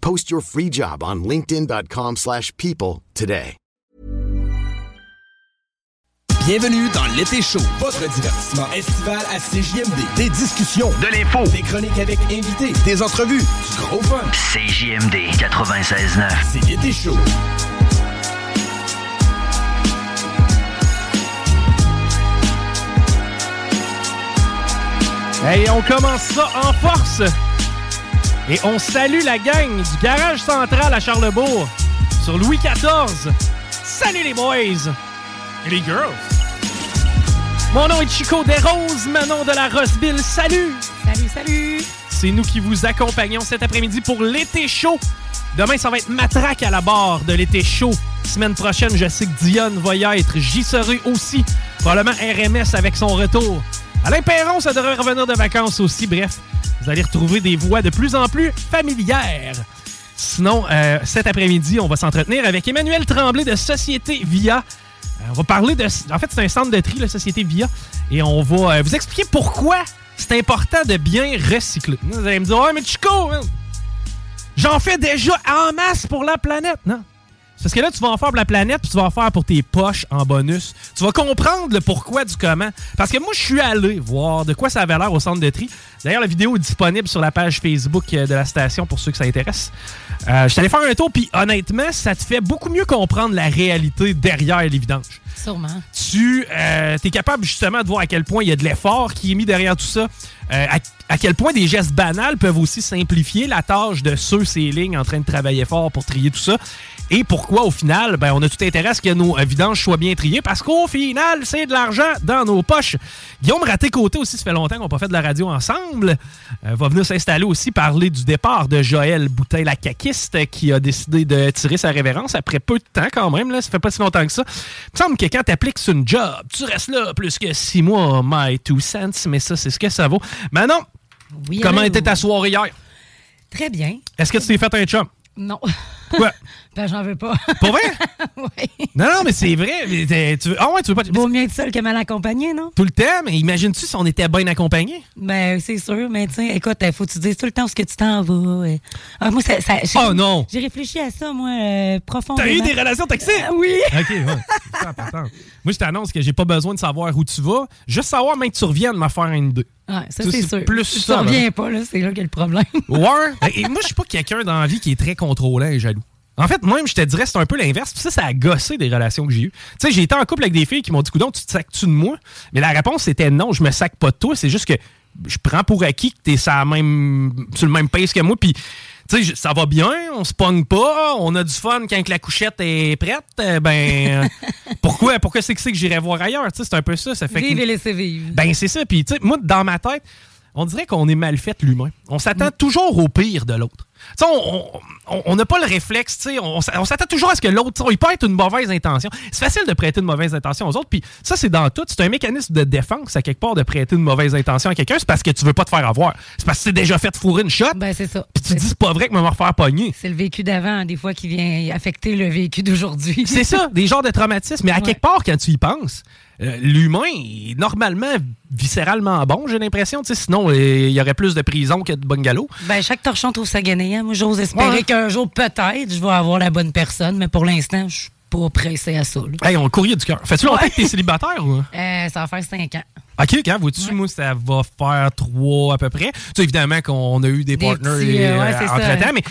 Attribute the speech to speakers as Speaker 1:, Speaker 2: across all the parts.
Speaker 1: Post your free job on linkedin.com/people slash people today.
Speaker 2: Bienvenue dans l'été chaud, votre divertissement estival à CJMD. Des discussions, de l'info, des chroniques avec invités, des entrevues, du gros fun.
Speaker 3: CJMD 96.9.
Speaker 2: C'est l'été chaud.
Speaker 4: Hey, on commence ça en force! Et on salue la gang du garage central à Charlebourg sur Louis XIV. Salut les boys! Et les girls! Mon nom est Chico Desroses, Manon de la Rosseville. Salut!
Speaker 5: Salut, salut!
Speaker 4: C'est nous qui vous accompagnons cet après-midi pour l'été chaud. Demain, ça va être matraque à la barre de l'été chaud. Semaine prochaine, je sais que Dionne va y être. J'y serai aussi. Probablement RMS avec son retour. Alain Perron, ça devrait revenir de vacances aussi. Bref, vous allez retrouver des voix de plus en plus familières. Sinon, euh, cet après-midi, on va s'entretenir avec Emmanuel Tremblay de Société Via. Euh, on va parler de... En fait, c'est un centre de tri, la Société Via. Et on va euh, vous expliquer pourquoi c'est important de bien recycler. Vous allez me dire, ouais, mais Chico, j'en fais déjà en masse pour la planète. Non. Parce que là, tu vas en faire pour la planète, puis tu vas en faire pour tes poches en bonus. Tu vas comprendre le pourquoi du comment. Parce que moi, je suis allé voir de quoi ça avait l'air au centre de tri. D'ailleurs, la vidéo est disponible sur la page Facebook euh, de la station pour ceux que ça intéresse. Euh, je suis allé faire un tour, puis honnêtement, ça te fait beaucoup mieux comprendre la réalité derrière les vidanges.
Speaker 5: Sûrement.
Speaker 4: Tu es capable justement de voir à quel point il y a de l'effort qui est mis derrière tout ça. Euh, à, à quel point des gestes banals peuvent aussi simplifier la tâche de ceux, ces lignes en train de travailler fort pour trier tout ça. Et pourquoi, au final, ben, on a tout intérêt à ce que nos vidanges soient bien triées, parce qu'au final, c'est de l'argent dans nos poches. Guillaume Raté-Côté aussi, ça fait longtemps qu'on n'a pas fait de la radio ensemble, euh, va venir s'installer aussi, parler du départ de Joël Boutin, la caquiste, qui a décidé de tirer sa révérence après peu de temps quand même, là, ça fait pas si longtemps que ça. Il me semble que quand t'appliques sur une job, tu restes là plus que six mois, my two cents, mais ça, c'est ce que ça vaut. Manon,
Speaker 5: Oui,
Speaker 4: comment
Speaker 5: allô?
Speaker 4: était ta soirée hier?
Speaker 5: Très bien.
Speaker 4: Est-ce que tu t'es fait un chum?
Speaker 5: Non.
Speaker 4: Quoi?
Speaker 5: ben, j'en veux pas.
Speaker 4: Pour vrai?
Speaker 5: oui.
Speaker 4: Non, non, mais c'est vrai. mais tu veux- Ah ouais, tu veux pas...
Speaker 5: Vaut mieux être seul que mal accompagné, non?
Speaker 4: Tout le temps, mais imagines-tu si on était bien accompagnés?
Speaker 5: Ben, c'est sûr, mais tu sais, écoute, il faut que tu dises tout le temps ce que tu t'en vas. euh. Ah, moi, ça.
Speaker 4: Oh non!
Speaker 5: J'ai réfléchi à ça, moi, euh, profondément.
Speaker 4: T'as eu des relations toxiques?
Speaker 5: Ah oui!
Speaker 4: OK, ouais. C'est important. Moi, je t'annonce que j'ai pas besoin de savoir où tu vas. Juste savoir, même que tu reviennes me faire une idée.
Speaker 5: Ouais, ça, c'est sûr.
Speaker 4: plus
Speaker 5: Si
Speaker 4: ça,
Speaker 5: Tu
Speaker 4: là.
Speaker 5: reviens pas, là, c'est là qu'il y a le problème.
Speaker 4: Ouais. Et moi, je suis pas quelqu'un dans la vie qui est très contrôlant et. En fait, même, je te dirais, c'est un peu l'inverse. Puis ça, ça a gossé des relations que j'ai eues. Tu sais, j'ai été en couple avec des filles qui m'ont dit, coudon, tu te sacs-tu de moi? Mais la réponse, c'était non, je me sac pas de toi. C'est juste que je prends pour acquis que t'es sur, même, sur le même pace que moi. Puis, tu sais, ça va bien, on se pogne pas, on a du fun quand la couchette est prête. Euh, Ben, euh, pourquoi, pourquoi c'est que c'est que j'irais voir ailleurs? Tu sais, c'est un peu ça. ça fait que-
Speaker 5: Vive et laissez vivre.
Speaker 4: ben, c'est ça. Puis, tu sais, moi, dans ma tête, on dirait qu'on est mal fait, l'humain. On s'attend toujours au pire de l'autre. Tu on- n'a pas le réflexe, tu on, on s'attend toujours à ce que l'autre, tu il peut être une mauvaise intention. C'est facile de prêter une mauvaise intention aux autres, puis ça, c'est dans tout. C'est un mécanisme de défense, à quelque part, de prêter une mauvaise intention à quelqu'un. C'est parce que tu veux pas te faire avoir. C'est parce que c'est déjà fait fourrer une shot,
Speaker 5: Ben, c'est ça.
Speaker 4: puis tu dis, c'est pas vrai que je vais me refaire pogner.
Speaker 5: C'est le vécu d'avant, des fois, qui vient affecter le vécu d'aujourd'hui.
Speaker 4: C'est ça, des genres de traumatismes. Mais à
Speaker 5: Ouais.
Speaker 4: quelque part, quand tu y penses, l'humain est normalement viscéralement bon, j'ai l'impression. Sinon, euh, il y aurait plus de prison que de bungalow.
Speaker 5: Ben, chaque torchon trouve sa gagnant. Moi, j'ose espérer
Speaker 4: Ouais.
Speaker 5: qu'un jour, peut-être, je vais avoir la bonne personne, mais pour l'instant, je suis pas pressé à ça. là.
Speaker 4: Hey, on courrier du cœur. Fais-tu longtemps que t'es célibataire ou?
Speaker 5: Euh, ça va faire cinq ans.
Speaker 4: OK, quand vois-tu, moi, ça va faire trois à peu près. Tu sais, évidemment qu'on a eu des,
Speaker 5: Des
Speaker 4: partners
Speaker 5: petits, euh, ouais, c'est ça.
Speaker 4: mais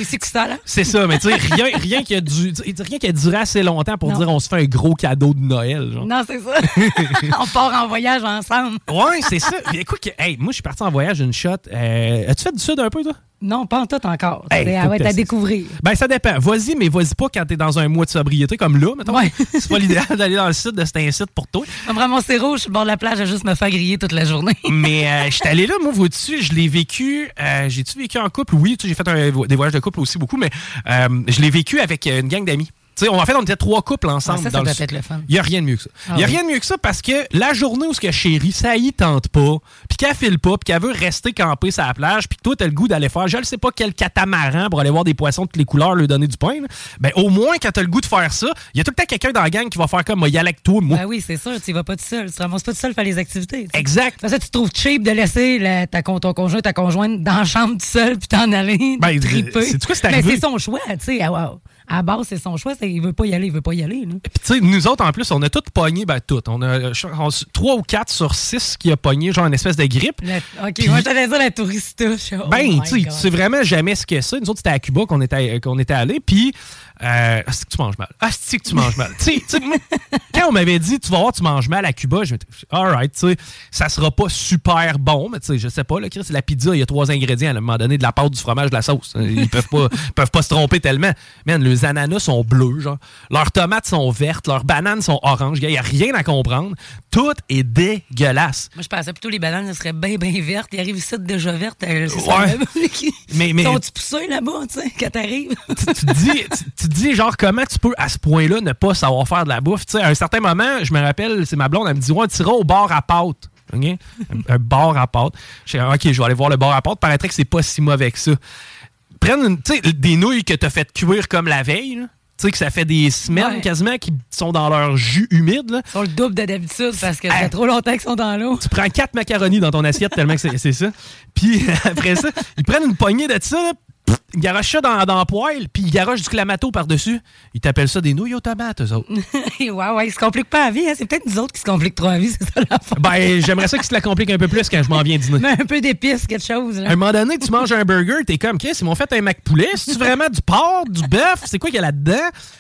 Speaker 5: C'est ça,
Speaker 4: c'est. Mais tu sais, rien, rien, qui a du, rien qui a duré assez longtemps pour
Speaker 5: Non.
Speaker 4: dire on se fait un gros cadeau de Noël. Genre.
Speaker 5: Non, c'est ça. On part en voyage ensemble.
Speaker 4: Ouais, c'est ça. Écoute, hey, moi, je suis parti en voyage une shot. Euh, As-tu fait du sud un peu, toi?
Speaker 5: Non, pas en tout encore.
Speaker 4: Hey,
Speaker 5: C'est- à
Speaker 4: t'essaies.
Speaker 5: découvrir.
Speaker 4: Ben, ça dépend. Vas-y, mais vas-y pas quand t'es dans un mois de sobriété comme là, mettons.
Speaker 5: Ouais.
Speaker 4: C'est pas l'idéal d'aller dans le sud de cet incite pour toi.
Speaker 5: Me ramasser rouge sur le bord de la plage à juste me faire toute la journée.
Speaker 4: Mais euh, j'étais allé là, moi, vois-tu, je l'ai vécu. euh, J'ai-tu vécu en couple? Oui, j'ai fait un- des voyages de couple aussi beaucoup, mais euh, je l'ai vécu avec une gang d'amis. Tu sais, on, en fait, on était trois couples ensemble.
Speaker 5: Ah, ça, ça
Speaker 4: dans
Speaker 5: doit
Speaker 4: le-
Speaker 5: être le fun.
Speaker 4: Il n'y a rien de mieux que ça. Il
Speaker 5: Ah
Speaker 4: n'y a
Speaker 5: oui.
Speaker 4: rien de mieux que ça parce que la journée où ce que chérie, ça y tente pas, puis qu'elle file pas, puis qu'elle veut rester campée sur la plage, puis que toi, t'as le goût d'aller faire, je ne sais pas quel catamaran pour aller voir des poissons de toutes les couleurs, leur donner du pain, là. ben au moins, quand t'as le goût de faire ça, il y a tout le temps quelqu'un dans la gang qui va faire comme, moi, y aller avec toi, moi.
Speaker 5: Ben oui, c'est sûr, tu vas pas tout seul. Tu te ramasses pas tout seul faire les activités.
Speaker 4: Exact.
Speaker 5: Parce que tu te trouves cheap de laisser la- ta, ton conjoint, ta conjointe dans la chambre tout seul puis t'en aller
Speaker 4: Ben, c'est-tu quoi, c'est
Speaker 5: c'est son choix, tu sais. Ah, wow. À base, c'est son choix. c'est- Il veut pas y aller, il veut pas y aller.
Speaker 4: Puis, tu sais, nous autres, en plus, on a toutes pogné, ben, toutes. On a je- trois ou quatre sur six qui a pogné, genre, une espèce de grippe.
Speaker 5: OK,
Speaker 4: Puis-
Speaker 5: moi, j'allais dire la tourista. Je oh
Speaker 4: Ben, tu sais vraiment jamais ce que c'est. Nous autres, c'était à Cuba qu'on était, qu'on était allés. Puis, euh, ah, que tu manges mal. Ah, c'est que tu manges mal. tu tu quand on m'avait dit, tu vas voir, tu manges mal à Cuba, je me suis dit, alright, tu sais, ça sera pas super bon, mais tu sais, je sais pas, là, Chris, la pizza, il y a trois ingrédients. À un moment donné, de la pâte, du fromage, de la sauce. Ils peuvent pas, peuvent pas se tromper tellement. Man, les ananas sont bleus, genre. Leurs tomates sont vertes, leurs bananes sont oranges. Il y a rien à comprendre. Tout est dégueulasse.
Speaker 5: Moi, je pensais plutôt les bananes elles seraient bien, bien vertes. Ils arrivent ici déjà vertes. elles- c'est
Speaker 4: Ouais.
Speaker 5: ça,
Speaker 4: Mais- mais-
Speaker 5: Sont-tu poussés là-bas, tu sais, quand t'arrives?
Speaker 4: tu te dis, tu, tu te dis genre comment tu peux à ce point-là ne pas savoir faire de la bouffe? Tu sais, à un certain moment, je me rappelle, c'est ma blonde, elle me dit ouais, tu iras au bar à pâte. OK? Un, un bar à pâte. Je dis OK, je vais aller voir le bar à pâte. Paraîtrait que c'est pas si mauvais que ça. Tu sais, des nouilles que t'as fait cuire comme la veille. là. Tu sais, que ça fait des semaines
Speaker 5: Ouais.
Speaker 4: quasiment qui sont dans leur jus humide. là.
Speaker 5: Ils sont le double de d'habitude parce que ça fait trop longtemps qu'ils sont dans l'eau.
Speaker 4: Tu prends quatre macaronis dans ton assiette tellement que c'est c'est ça. Puis après ça, ils prennent une poignée de ça, là, pff, ils garochent ça dans, dans la poêle, puis ils garochent du clamato par-dessus. Ils t'appellent ça des nouilles aux tomates, eux autres.
Speaker 5: ouais, ouais, ils se compliquent pas la vie. hein. C'est peut-être nous autres qui se compliquent trop la vie, c'est ça la faute.
Speaker 4: Ben, j'aimerais ça qu'ils se la compliquent un peu plus quand je m'en viens dîner.
Speaker 5: Mais un peu d'épices, quelque chose.
Speaker 4: À
Speaker 5: Là.
Speaker 4: un moment donné, tu manges un burger, t'es comme, qu'est-ce, ils m'ont fait un mac poulet? C'est-tu vraiment du porc, du bœuf? C'est quoi qu'il y a là-dedans?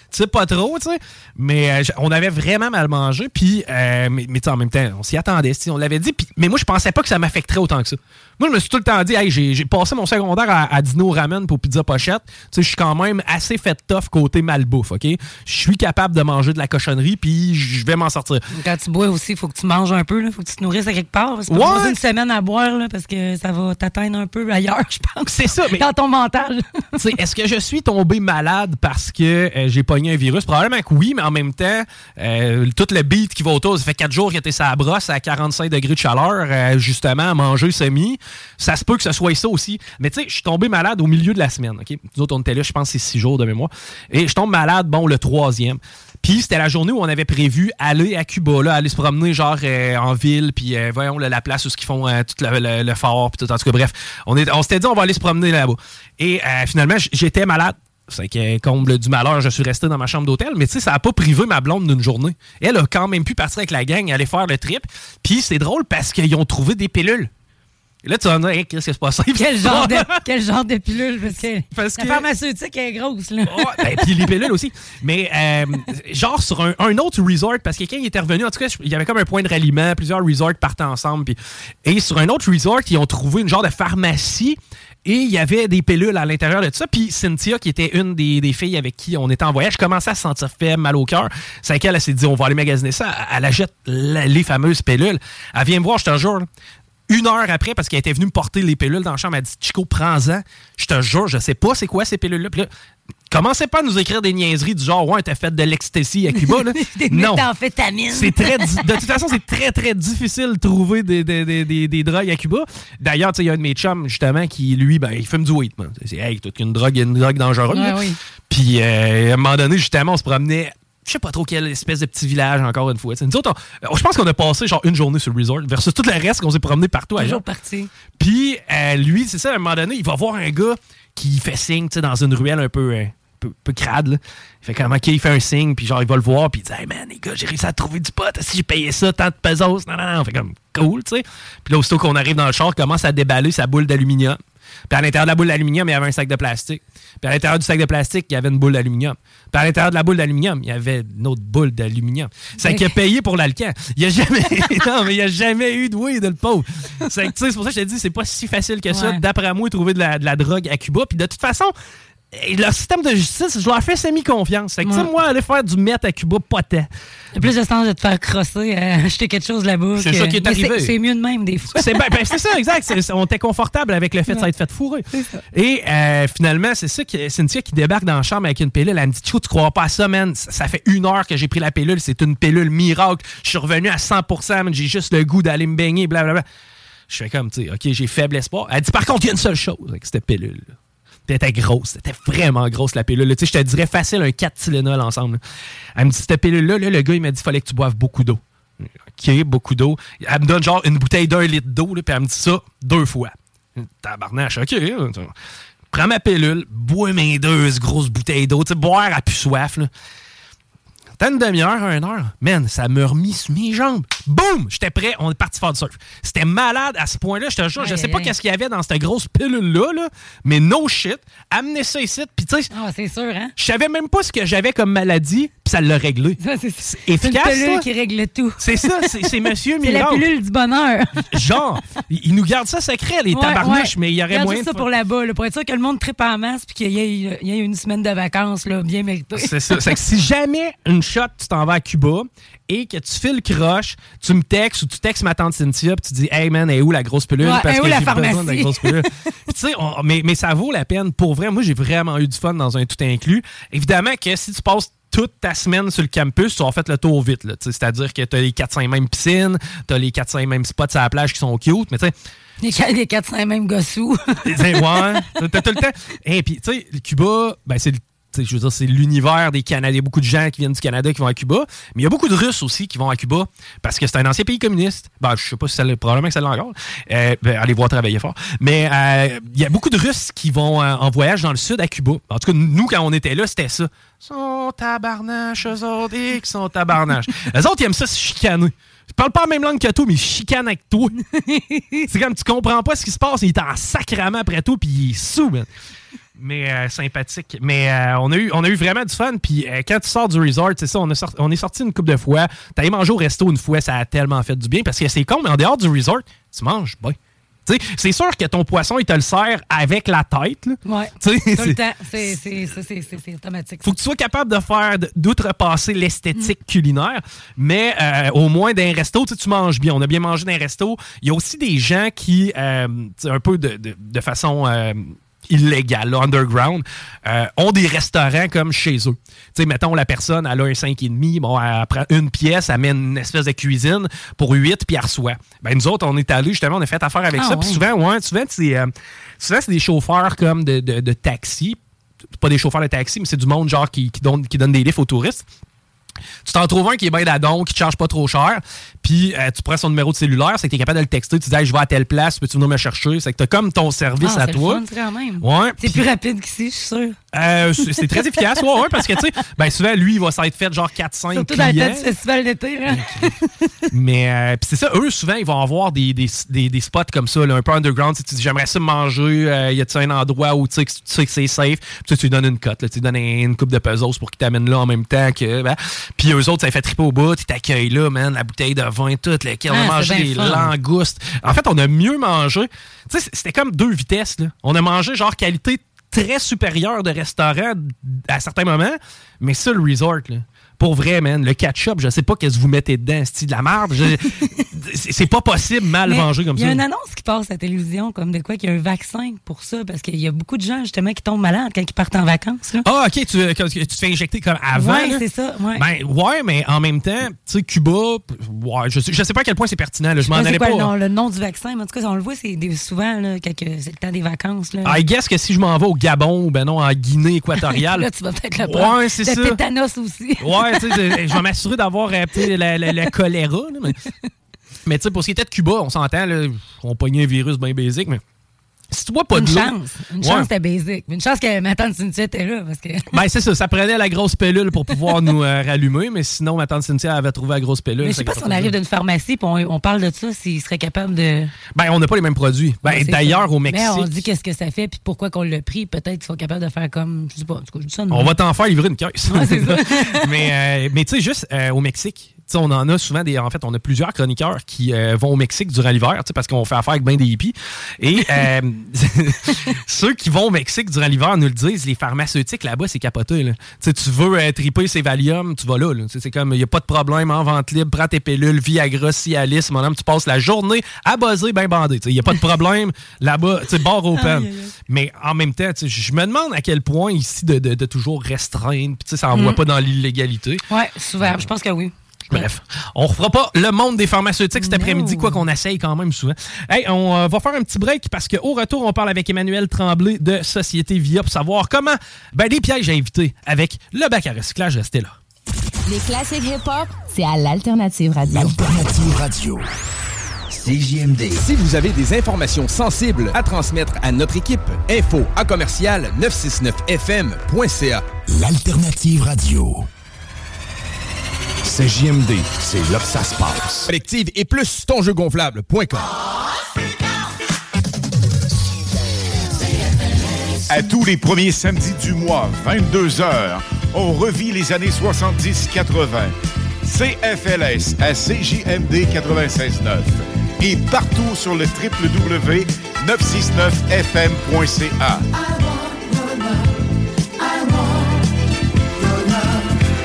Speaker 4: Tu sais pas trop, tu sais. Mais euh, on avait vraiment mal mangé, puis, euh, mais, mais en même temps, on s'y attendait, si on l'avait dit. puis- mais moi, je pensais pas que ça m'affecterait autant que ça. Moi, je me suis tout le temps dit, hey, j'ai passé mon secondaire à, à au ramen pour pizza pochette. Tu sais, je suis quand même assez fait tough côté malbouffe, OK? Je suis capable de manger de la cochonnerie, puis je vais m'en sortir.
Speaker 5: Quand tu bois aussi, il faut que tu manges un peu. Il faut que tu te nourrisses à quelque part. Parce que
Speaker 4: Ouais.
Speaker 5: une semaine à boire là, parce que ça va t'atteindre un peu ailleurs, je pense.
Speaker 4: C'est ça, mais
Speaker 5: Dans ton mental.
Speaker 4: Est-ce que je suis tombé malade parce que euh, j'ai pogné un virus? Probablement que oui, mais en même temps, euh, tout le beat qui va autour, ça fait quatre jours que t'es sa brosse à 45 degrés de chaleur, euh, justement, à manger semi. Ça se peut que ce soit ça aussi. Mais tu sais, je suis tombé malade au milieu de la semaine. OK? Nous autres, on était là, je pense, c'est six jours de mémoire. Et je tombe malade, bon, le troisième. Puis c'était la journée où on avait prévu aller à Cuba, là, aller se promener genre euh, en ville, puis euh, voyons la place où ils font euh, tout le, fort, puis tout. En tout cas, bref, on, s'était dit on va aller se promener là-bas. Et finalement, j'étais malade. C'est que comble du malheur, je suis resté dans ma chambre d'hôtel, mais tu sais, ça n'a pas privé ma blonde d'une journée. Elle a quand même pu partir avec la gang, aller faire le trip. Puis c'est drôle parce qu'ils ont trouvé des pilules. Là, tu vas me dire, Hey, qu'est-ce qui se passe?
Speaker 5: quel, genre de, quel genre de pilule? Parce que
Speaker 4: Parce
Speaker 5: la
Speaker 4: que-
Speaker 5: pharmaceutique est grosse. Là.
Speaker 4: Ouais, ben, puis les pilules aussi. Mais euh, genre sur un, un autre resort, parce que quand il était revenu, en tout cas, il y avait comme un point de ralliement, plusieurs resorts partaient ensemble. puis- et sur un autre resort, ils ont trouvé une genre de pharmacie et il y avait des pilules à l'intérieur de tout ça. Puis Cynthia, qui était une des, des filles avec qui on était en voyage, commençait à se sentir faible, mal au cœur. C'est laquelle elle s'est dit, on va aller magasiner ça. Elle achète la- les fameuses pilules. Elle vient me voir, je te jure. Une heure après, parce qu'elle était venue me porter les pilules dans la chambre, elle a dit Chico, prends-en. Je te jure, je sais pas c'est quoi ces pilules-là. Puis là, commencez pas à nous écrire des niaiseries du genre, ouais, t'as fait de l'ecstasy à Cuba. Là.
Speaker 5: Des
Speaker 4: non. C'est très de toute façon, c'est très, très difficile de trouver des, des, des, des, des drogues à Cuba. D'ailleurs, tu sais, il y a un de mes chums, justement, qui, lui, ben, il fume du weed. C'est, hey, toute une drogue, une drogue dangereuse.
Speaker 5: Ouais,
Speaker 4: là.
Speaker 5: oui.
Speaker 4: Puis, euh, à un moment donné, justement, on se promenait. Je sais pas trop quelle espèce de petit village, encore une fois. Nous autres, je pense qu'on a passé genre une journée sur le resort versus tout le reste qu'on s'est promené partout.
Speaker 5: Toujours parti.
Speaker 4: Puis euh, lui, c'est ça, à un moment donné, il va voir un gars qui fait signe dans une ruelle un peu, euh, peu, peu crade. Là. Il fait comme, OK, il fait un signe, puis genre, il va le voir, puis il dit, hey man, les gars, j'ai réussi à trouver du pot. Si j'ai payé ça, tant de pesos. Non, non, non. On fait comme, cool, tu sais. Puis là, aussitôt qu'on arrive dans le char, il commence à déballer sa boule d'aluminium. Puis à l'intérieur de la boule d'aluminium, il y avait un sac de plastique. Puis à l'intérieur du sac de plastique, il y avait une boule d'aluminium. Puis à l'intérieur de la boule d'aluminium, il y avait une autre boule d'aluminium. C'est qu'il a payé pour l'alcan. Il a jamais. non, mais il a jamais eu de oui de le pauvre. C'est pour ça que je te dis, c'est pas si facile que ça,
Speaker 5: Ouais.
Speaker 4: d'après moi, trouver de la, de la drogue à Cuba. Puis de toute façon, et le système de justice, je leur fais semi-confiance. Fait que, tu sais,
Speaker 5: Ouais.
Speaker 4: moi, aller faire du meth à Cuba, pas tant.
Speaker 5: Il y a plus de sens de te faire crosser, à acheter quelque chose là-bas.
Speaker 4: C'est
Speaker 5: que-
Speaker 4: ça qui est
Speaker 5: Mais
Speaker 4: arrivé.
Speaker 5: C'est mieux de même, des fois.
Speaker 4: C'est ben, ben, c'est ça, exact. C'est- on était confortable avec le fait de s'être fait fourrer. Et euh, finalement, c'est ça que Cynthia qui débarque dans la chambre avec une pilule. Elle me dit Chou, tu crois pas à ça, man? Ça, fait une heure que j'ai pris la pilule. C'est une pilule miracle. Je suis revenu à 100% man. J'ai juste le goût d'aller me baigner, blablabla. Je fais comme, tu sais, OK, j'ai faible espoir. Elle dit Par contre, il y a une seule chose avec cette pilule. là. Était grosse, c'était vraiment grosse la pilule. Tu sais, je te dirais facile un 4 Tylenol ensemble. Elle me dit cette pilule-là, là, le gars, il m'a dit fallait que tu boives beaucoup d'eau. OK, beaucoup d'eau. Elle me donne genre une bouteille d'un litre d'eau, puis elle me dit ça deux fois. Tabarnache, OK. Prends ma pilule, bois mes deux grosses bouteilles d'eau. Tu sais, boire à plus soif. Là. T'as une demi-heure, une heure? Man, ça m'a remis sur mes jambes. Boum! J'étais prêt, on est parti faire du surf. C'était malade à ce point-là, je te jure. Je sais pas qu'est-ce qu'il y avait dans cette grosse pilule-là, là, mais no shit. Amenez ça ici, puis tu sais,
Speaker 5: Ah, c'est sûr, hein?
Speaker 4: je savais même pas ce que j'avais comme maladie, puis ça l'a réglé.
Speaker 5: Ça, c'est c'est
Speaker 4: efficace,
Speaker 5: une pilule
Speaker 4: ça?
Speaker 5: qui règle tout.
Speaker 4: C'est ça, c'est c'est Monsieur
Speaker 5: C'est la pilule du bonheur.
Speaker 4: Genre, il il nous garde ça secret, les
Speaker 5: Ouais,
Speaker 4: tabarnouches,
Speaker 5: ouais.
Speaker 4: mais il y aurait
Speaker 5: Regarde
Speaker 4: moyen de
Speaker 5: ça pour là-bas, là, pour être sûr que le monde tripe en masse puis qu'il y, y ait une semaine de vacances là, bien méritée.
Speaker 4: C'est ça. C'est que si jamais une shot, tu t'en vas à Cuba et que tu files croche, tu me textes ou tu textes ma tante Cynthia puis tu dis Hey man, elle est où la grosse pilule?
Speaker 5: Ouais,
Speaker 4: Parce que j'ai besoin de la grosse pilule. On- mais, mais ça vaut la peine. Pour vrai, moi, j'ai vraiment eu du fun dans un tout inclus. Évidemment que si tu passes toute ta semaine sur le campus, tu as fait le tour vite. C'est-à-dire que tu as les 4-5 mêmes piscines, tu as les 4-5 mêmes spots sur la plage qui sont cute, mais tu sais,
Speaker 5: Les, les 400 mêmes gossous.
Speaker 4: Ouais, t'as tout le temps. Et puis, tu sais, le Cuba, ben, c'est le- je veux dire, c'est l'univers des Canadiens. Il y a beaucoup de gens qui viennent du Canada qui vont à Cuba. Mais il y a beaucoup de Russes aussi qui vont à Cuba parce que c'est un ancien pays communiste. Ben, je sais pas si ça probablement que ça l'est encore. Euh, ben, allez voir travailler fort. Mais euh, il y a beaucoup de Russes qui vont euh, en voyage dans le sud à Cuba. En tout cas, nous, quand on était là, c'était ça. Ils sont tabarnaches, eux autres, qui sont tabarnaches. eux autres, ils aiment ça se chicaner. Ils parlent pas la même langue que toi, mais ils chicanent avec toi. c'est comme tu comprends pas ce qui se passe, il est en sacrament après tout, puis il est sous, man. Mais euh, sympathique. Mais euh, on, a eu, on a eu vraiment du fun. Puis euh, quand tu sors du resort, c'est ça, on, a sorti- on est sorti une couple de fois. T'as allé manger au resto une fois, ça a tellement fait du bien. Parce que c'est con, mais en dehors du resort, tu manges bien. C'est sûr que ton poisson, il te le sert avec la tête. Là.
Speaker 5: Ouais. Tout le temps. C'est- automatique.
Speaker 4: faut que tu sois capable de faire, d'outrepasser l'esthétique culinaire, mais euh, au moins d'un resto, tu manges bien. On a bien mangé d'un resto. Il y a aussi des gens qui, euh, un peu de, de- de façon euh, illégale, là, underground, euh, ont des restaurants comme chez eux. Tu sais, mettons, la personne, elle a un 5,5, bon, elle prend une pièce, elle met une espèce de cuisine pour 8, puis elle reçoit. Ben, nous autres, on est allés, justement, on a fait affaire avec
Speaker 5: Ah,
Speaker 4: ça. Puis souvent, ouais, souvent, c'est, euh, souvent, c'est des chauffeurs comme de, de, de taxi pas des chauffeurs de taxi, mais c'est du monde genre qui, qui, donne, qui donne des lifts aux touristes. Tu t'en trouves un qui est bien d'adon, qui te charge pas trop cher, puis euh, tu prends son numéro de cellulaire, c'est que tu es capable de le texter, tu dis Hey, je vais à telle place, peux-tu venir me chercher? C'est que tu as comme ton service
Speaker 5: Ah,
Speaker 4: à toi.
Speaker 5: c'est.
Speaker 4: Ouais.
Speaker 5: Plus rapide qu'ici, je suis sûre.
Speaker 4: Euh, c'est très efficace, ouais, ouais, parce que tu sais, ben souvent, lui, il va s'être fait genre 4-5
Speaker 5: Surtout dans le
Speaker 4: clients.
Speaker 5: temps du festival d'été.
Speaker 4: Mais euh, c'est ça, eux, souvent, ils vont avoir des, des, des, des spots comme ça, là, un peu underground. Tu sais, tu dis, j'aimerais ça manger, euh, y a-tu un endroit où tu sais que, c'est safe? Puis tu lui donnes une cote, tu lui donnes une coupe de pesos pour qu'il t'amène là en même temps que. Ben. Puis eux autres, ça fait triper au bout, ils t'accueillent là, man, la bouteille de vin, tout, lequel on a
Speaker 5: Ah,
Speaker 4: mangé des langoustes. En fait, on a mieux mangé. Tu sais, c'était comme deux vitesses, là. On a mangé genre qualité très supérieure de restaurant à certains moments, mais ça, le resort, là. Pour vrai, man, le ketchup, je sais pas qu'est-ce que vous mettez dedans, c'est de la merde. C'est pas possible mal
Speaker 5: Mais
Speaker 4: manger comme
Speaker 5: Il y
Speaker 4: ça.
Speaker 5: a une annonce qui passe à la télévision, comme de quoi qu'il y a un vaccin pour ça, parce qu'il y a beaucoup de gens, justement, qui tombent malades quand ils partent en vacances. là.
Speaker 4: Ah, ok, tu, tu te fais injecter comme avant. Là?
Speaker 5: c'est ça, ouais.
Speaker 4: Ben, ouais, mais en même temps, tu sais, Cuba, ouais, je sais, je sais pas à quel point c'est pertinent, là, je m'en
Speaker 5: Je
Speaker 4: allais
Speaker 5: quoi
Speaker 4: pas.
Speaker 5: le nom, le nom du vaccin, mais en tout cas, on le voit, c'est souvent là, quand que c'est le temps des vacances. Là,
Speaker 4: I guess que si je m'en vais au Gabon ou ben non, en Guinée équatoriale.
Speaker 5: là tu vas peut-être le prendre.
Speaker 4: Ouais, c'est
Speaker 5: Le
Speaker 4: ça.
Speaker 5: tétanos aussi.
Speaker 4: Ouais, je, vais m'assurer d'avoir euh, le, choléra. là, mais mais tu sais, pour ce qui était de Cuba, on s'entend, on pognait un virus bien basique, mais si tu bois pas
Speaker 5: une
Speaker 4: de
Speaker 5: chance. Une
Speaker 4: Ouais.
Speaker 5: chance, c'était basic. Une chance que ma tante Cynthia était là. Parce que...
Speaker 4: Ben, c'est ça. Ça prenait la grosse pilule pour pouvoir nous euh, rallumer, mais sinon, ma tante Cynthia avait trouvé la grosse pilule.
Speaker 5: Mais je sais pas si on arrive d'une pharmacie et on, on parle de ça, s'ils seraient capables de.
Speaker 4: Ben, on n'a pas les mêmes produits. Ben, d'ailleurs, au Mexique.
Speaker 5: Mais on dit qu'est-ce que ça fait puis pourquoi qu'on l'a pris. Peut-être qu'ils sont capables de faire comme. Je sais pas. En tout cas, je dis ça.
Speaker 4: On va t'en faire livrer une caisse.
Speaker 5: Ouais,
Speaker 4: mais euh, mais tu sais, juste euh, au Mexique, on en a souvent des. En fait, on a plusieurs chroniqueurs qui euh, vont au Mexique durant l'hiver, parce qu'on fait affaire avec bien des hippies. Et euh, ceux qui vont au Mexique durant l'hiver nous le disent, les pharmaceutiques là-bas, c'est capoté. Là. Tu veux euh, triper ces Valium, tu vas là. C'est comme, il n'y a pas de problème en vente libre, prends tes pilules, Viagra, Cialis, mon homme, tu passes la journée à buzzer, bien bandé. Il n'y a pas de problème là-bas, bar open. Mais en même temps, je me demande à quel point ici de, de- de toujours restreindre, puis ça n'envoie
Speaker 5: Mm.
Speaker 4: pas dans l'illégalité.
Speaker 5: Ouais, souvent. Je pense que oui.
Speaker 4: Bref, on refera pas le monde des pharmaceutiques cet après-midi, quoi qu'on essaye quand même souvent. Hey, on euh, va faire un petit break parce qu'au retour, on parle avec Emmanuel Tremblay de Société Via pour savoir comment ben, des pièges à éviter avec le bac à recyclage. Restez là.
Speaker 6: Les classiques hip-hop, c'est à l'Alternative Radio.
Speaker 2: Alternative Radio.
Speaker 3: CJMD.
Speaker 2: Si vous avez des informations sensibles à transmettre à notre équipe, info à commercial 969fm.ca. L'Alternative Radio. CJMD, c'est là que ça se passe. Collective et plus tonjeugonflable.com.
Speaker 7: À tous les premiers samedis du mois, 22h, on revit les années 70-80. CFLS à CJMD 96.9 et partout sur le www.969fm.ca.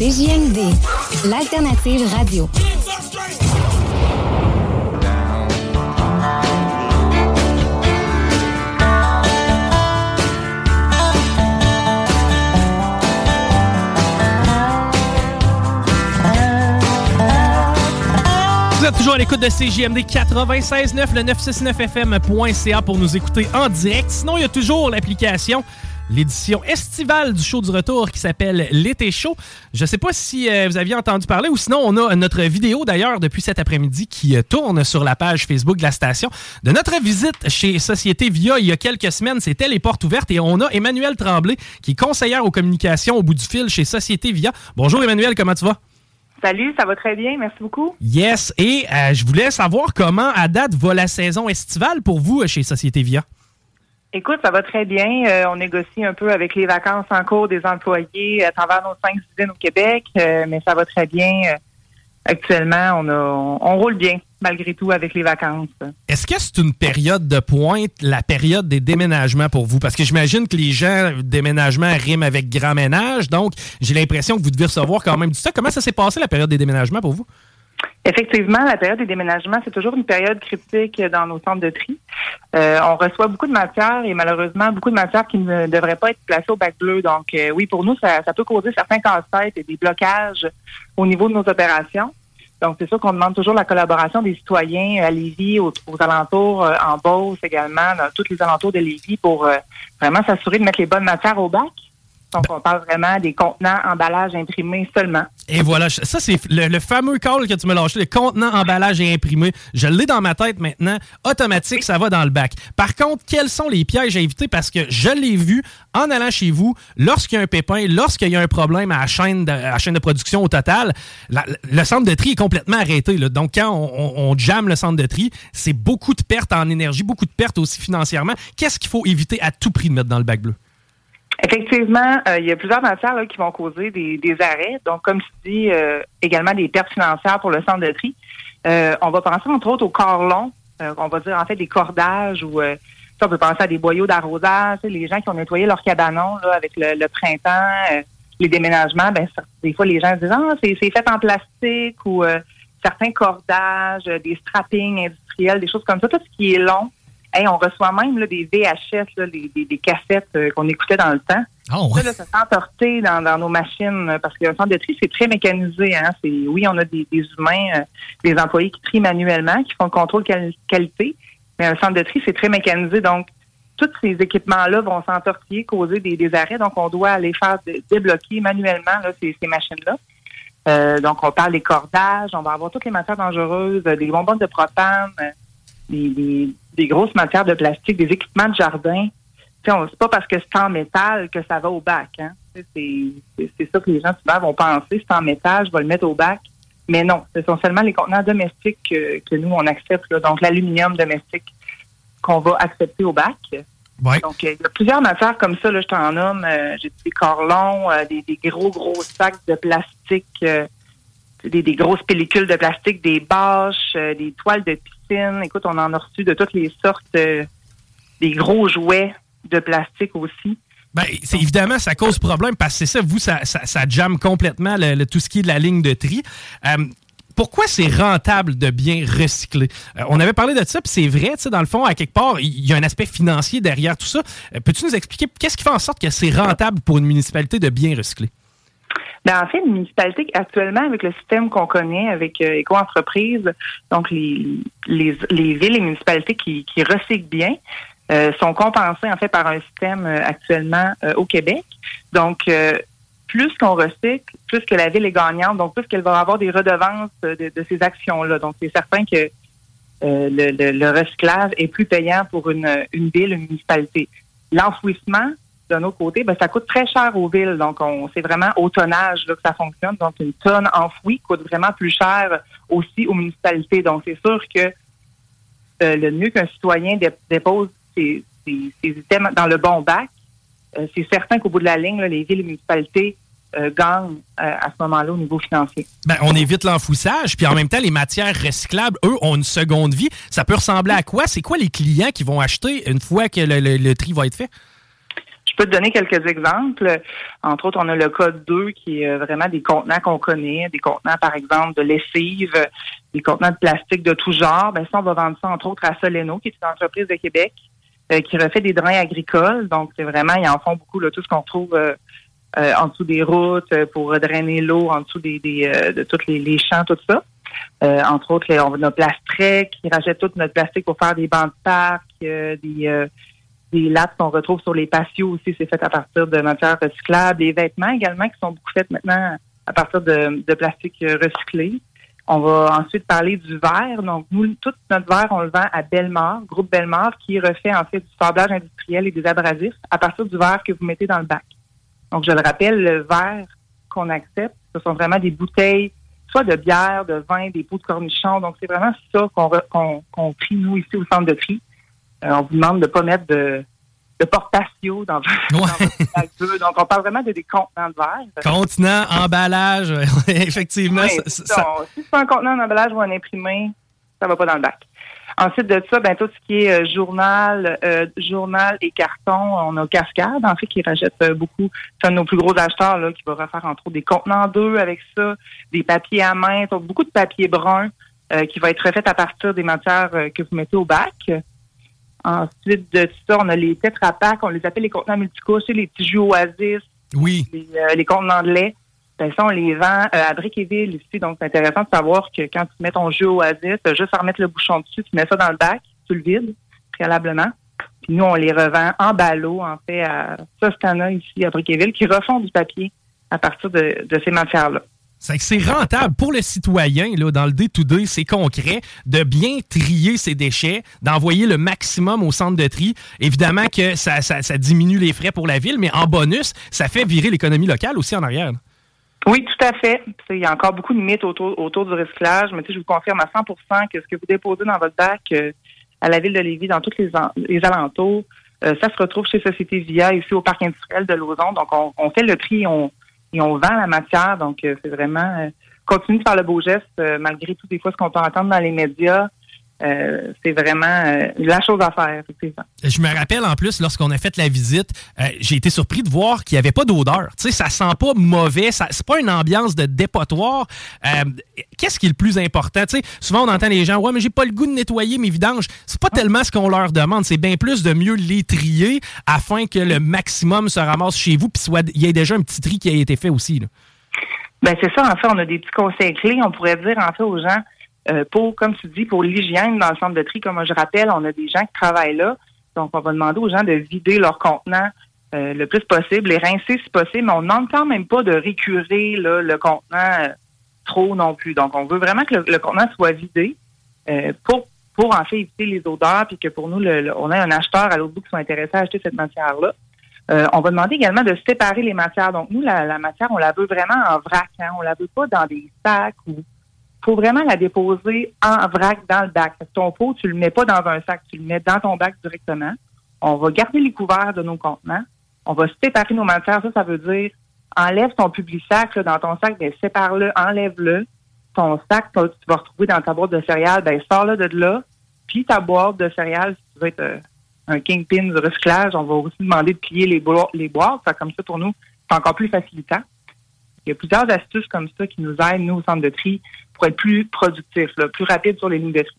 Speaker 6: CJMD, l'Alternative Radio.
Speaker 4: Vous êtes toujours à l'écoute de CJMD 96.9, le 969fm.ca pour nous écouter en direct. Sinon, il y a toujours l'application, l'édition estivale du show du retour qui s'appelle L'été chaud. Je ne sais pas si euh, vous aviez entendu parler ou sinon, on a notre vidéo d'ailleurs depuis cet après-midi qui euh, tourne sur la page Facebook de la station de notre visite chez Société Via il y a quelques semaines. C'était les portes ouvertes et on a Emmanuel Tremblay qui est conseillère aux communications au bout du fil chez Société Via. Bonjour Emmanuel, comment tu vas?
Speaker 8: Salut, ça va très bien, merci beaucoup.
Speaker 4: Yes, et euh, je voulais savoir comment à date va la saison estivale pour vous chez Société Via?
Speaker 8: Écoute, ça va très bien. Euh, on négocie un peu avec les vacances en cours des employés à travers nos cinq usines au Québec, euh, mais ça va très bien. Euh, actuellement, on, roule bien, malgré tout, avec les vacances.
Speaker 4: Est-ce que c'est une période de pointe, la période des déménagements pour vous? Parce que j'imagine que les gens, déménagement rime avec grand ménage, donc j'ai l'impression que vous devez recevoir quand même du stock. Comment ça s'est passé la période des déménagements pour vous?
Speaker 8: Effectivement, la période des déménagements, c'est toujours une période critique dans nos centres de tri. Euh, on reçoit beaucoup de matières et malheureusement beaucoup de matières qui ne devraient pas être placées au bac bleu. Donc euh, oui, pour nous, ça, ça peut causer certains casse-têtes et des blocages au niveau de nos opérations. Donc c'est sûr qu'on demande toujours la collaboration des citoyens à Lévis, aux, alentours, euh, en Beauce également, dans tous les alentours de Lévis pour euh, vraiment s'assurer de mettre les bonnes matières au bac. Donc, on parle vraiment des contenants, emballages imprimés seulement.
Speaker 4: Et voilà, ça c'est le, le fameux call que tu me lâché, le contenant, emballage et imprimé. Je l'ai dans ma tête maintenant, automatique, ça va dans le bac. Par contre, quels sont les pièges à éviter? Parce que je l'ai vu en allant chez vous, lorsqu'il y a un pépin, lorsqu'il y a un problème à la chaîne de, à la chaîne de production au total, la- le centre de tri est complètement arrêté. là. Donc, quand on, on, on jamme le centre de tri, c'est beaucoup de pertes en énergie, beaucoup de pertes aussi financièrement. Qu'est-ce qu'il faut éviter à tout prix de mettre dans le bac bleu?
Speaker 8: Effectivement, euh, il y a plusieurs matières là, qui vont causer des, des arrêts. Donc, comme tu dis, euh, également des pertes financières pour le centre de tri. Euh, on va penser entre autres au corps long. Euh, on va dire en fait des cordages ou euh, ça, on peut penser à des boyaux d'arrosage. Les gens qui ont nettoyé leur cabanon là, avec le, le printemps, euh, les déménagements, ben des fois les gens se disent ah c'est c'est fait en plastique ou certains cordages, des strappings industriels, des choses comme ça. Tout ce qui est long Hey, on reçoit même là, des VHS, là, des, des, des cassettes euh, qu'on écoutait dans le temps.
Speaker 4: Oh,
Speaker 8: Ça, là, ça s'entortait dans, dans nos machines euh, parce qu'un centre de tri, c'est très mécanisé. Hein? C'est, oui, on a des, des humains, euh, des employés qui trient manuellement, qui font le contrôle quali- qualité, mais un centre de tri, c'est très mécanisé. Donc, tous ces équipements-là vont s'entortiller, causer des, des arrêts. Donc, on doit les faire dé- débloquer manuellement, là, ces, ces machines-là. Euh, donc, on parle des cordages, on va avoir toutes les matières dangereuses, des bonbonnes de propane, des, des, des grosses matières de plastique, des équipements de jardin. C'est pas parce que c'est en métal que ça va au bac. Hein. C'est ça que les gens souvent vont penser. C'est en métal, je vais le mettre au bac. Mais non, ce sont seulement les contenants domestiques que, que nous, on accepte. là. Donc, l'aluminium domestique qu'on va accepter au bac. Donc, euh, il y a plusieurs matières comme ça, là, je t'en nomme. Euh, J'ai des corlons, euh, des, des gros, gros sacs de plastique, euh, des, des grosses pellicules de plastique, des bâches, euh, des toiles de piscine. Écoute, on en a reçu de toutes les sortes, euh, des gros jouets de plastique aussi.
Speaker 4: Ben, c'est évidemment, ça cause problème parce que c'est ça, vous, ça, ça, jamme complètement tout ce qui est de la ligne de tri. Euh, pourquoi c'est rentable de bien recycler? Euh, on avait parlé de ça, puis c'est vrai, tu sais, dans le fond, à quelque part, il y a un aspect financier derrière tout ça. Peux-tu nous expliquer qu'est-ce qui fait en sorte que c'est rentable pour une municipalité de bien recycler?
Speaker 8: Ben, en fait, une municipalité, actuellement, avec le système qu'on connaît, avec euh, éco-entreprise, donc les, les, les villes et municipalités qui, qui recyclent bien, euh, sont compensées, en fait, par un système euh, actuellement euh, au Québec. Donc, euh, plus qu'on recycle, plus que la ville est gagnante, donc plus qu'elle va avoir des redevances euh, de, de ces actions-là. Donc, c'est certain que le, le- le recyclage est plus payant pour une, une ville, une municipalité. L'enfouissement, d'un autre côté, ben, ça coûte très cher aux villes. Donc, on c'est vraiment au tonnage que ça fonctionne. Donc, une tonne enfouie coûte vraiment plus cher aussi aux municipalités. Donc, c'est sûr que euh, le mieux qu'un citoyen dé- dépose ses, items dans le bon bac, euh, c'est certain qu'au bout de la ligne, les villes et municipalités euh, gagnent à ce moment-là au niveau financier.
Speaker 4: Ben, on évite l'enfouissage, puis en même temps, les matières recyclables, eux, ont une seconde vie. Ça peut ressembler à quoi? C'est quoi les clients qui vont acheter une fois que le tri va être fait?
Speaker 8: Je peux te donner quelques exemples. Entre autres, on a le code 2 qui est euh, vraiment des contenants qu'on connaît, des contenants, par exemple, de lessive, des contenants de plastique de tout genre. Ben, ça, on va vendre ça, entre autres, à Soleno, qui est une entreprise de Québec euh, qui refait des drains agricoles. Donc, c'est vraiment, ils en font beaucoup, là, tout ce qu'on trouve euh, euh, en dessous des routes euh, pour drainer l'eau, en dessous des, des, de tous les, champs, tout ça. Entre autres, on a Plastrec qui rachète tout notre plastique pour faire des bancs de parc, des, des lattes qu'on retrouve sur les patios aussi, c'est fait à partir de matières recyclables. Les vêtements également qui sont beaucoup faits maintenant à partir de, de plastique recyclé. On va ensuite parler du verre. Donc, nous, tout notre verre, on le vend à Belmar, groupe Belmar, qui refait en fait du sablage industriel et des abrasifs à partir du verre que vous mettez dans le bac. Donc, je le rappelle, le verre qu'on accepte, ce sont vraiment des bouteilles, soit de bière, de vin, des pots de cornichons. Donc, c'est vraiment ça qu'on qu'on qu'on trie, nous, ici, au centre de tri. Euh, on vous demande de ne pas mettre de, de porte-patio dans, dans votre bac bleu. Donc, on parle vraiment de des contenants de verre.
Speaker 4: Contenant, emballage, effectivement. Ça- ça-.
Speaker 8: On- Si c'est un contenant d'emballage ou un imprimé, ça va pas dans le bac. Ensuite de ça, ben tout ce qui est euh, journal, euh, journal et carton, on a Cascade, en fait, qui rachète euh, beaucoup. C'est un de nos plus gros acheteurs, là, qui va refaire entre autres des contenants d'œufs avec ça, des papiers à main, donc beaucoup de papier brun euh, qui va être refait à partir des matières que vous mettez au bac. Ensuite de ça, on a les Tetra Pak, on les appelle les contenants multicouches, les petits jus Oasis,
Speaker 4: oui.
Speaker 8: les, euh, les contenants de lait. Ben, ça, on les vend euh, à Brickeville ici. Donc, c'est intéressant de savoir que quand tu mets ton jus Oasis, tu as juste à remettre le bouchon dessus, tu mets ça dans le bac, tu le vides préalablement. Puis nous, on les revend en ballot, en fait, à Sostana, ici, à Brickeville, qui refont du papier à partir de, de ces matières-là.
Speaker 4: C'est que c'est rentable pour le citoyen, là, dans le day-to-day, c'est concret, de bien trier ses déchets, d'envoyer le maximum au centre de tri. Évidemment que ça, ça- ça diminue les frais pour la ville, mais en bonus, ça fait virer l'économie locale aussi en arrière.
Speaker 8: Oui, tout à fait. Il y a encore beaucoup de mythes autour, autour du recyclage, mais je vous confirme à 100% que ce que vous déposez dans votre bac euh, à la ville de Lévis, dans tous les, les alentours, euh, ça se retrouve chez Société Via, ici au parc industriel de Lauson. Donc, on, on fait le tri on, et on vend la matière. Donc, euh, c'est vraiment... euh, continue de faire le beau geste, euh, malgré tout, des fois, ce qu'on peut entendre dans les médias. Euh, c'est vraiment euh, la chose à faire.
Speaker 4: Je me rappelle en plus, lorsqu'on a fait la visite, euh, j'ai été surpris de voir qu'il n'y avait pas d'odeur. Tu sais, ça sent pas mauvais, ça, c'est pas une ambiance de dépotoir. Qu'est-ce qui est le plus important? Tu sais, souvent on entend les gens, ouais, mais j'ai pas le goût de nettoyer mes vidanges. C'est pas tellement ce qu'on leur demande, c'est bien plus de mieux les trier afin que le maximum se ramasse chez vous, puis il y ait déjà un petit tri qui a été fait aussi. Là.
Speaker 8: Ben c'est ça, en fait, on a des petits conseils clés, on pourrait dire en fait aux gens euh, pour, comme tu dis, pour l'hygiène dans le centre de tri, comme je rappelle, on a des gens qui travaillent là. Donc, on va demander aux gens de vider leur contenant euh, le plus possible, les rincer si possible, mais on ne demande quand même pas de récurer le contenant euh, trop non plus. Donc, on veut vraiment que le, contenant soit vidé pour, pour en fait éviter les odeurs, puis que pour nous, on a un acheteur à l'autre bout qui sont intéressés à acheter cette matière-là. on va demander également de séparer les matières. Donc, nous, la, matière, on la veut vraiment en vrac. Hein? On la veut pas dans des sacs ou faut vraiment la déposer en vrac dans le bac. Ton pot, tu le mets pas dans un sac, tu le mets dans ton bac directement. On va garder les couverts de nos contenants. On va séparer nos matières. Ça, ça veut dire enlève ton public sac dans ton sac, ben sépare-le, enlève-le. Ton sac, tu vas retrouver dans ta boîte de céréales, ben sors-le de là. Puis ta boîte de céréales, si tu veux être euh, un kingpin de recyclage, on va aussi demander de plier les, boîtes. Les boîtes. Ça, comme ça, pour nous, c'est encore plus facilitant. Il y a plusieurs astuces comme ça qui nous aident, nous, au centre de tri, pour être plus productif, plus rapide sur les lignes de tri.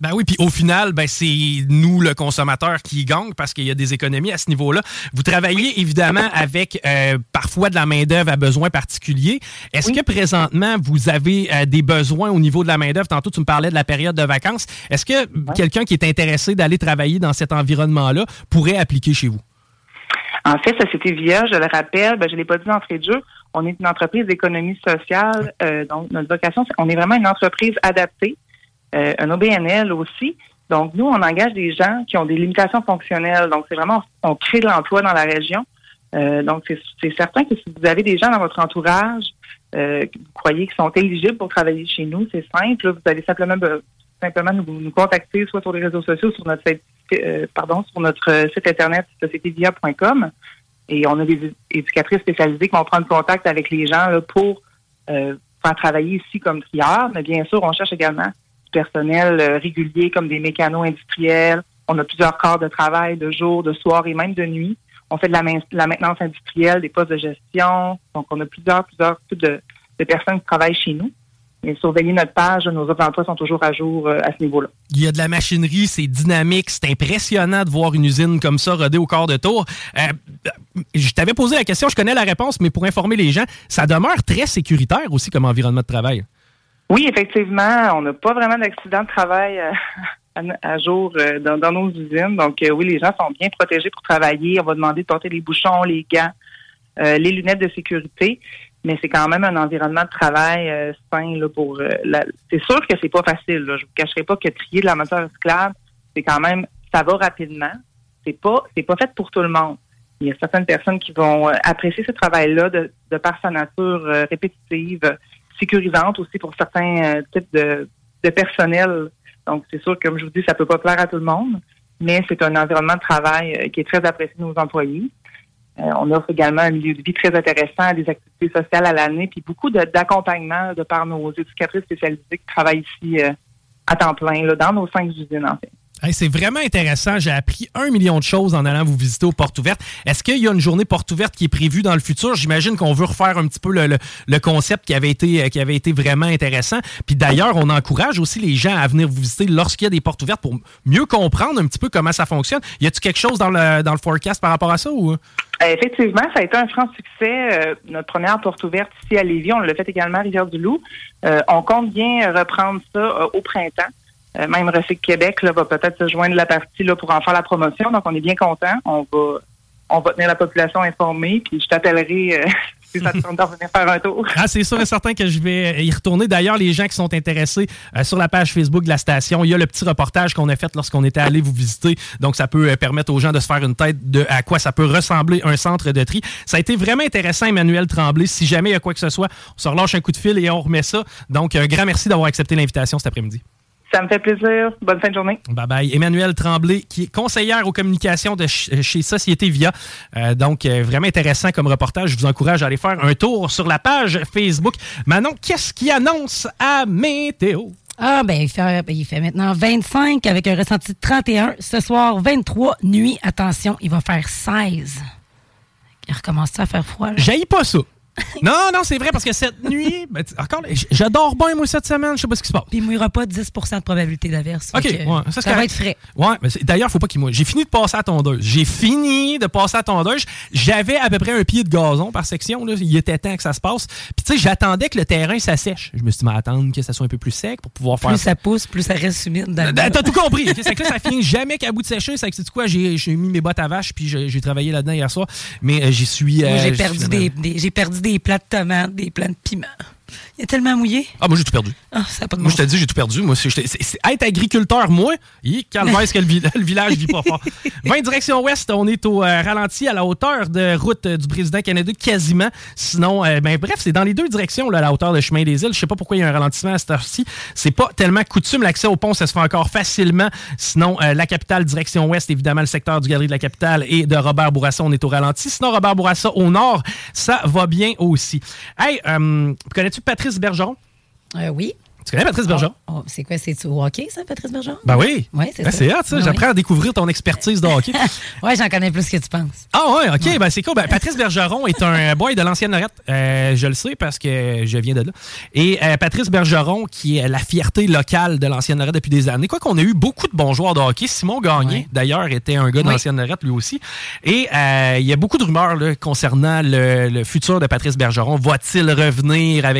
Speaker 4: Ben oui, puis au final, ben c'est nous, le consommateur, qui gagne parce qu'il y a des économies à ce niveau-là. Vous travaillez évidemment avec euh, parfois de la main-d'œuvre à besoins particuliers. Est-ce que présentement, vous avez euh, des besoins au niveau de la main-d'œuvre? Tantôt, tu me parlais de la période de vacances. Est-ce que quelqu'un qui est intéressé d'aller travailler dans cet environnement-là pourrait appliquer chez vous?
Speaker 8: En fait, Société Via, je le rappelle, ben, je ne l'ai pas dit d'entrée de jeu, on est une entreprise d'économie sociale. Euh, donc, notre vocation, c'est on est vraiment une entreprise adaptée, euh, un OBNL aussi. Donc, nous, on engage des gens qui ont des limitations fonctionnelles. Donc, c'est vraiment, on crée de l'emploi dans la région. Euh, donc, c'est certain que si vous avez des gens dans votre entourage euh, que vous croyez qu'ils sont éligibles pour travailler chez nous, c'est simple. vous allez simplement simplement nous, nous, contacter soit sur les réseaux sociaux, sur notre site, euh, pardon, sur notre site internet sociétévia.com. Et on a des éducatrices spécialisées qui vont prendre contact avec les gens pour euh, faire travailler ici comme trieur. Mais bien sûr, on cherche également du personnel euh, régulier comme des mécanos industriels. On a plusieurs corps de travail de jour, de soir et même de nuit. On fait de la, la maintenance industrielle, des postes de gestion. Donc, on a plusieurs, plusieurs types de personnes qui travaillent chez nous et surveiller notre page, nos offres d'emploi sont toujours à jour euh, à ce niveau-là.
Speaker 4: Il y a de la machinerie, c'est dynamique, c'est impressionnant de voir une usine comme ça roder au corps de tour. Euh, je t'avais posé la question, je connais la réponse, mais pour informer les gens, ça demeure très sécuritaire aussi comme environnement de travail.
Speaker 8: Oui, effectivement, on n'a pas vraiment d'accident de travail euh, à, jour dans, nos usines. Donc oui, les gens sont bien protégés pour travailler. On va demander de porter les bouchons, les gants, les lunettes de sécurité mais c'est quand même un environnement de travail euh, sain là, pour euh, la... c'est sûr que c'est pas facile là. je vous cacherai pas que trier de la matière recyclable c'est quand même ça va rapidement. C'est pas c'est pas fait pour tout le monde. Il y a certaines personnes qui vont euh, apprécier ce travail là de, de par sa nature répétitive sécurisante aussi pour certains types de, de personnel. Donc c'est sûr comme je vous dis ça peut pas plaire à tout le monde mais c'est un environnement de travail qui est très apprécié de nos employés. euh, on offre également un milieu de vie très intéressant, des activités sociales à l'année, puis beaucoup d'accompagnement de, par nos éducatrices spécialisées qui travaillent ici euh, à temps plein, là, dans nos cinq usines, en fait
Speaker 4: c'est vraiment intéressant. J'ai appris un million de choses en allant vous visiter aux portes ouvertes. Est-ce qu'il y a une journée porte ouverte qui est prévue dans le futur? J'imagine qu'on veut refaire un petit peu le, concept qui avait, été, qui avait été vraiment intéressant. Puis d'ailleurs, on encourage aussi les gens à venir vous visiter lorsqu'il y a des portes ouvertes pour mieux comprendre un petit peu comment ça fonctionne. Y a-t-il quelque chose dans le, dans le forecast par rapport à ça? Ou? Euh,
Speaker 8: effectivement, ça a été un franc succès. Euh, notre première porte ouverte ici à Lévis, on l'a fait également à Rivière-du-Loup. Euh, on compte bien reprendre ça au printemps. Euh, même Recyc Québec va peut-être se joindre la partie là, pour en faire la promotion. Donc, on est bien content. On va on va tenir la population informée, puis je t'appellerai euh, si ça te tente de faire un tour.
Speaker 4: Ah, c'est sûr et certain que je vais y retourner. D'ailleurs, les gens qui sont intéressés euh, sur la page Facebook de la station, il y a le petit reportage qu'on a fait lorsqu'on était allé vous visiter. Donc, ça peut permettre aux gens de se faire une tête de à quoi ça peut ressembler un centre de tri. Ça a été vraiment intéressant, Emmanuel Tremblay. Si jamais il y a quoi que ce soit, on se relâche un coup de fil et on remet ça. Donc, un grand merci d'avoir accepté l'invitation cet après-midi.
Speaker 8: Ça me fait plaisir. Bonne fin de journée. Bye
Speaker 4: bye. Emmanuel Tremblay, qui est conseillère aux communications de chez Société Via. Euh, donc, euh, vraiment intéressant comme reportage. Je vous encourage à aller faire un tour sur la page Facebook. Manon, qu'est-ce qui annonce à Météo?
Speaker 5: Ah, ben il, fait, ben, il fait maintenant 25 avec un ressenti de 31. Ce soir, 23. Nuit, attention, il va faire 16. Il recommence à faire froid.
Speaker 4: J'aille pas ça. non, non, c'est vrai, parce que cette nuit, ben, encore, j'adore bien, moi, cette semaine. Je sais pas ce qui se passe.
Speaker 5: Puis il mouillera pas 10 de probabilité d'averse.
Speaker 4: OK, ouais,
Speaker 5: ça, ça va être frais.
Speaker 4: Ouais, mais d'ailleurs, faut pas qu'il mouille. J'ai fini de passer à tondeuse. J'ai fini de passer à tondeuse. J'avais à peu près un pied de gazon par section. Là. Il était temps que ça se passe. Puis, tu sais, j'attendais que le terrain s'assèche. Je me suis dit, attendre que ça soit un peu plus sec pour pouvoir faire.
Speaker 5: Plus ça pousse, plus ça reste humide.
Speaker 4: T'as tout compris. c'est que là, ça finit jamais qu'à bout de sécher. C'est que, c'est quoi, j'ai mis mes bottes à vache, puis j'ai travaillé là-dedans hier soir. Mais euh, j'y suis.
Speaker 5: Euh, j'ai perdu, des, j'ai perdu des plats de tomates des plants de piment. Il est tellement mouillé.
Speaker 4: Ah, moi, j'ai tout perdu.
Speaker 5: Ah, ça pas de
Speaker 4: moi, je t'ai dit, j'ai tout perdu. Moi, c'est, être agriculteur, moi, calvaire, que le, village vit pas fort? 20 direction ouest, on est au euh, ralenti à la hauteur de route euh, du président canadien, quasiment. Sinon, euh, ben, bref, c'est dans les deux directions, là, à la hauteur de chemin des îles. Je sais pas pourquoi il y a un ralentissement à cette heure-ci. C'est pas tellement coutume. L'accès au pont, ça se fait encore facilement. Sinon, la capitale, direction ouest, évidemment, le secteur du Galerie de la Capitale et de Robert Bourassa, on est au ralenti. Sinon, Robert Bourassa au nord, ça va bien aussi. Hey, connais-tu Patrice Bergeron?
Speaker 5: oui.
Speaker 4: Tu connais Patrice Bergeron?
Speaker 5: Oh, oh, c'est quoi, c'est au hockey, ça, Patrice Bergeron?
Speaker 4: Ben oui.
Speaker 5: Oui, c'est
Speaker 4: ben,
Speaker 5: ça.
Speaker 4: C'est hot, ça. J'apprends à découvrir ton expertise de hockey.
Speaker 5: oui, j'en connais plus que tu penses.
Speaker 4: Ah ouais, OK. Ben, c'est cool. Ben, Patrice Bergeron est un boy de l'ancienne Lorette. Euh, je le sais parce que je viens de là. Et euh, Patrice Bergeron, qui est la fierté locale de l'ancienne Lorette depuis des années. Quoi qu'on a eu beaucoup de bons joueurs de hockey. Simon Gagné, d'ailleurs, était un gars de l'ancienne Lorette, lui aussi. Et euh, il y a beaucoup de rumeurs là, concernant le, le futur de Patrice Bergeron. Va-t-il revenir avec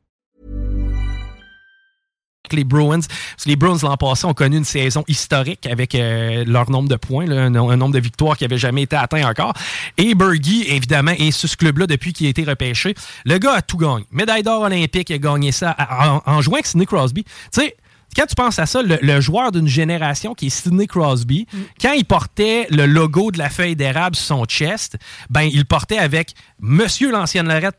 Speaker 4: Les Bruins. les Bruins, l'an passé, ont connu une saison historique avec euh, leur nombre de points, un, nombre de victoires qui n'avait jamais été atteint encore. Et Bergie, évidemment, est ce club-là depuis qu'il a été repêché. Le gars a tout gagné. Médaille d'or olympique, il a gagné ça en, en jouant avec Sidney Crosby. Tu quand tu penses à ça, le, joueur d'une génération qui est Sidney Crosby, mm. quand il portait le logo de la feuille d'érable sur son chest, ben il portait avec Monsieur l'ancienne Lorette,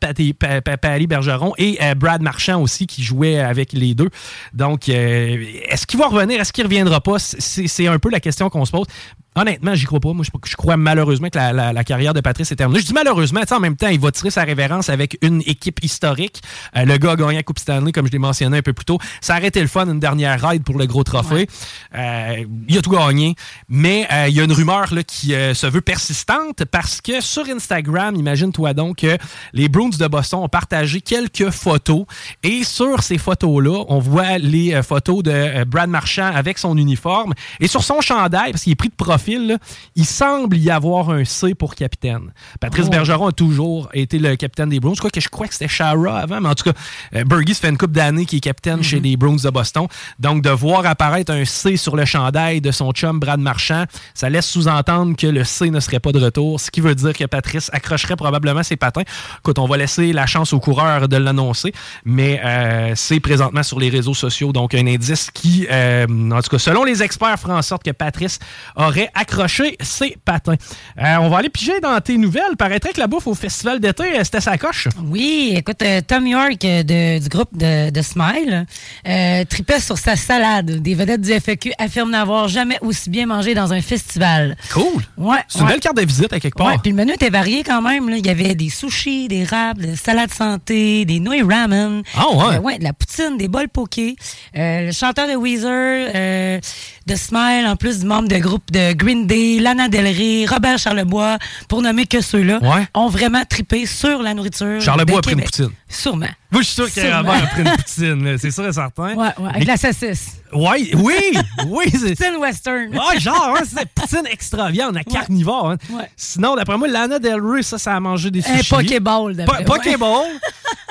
Speaker 4: Paris Bergeron et euh, Brad Marchand aussi qui jouait avec les deux. Donc, euh, est-ce qu'il va revenir? Est-ce qu'il reviendra pas? C'est un peu la question qu'on se pose. Honnêtement, j'y crois pas. Moi, je, crois malheureusement que la, carrière de Patrice est terminée. Je dis malheureusement, en même temps, il va tirer sa révérence avec une équipe historique. Euh, le gars a gagné la Coupe Stanley, comme je l'ai mentionné un peu plus tôt. Ça a arrêté le fun, une dernière ride pour le gros trophée. Euh, il a tout gagné. Mais euh, il y a une rumeur là, qui se veut persistante parce que sur Instagram, imagine-toi donc que les Bruins de Boston ont partagé quelques photos. Et sur ces photos-là, on voit les photos de Brad Marchand avec son uniforme. Et sur son chandail, parce qu'il est pris de il semble y avoir un C pour capitaine. Patrice oh. Bergeron a toujours été le capitaine des Bruins. Je crois que, je crois que c'était Shara avant, mais en tout cas, euh, Bergie, fait une coupe d'années qui est capitaine chez mm-hmm. les Bruins de Boston. Donc, de voir apparaître un C sur le chandail de son chum Brad Marchand, ça laisse sous-entendre que le C ne serait pas de retour, ce qui veut dire que Patrice accrocherait probablement ses patins. Écoute, on va laisser la chance aux coureurs de l'annoncer, mais euh, c'est présentement sur les réseaux sociaux, donc un indice qui, euh, en tout cas, selon les experts, fera en sorte que Patrice aurait accrocher ses patins. Euh, on va aller piger dans tes nouvelles. Paraîtrait que la bouffe au festival d'été, euh, c'était sa coche.
Speaker 5: Oui, écoute, euh, Tom York du groupe de, Smile tripait sur sa salade. Des vedettes du FAQ affirment n'avoir jamais aussi bien mangé dans un festival.
Speaker 4: Cool.
Speaker 5: Ouais.
Speaker 4: C'est une belle carte de visite à quelque part. Ouais,
Speaker 5: puis le menu était varié quand même. Il y avait des sushis, des wraps, des salades santé, des nouilles ramen.
Speaker 4: Ah ouais.
Speaker 5: ouais, de la poutine, des bols poké. le chanteur de Weezer, de Smile, en plus du membre de groupe de Green Day, Lana Del Rey, Robert Charlebois, pour nommer que ceux-là,
Speaker 4: Ouais.
Speaker 5: ont vraiment trippé sur la nourriture.
Speaker 4: Charlebois a pris une poutine.
Speaker 5: Sûrement.
Speaker 4: Moi, je suis sûr qu'il. Robert a pris une poutine, c'est sûr et certain.
Speaker 5: Ouais, ouais, avec la saucisse.
Speaker 4: Ouais, oui, oui.
Speaker 5: Poutine western.
Speaker 4: Ouais, genre, hein, c'est poutine extra viande, à carnivore. hein.
Speaker 5: Ouais.
Speaker 4: Sinon, d'après moi, Lana Del Rey, ça, ça a mangé des
Speaker 5: Un
Speaker 4: sushis.
Speaker 5: Pokéball, d'après
Speaker 4: Po-. Pokéball.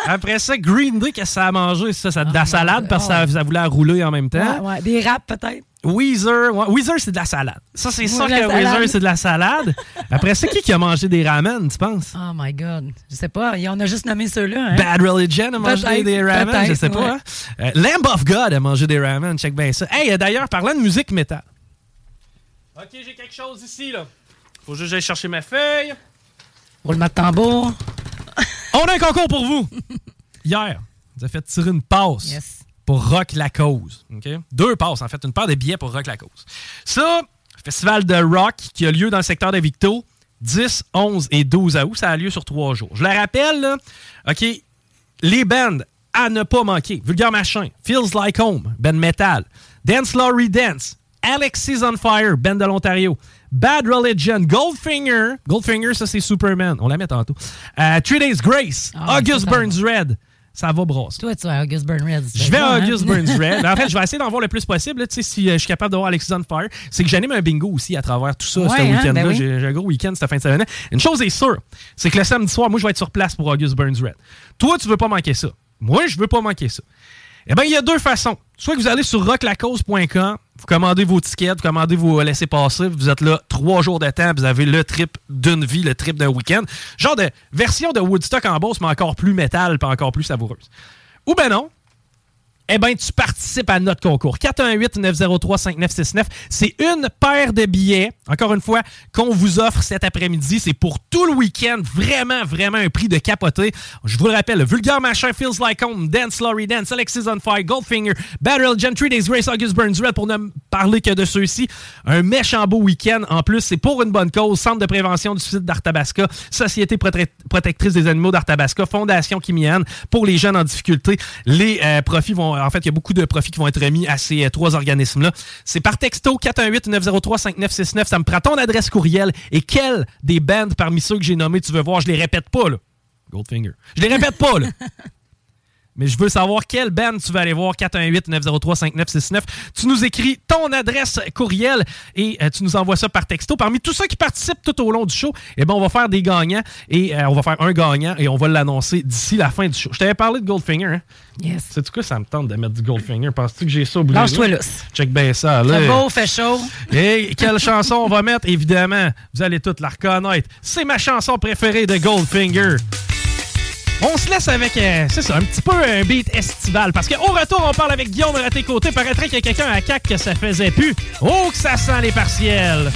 Speaker 4: Après ça, Green Day, qu'est-ce que ça a mangé? Ça, ça de la salade parce que ça, voulait rouler en même temps.
Speaker 5: Ouais, ouais, des raps peut-être.
Speaker 4: Weezer, ouais, Weezer, c'est de la salade. Ça, c'est
Speaker 5: la
Speaker 4: que
Speaker 5: salade.
Speaker 4: Weezer, c'est de la salade. Après ça, qui qui a mangé des ramen, tu penses?
Speaker 5: Oh my God. Je sais pas. On a juste nommé ceux-là. Hein?
Speaker 4: Bad Religion a mangé des ramen, je sais pas.
Speaker 5: ouais.
Speaker 4: hein. Euh, Lamb of God a mangé des ramen, check bien ça. Hey, euh, d'ailleurs, parlant de musique métal. Ok, j'ai quelque chose ici, là. Faut juste que j'aille chercher ma feuille.
Speaker 5: Roulement de tambour.
Speaker 4: On a un concours pour vous. Hier, vous avez fait tirer une passe
Speaker 5: Yes.
Speaker 4: Pour Rock la Cause. Deux passes, en fait, une paire de billets pour Rock la Cause. Ça, festival de rock qui a lieu dans le secteur de Victo, 10, 11 et 12 août. Ça a lieu sur trois jours. Je le rappelle, là, OK, les bands à ne pas manquer. Vulgar Machin, Feels Like Home, band metal. Dance Laurie Dance, Alexis on Fire, band de l'Ontario. Bad Religion, Goldfinger. Goldfinger, ça c'est Superman. On la met tantôt. Euh, Three Days Grace,
Speaker 5: Ah,
Speaker 4: August Burns Red. Ça va brasser.
Speaker 5: Toi, tu vas à August Burn Red.
Speaker 4: Je vais à
Speaker 5: hein?
Speaker 4: August Burns Red. En fait, je vais essayer d'en voir le plus possible. Tu sais, si euh, je suis capable de voir Alexis on Fire, c'est que j'anime un bingo aussi à travers tout ça,
Speaker 5: Ouais,
Speaker 4: ce
Speaker 5: hein,
Speaker 4: week-end-là.
Speaker 5: ben oui.
Speaker 4: J'ai un gros week-end cette fin de semaine. Une chose est sûre, c'est que le samedi soir, moi, je vais être sur place pour August Burns Red. Toi, tu veux pas manquer ça. Moi, je veux pas manquer ça. Eh bien, il y a deux façons. Soit vous allez sur rocklacause.com, vous commandez vos tickets, vous commandez vos laissez-passer, vous êtes là trois jours de temps, vous avez le trip d'une vie, le trip d'un week-end. Genre de version de Woodstock en boss, mais encore plus métal, pas encore plus savoureuse. Ou ben non, eh bien, tu participes à notre concours. 418-903-5969. C'est une paire de billets, encore une fois, qu'on vous offre cet après-midi. C'est pour tout le week-end. Vraiment, vraiment un prix de capoter. Je vous le rappelle, Vulgar Machin, Feels Like Home, Dance Laurie Dance, Alexis on Fire, Goldfinger, Religion, Three Days Grace, August Burns Red, pour ne parler que de ceux-ci. Un méchant beau week-end. En plus, c'est pour une bonne cause. Centre de prévention du suicide d'Arthabasca, Société prote- protectrice des animaux d'Arthabasca, Fondation Kimian, pour les jeunes en difficulté. Les euh, profits vont, en fait, il y a beaucoup de profits qui vont être remis à ces euh, trois organismes-là. C'est par texto 418-903-5969. Ça me prend ton adresse courriel et quel des bands parmi ceux que j'ai nommés tu veux voir? Je les répète pas, là. Goldfinger. Je les répète pas, là. Mais je veux savoir quelle band tu vas aller voir. 418-903-5969. Tu nous écris ton adresse courriel et euh, tu nous envoies ça par texto. Parmi tous ceux qui participent tout au long du show, eh ben, on va faire des gagnants et euh, on va faire un gagnant et on va l'annoncer d'ici la fin du show. Je t'avais parlé de Goldfinger. Hein?
Speaker 5: Yes.
Speaker 4: C'est quoi? Ça me tente de mettre du Goldfinger? Penses-tu que j'ai ça oublié?
Speaker 5: Lâche-toi lousse.
Speaker 4: Check bien ça. Là.
Speaker 5: Fait beau, fait chaud.
Speaker 4: Et quelle chanson on va mettre? Évidemment, vous allez toutes la reconnaître. C'est ma chanson préférée de Goldfinger. On se laisse avec, euh, c'est ça, un petit peu un beat estival. Parce qu'au retour, on parle avec Guillaume à tes côtés. Paraîtrait qu'il y a quelqu'un à CAC que ça faisait plus. Oh, que ça sent les partiels!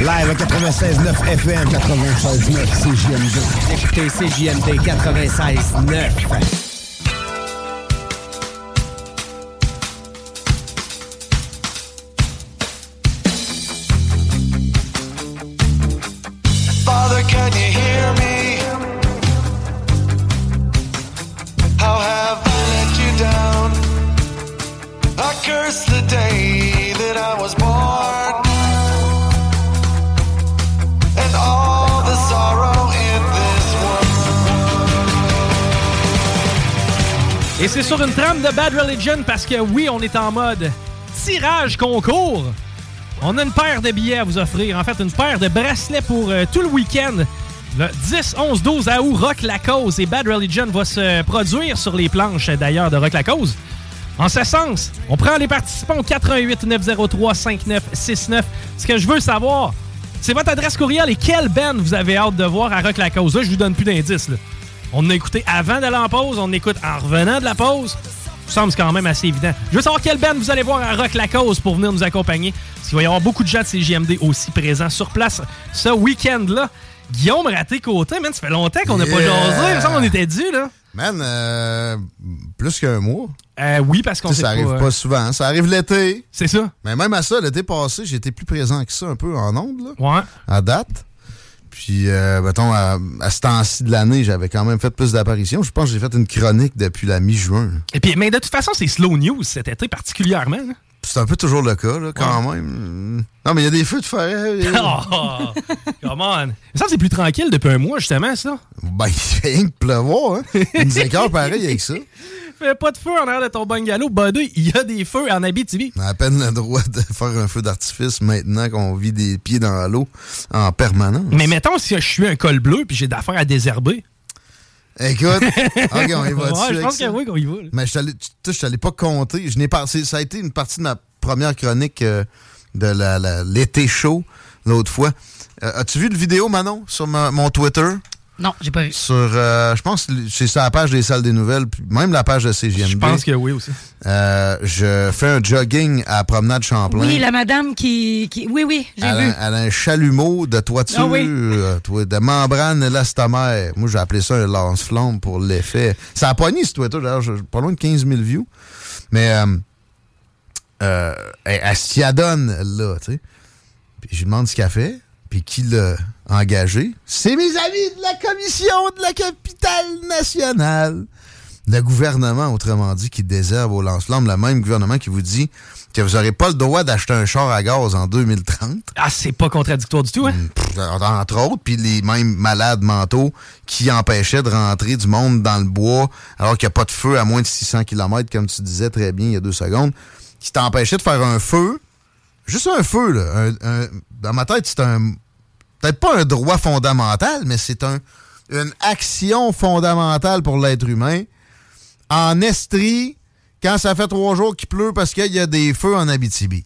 Speaker 9: Live à 96.9 FM. 96.9 CJMD.
Speaker 10: Écoutez CJMD 96.9.
Speaker 4: de Bad Religion parce que oui, on est en mode tirage concours. On a une paire de billets à vous offrir. En fait, une paire de bracelets pour euh, tout le week-end. Le 10, 11, 12 août, Rock la cause et Bad Religion va se produire sur les planches d'ailleurs de Rock la cause. En ce sens, on prend les participants au 88 903 5969. Ce que je veux savoir, c'est votre adresse courriel et quelle band vous avez hâte de voir à Rock la cause. Là, je vous donne plus d'indices. On a écouté avant d'aller en pause, on écoute en revenant de la pause. Ça me semble quand même assez évident. Je veux savoir quelle band vous allez voir à Rock la cause pour venir nous accompagner. Parce qu'il va y avoir beaucoup de gens de CGMD aussi présents sur place ce week-end-là. Guillaume Raté-Côté, man, ça fait longtemps qu'on n'a pas
Speaker 11: Yeah.
Speaker 4: jasé. Il me semble qu'on était dû, là.
Speaker 11: Man, euh, plus qu'un mois.
Speaker 4: Euh, oui, parce qu'on sait
Speaker 11: Ça arrive
Speaker 4: pas,
Speaker 11: pas,
Speaker 4: euh,
Speaker 11: souvent. Ça arrive l'été.
Speaker 4: C'est ça.
Speaker 11: Mais même à ça, l'été passé, j'étais plus présent que ça un peu en ondes, là.
Speaker 4: Ouais.
Speaker 11: À date. Puis, euh, mettons, à, à ce temps-ci de l'année, j'avais quand même fait plus d'apparitions. Je pense que j'ai fait une chronique depuis la mi-juin.
Speaker 4: Et puis, mais de toute façon, c'est slow news cet été particulièrement. là.
Speaker 11: C'est un peu toujours le cas, là, quand même. Non, mais il y a des feux de forêt.
Speaker 4: Oh, come on. Ça, c'est plus tranquille depuis un mois, justement, ça.
Speaker 11: Ben, il fait rien que pleuvoir, hein. Écœure pareil avec ça.
Speaker 4: Fais pas de feu en arrière de ton bungalow, buddy. Il y a des feux en Abitibi.
Speaker 11: On a à peine le droit de faire un feu d'artifice maintenant qu'on vit des pieds dans l'eau en permanence.
Speaker 4: Mais mettons si je suis un col bleu puis j'ai d'affaires à désherber.
Speaker 11: Écoute, OK, on y va
Speaker 4: Ouais, je pense que oui qu'on y va. là.
Speaker 11: Mais je t'allais- pas compter. Je n'ai pas, ça a été une partie de ma première chronique euh, de la- la- l'été chaud l'autre fois. Euh, As-tu vu le vidéo, Manon, sur ma- mon Twitter?
Speaker 5: Non, j'ai pas vu.
Speaker 11: Sur, euh, je pense que c'est sur la page des salles des nouvelles, puis même la page de CGMD.
Speaker 4: Je pense que oui aussi.
Speaker 11: Euh, je fais un jogging à Promenade Champlain.
Speaker 5: Oui, la madame qui. qui... Oui, oui, j'ai vu.
Speaker 11: elle a un chalumeau de toiture,
Speaker 5: Ah oui.
Speaker 11: euh, de membrane élastomère. Moi, j'ai appelé ça un lance-flamme pour l'effet. Ça a pogné ce Twitter, d'ailleurs, j'ai pas loin de 15 000 views. Mais euh, euh, elle, elle s'y adonne, là, tu sais. Puis je lui demande ce qu'elle fait, puis qui l'a engagé. C'est mes amis de la commission de la capitale nationale. Le gouvernement, autrement dit, qui désherbe au lance-flamme, le même gouvernement qui vous dit que vous n'aurez pas le droit d'acheter un char à gaz en 2030.
Speaker 4: Ah, c'est pas contradictoire du tout, hein?
Speaker 11: Pff, entre autres, puis les mêmes malades mentaux qui empêchaient de rentrer du monde dans le bois alors qu'il n'y a pas de feu à moins de 600 km, comme tu disais très bien il y a deux secondes, qui t'empêchaient de faire un feu, juste un feu, là. un- un- dans ma tête, c'est un... Peut-être pas un droit fondamental, mais c'est un, une action fondamentale pour l'être humain. En Estrie, quand ça fait trois jours qu'il pleut parce qu'il y a des feux en Abitibi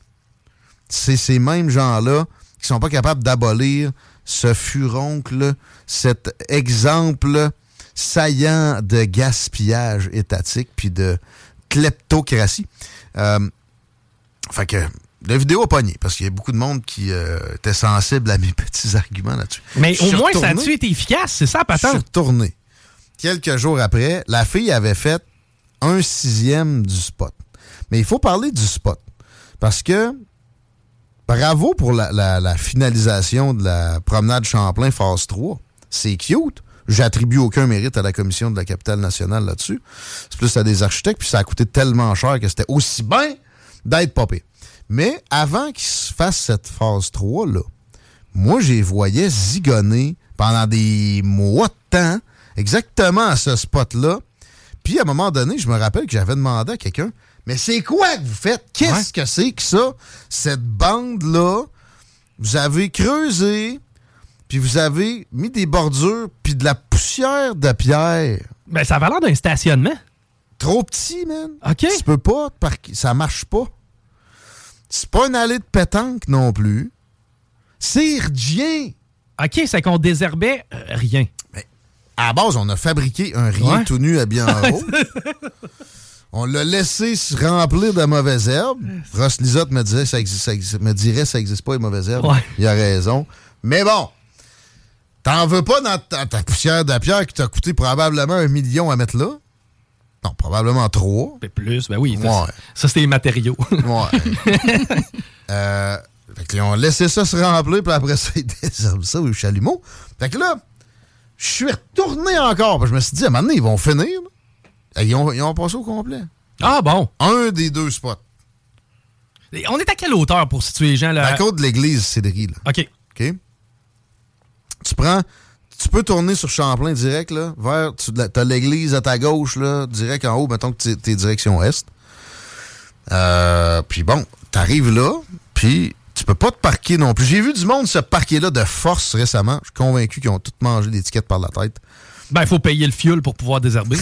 Speaker 11: c'est ces mêmes gens-là qui sont pas capables d'abolir ce furoncle, cet exemple saillant de gaspillage étatique puis de kleptocratie. Euh, fait que la vidéo a pogné parce qu'il y a beaucoup de monde qui euh, était sensible à mes petits arguments là-dessus.
Speaker 4: Mais au moins, ça a-tu été efficace? C'est ça,
Speaker 11: Je suis retourné. Quelques jours après, la fille avait fait un sixième du spot. Mais il faut parler du spot. Parce que bravo pour la, la- la finalisation de la promenade Champlain phase 3. C'est cute. J'attribue aucun mérite à la commission de la capitale nationale là-dessus. C'est plus à des architectes, puis ça a coûté tellement cher que c'était aussi bien d'être popé. Mais avant qu'il se fasse cette phase 3-là, moi, j'ai voyais zigonner pendant des mois de temps, exactement à ce spot-là. Puis, à un moment donné, je me rappelle que j'avais demandé à quelqu'un, mais c'est quoi que vous faites? Qu'est-ce que c'est que ça? Cette bande-là, vous avez creusé, puis vous avez mis des bordures, puis de la poussière de pierre.
Speaker 4: Ben, ça a l'air d'un stationnement.
Speaker 11: Trop petit, man.
Speaker 4: OK.
Speaker 11: Tu peux pas, te parquer. ça marche pas. C'est pas une allée de pétanque non plus. C'est rien.
Speaker 4: OK, c'est qu'on désherbait euh, rien.
Speaker 11: À la base, on a fabriqué un rien
Speaker 4: Ouais.
Speaker 11: tout nu habillé en haut. On l'a laissé se remplir de mauvaises herbes. Ross Lisotte me, disait, ça existe, ça existe- me dirait ça n'existe pas, les mauvaises herbes.
Speaker 4: Ouais.
Speaker 11: Il a raison. Mais bon, t'en veux pas dans ta, ta poussière de pierre qui t'a coûté probablement un million à mettre là? Non, probablement trois.
Speaker 4: Mais plus, ben oui. ça,
Speaker 11: Ouais.
Speaker 4: c'est- Ça, c'est les matériaux.
Speaker 11: Ouais. euh, fait qu'ils ont laissé ça se remplir, puis après ça, ils désherbent ça au chalumeau. Fait que là, je suis retourné encore, que je me suis dit, à un moment donné, ils vont finir. Et Ils ont, ils ont passé au complet.
Speaker 4: Ah bon?
Speaker 11: Un des deux spots.
Speaker 4: Et On est à quelle hauteur pour situer les gens là?
Speaker 11: La côte de l'église Cédric, là.
Speaker 4: OK.
Speaker 11: OK? Tu prends. Tu peux tourner sur Champlain direct, là, vers. Tu as l'église à ta gauche, là, direct en haut, mettons que tu es direction est. Euh, puis bon, t'arrives là, puis tu peux pas te parquer non plus. J'ai vu du monde se parquer là de force récemment. Je suis convaincu qu'ils ont tous mangé l'étiquette par la tête.
Speaker 4: Ben, il faut payer le fuel pour pouvoir désherber.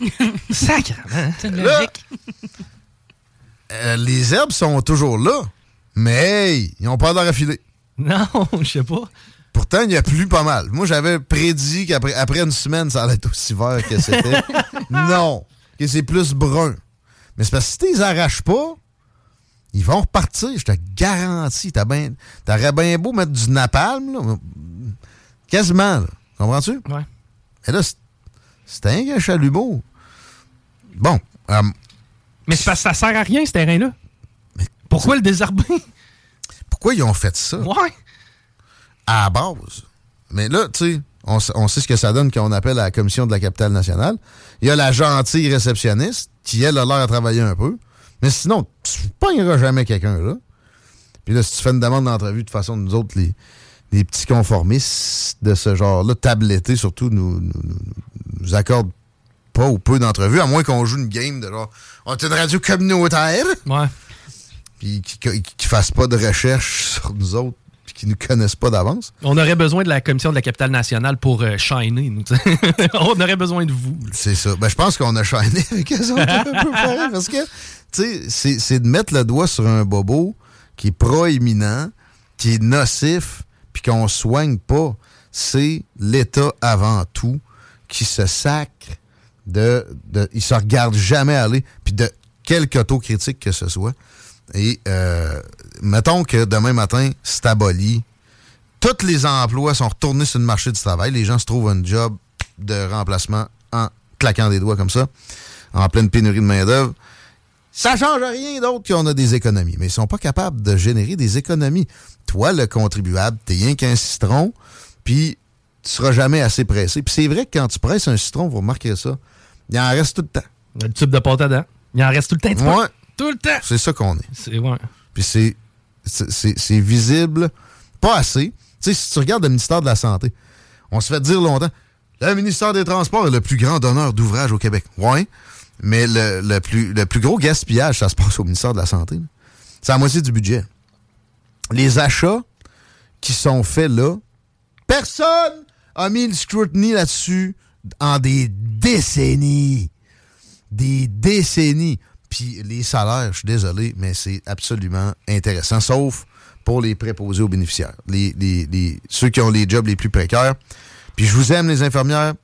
Speaker 4: Sacre!
Speaker 5: C'est une logique.
Speaker 11: Euh, les herbes sont toujours là, mais hey, ils ont pas à filer.
Speaker 4: Non, je sais pas.
Speaker 11: Pourtant, il y a plu pas mal. Moi, j'avais prédit qu'après après une semaine, ça allait être aussi vert que c'était. non, que c'est plus brun. Mais c'est parce que si tu les arraches pas, ils vont repartir, je te garantis. T'as T'aurais bien beau mettre du napalm, là, quasiment. là. Comprends-tu?
Speaker 4: Ouais.
Speaker 11: Et là, c'est- c'est un chalumeau. Bon, euh,
Speaker 4: Mais c'est parce que ça sert à rien, ce terrain-là. Pourquoi le désherber?
Speaker 11: pourquoi ils ont fait ça?
Speaker 4: Ouais.
Speaker 11: À la base. Mais là, tu sais, on, sait ce que ça donne quand on appelle à la commission de la capitale nationale. Il y a la gentille réceptionniste qui, elle, a l'air à travailler un peu. Mais sinon, tu ne pogneras jamais quelqu'un là. Puis là, si tu fais une demande d'entrevue, de toute façon, nous autres, les, les petits conformistes de ce genre-là, tablettés surtout, nous, nous, nous- accordent pas ou peu d'entrevues, à moins qu'on joue une game de genre, on est une radio communautaire.
Speaker 4: Ouais.
Speaker 11: Puis qui, qui, qui fassent pas de recherche sur nous autres, puis qui nous connaissent pas d'avance.
Speaker 4: On aurait besoin de la commission de la capitale nationale pour euh, shiner, nous. On aurait besoin de vous.
Speaker 11: C'est ça. Ben, je pense qu'on a shiné avec eux autres un peu pareil, parce que, tu sais, c'est- c'est de mettre le doigt sur un bobo qui est proéminent, qui est nocif, puis qu'on soigne pas. C'est l'État avant tout qui se sacre de, de. Il se regarde jamais aller, puis de quelque autocritique que ce soit. Et euh, mettons que demain matin, c'est aboli. Tous les emplois sont retournés sur le marché du travail. Les gens se trouvent un job de remplacement en claquant des doigts comme ça, en pleine pénurie de main-d'œuvre. Ça change rien d'autre qu'on a des économies. Mais ils sont pas capables de générer des économies. Toi, le contribuable, t'es rien qu'un citron, puis tu seras jamais assez pressé. Puis c'est vrai que quand tu presses un citron, vous remarquerez ça, il en reste tout le temps.
Speaker 4: Le tube de pâte à dents. Il en reste tout le temps.
Speaker 11: Ouais.
Speaker 4: Tout le temps.
Speaker 11: C'est ça qu'on est.
Speaker 4: C'est ouais.
Speaker 11: Puis c'est, c'est, visible, pas assez. Tu sais, si tu regardes le ministère de la Santé, on se fait dire longtemps, le ministère des Transports est le plus grand donneur d'ouvrages au Québec. Ouais, mais le, plus, gros gaspillage, ça se passe au ministère de la Santé. C'est la moitié du budget. Les achats qui sont faits là, personne a mis le scrutiny là-dessus en des décennies des décennies. Puis les salaires, je suis désolé, mais c'est absolument intéressant, sauf pour les préposés aux bénéficiaires, les, les- les- ceux qui ont les jobs les plus précaires. Puis je vous aime, les infirmières,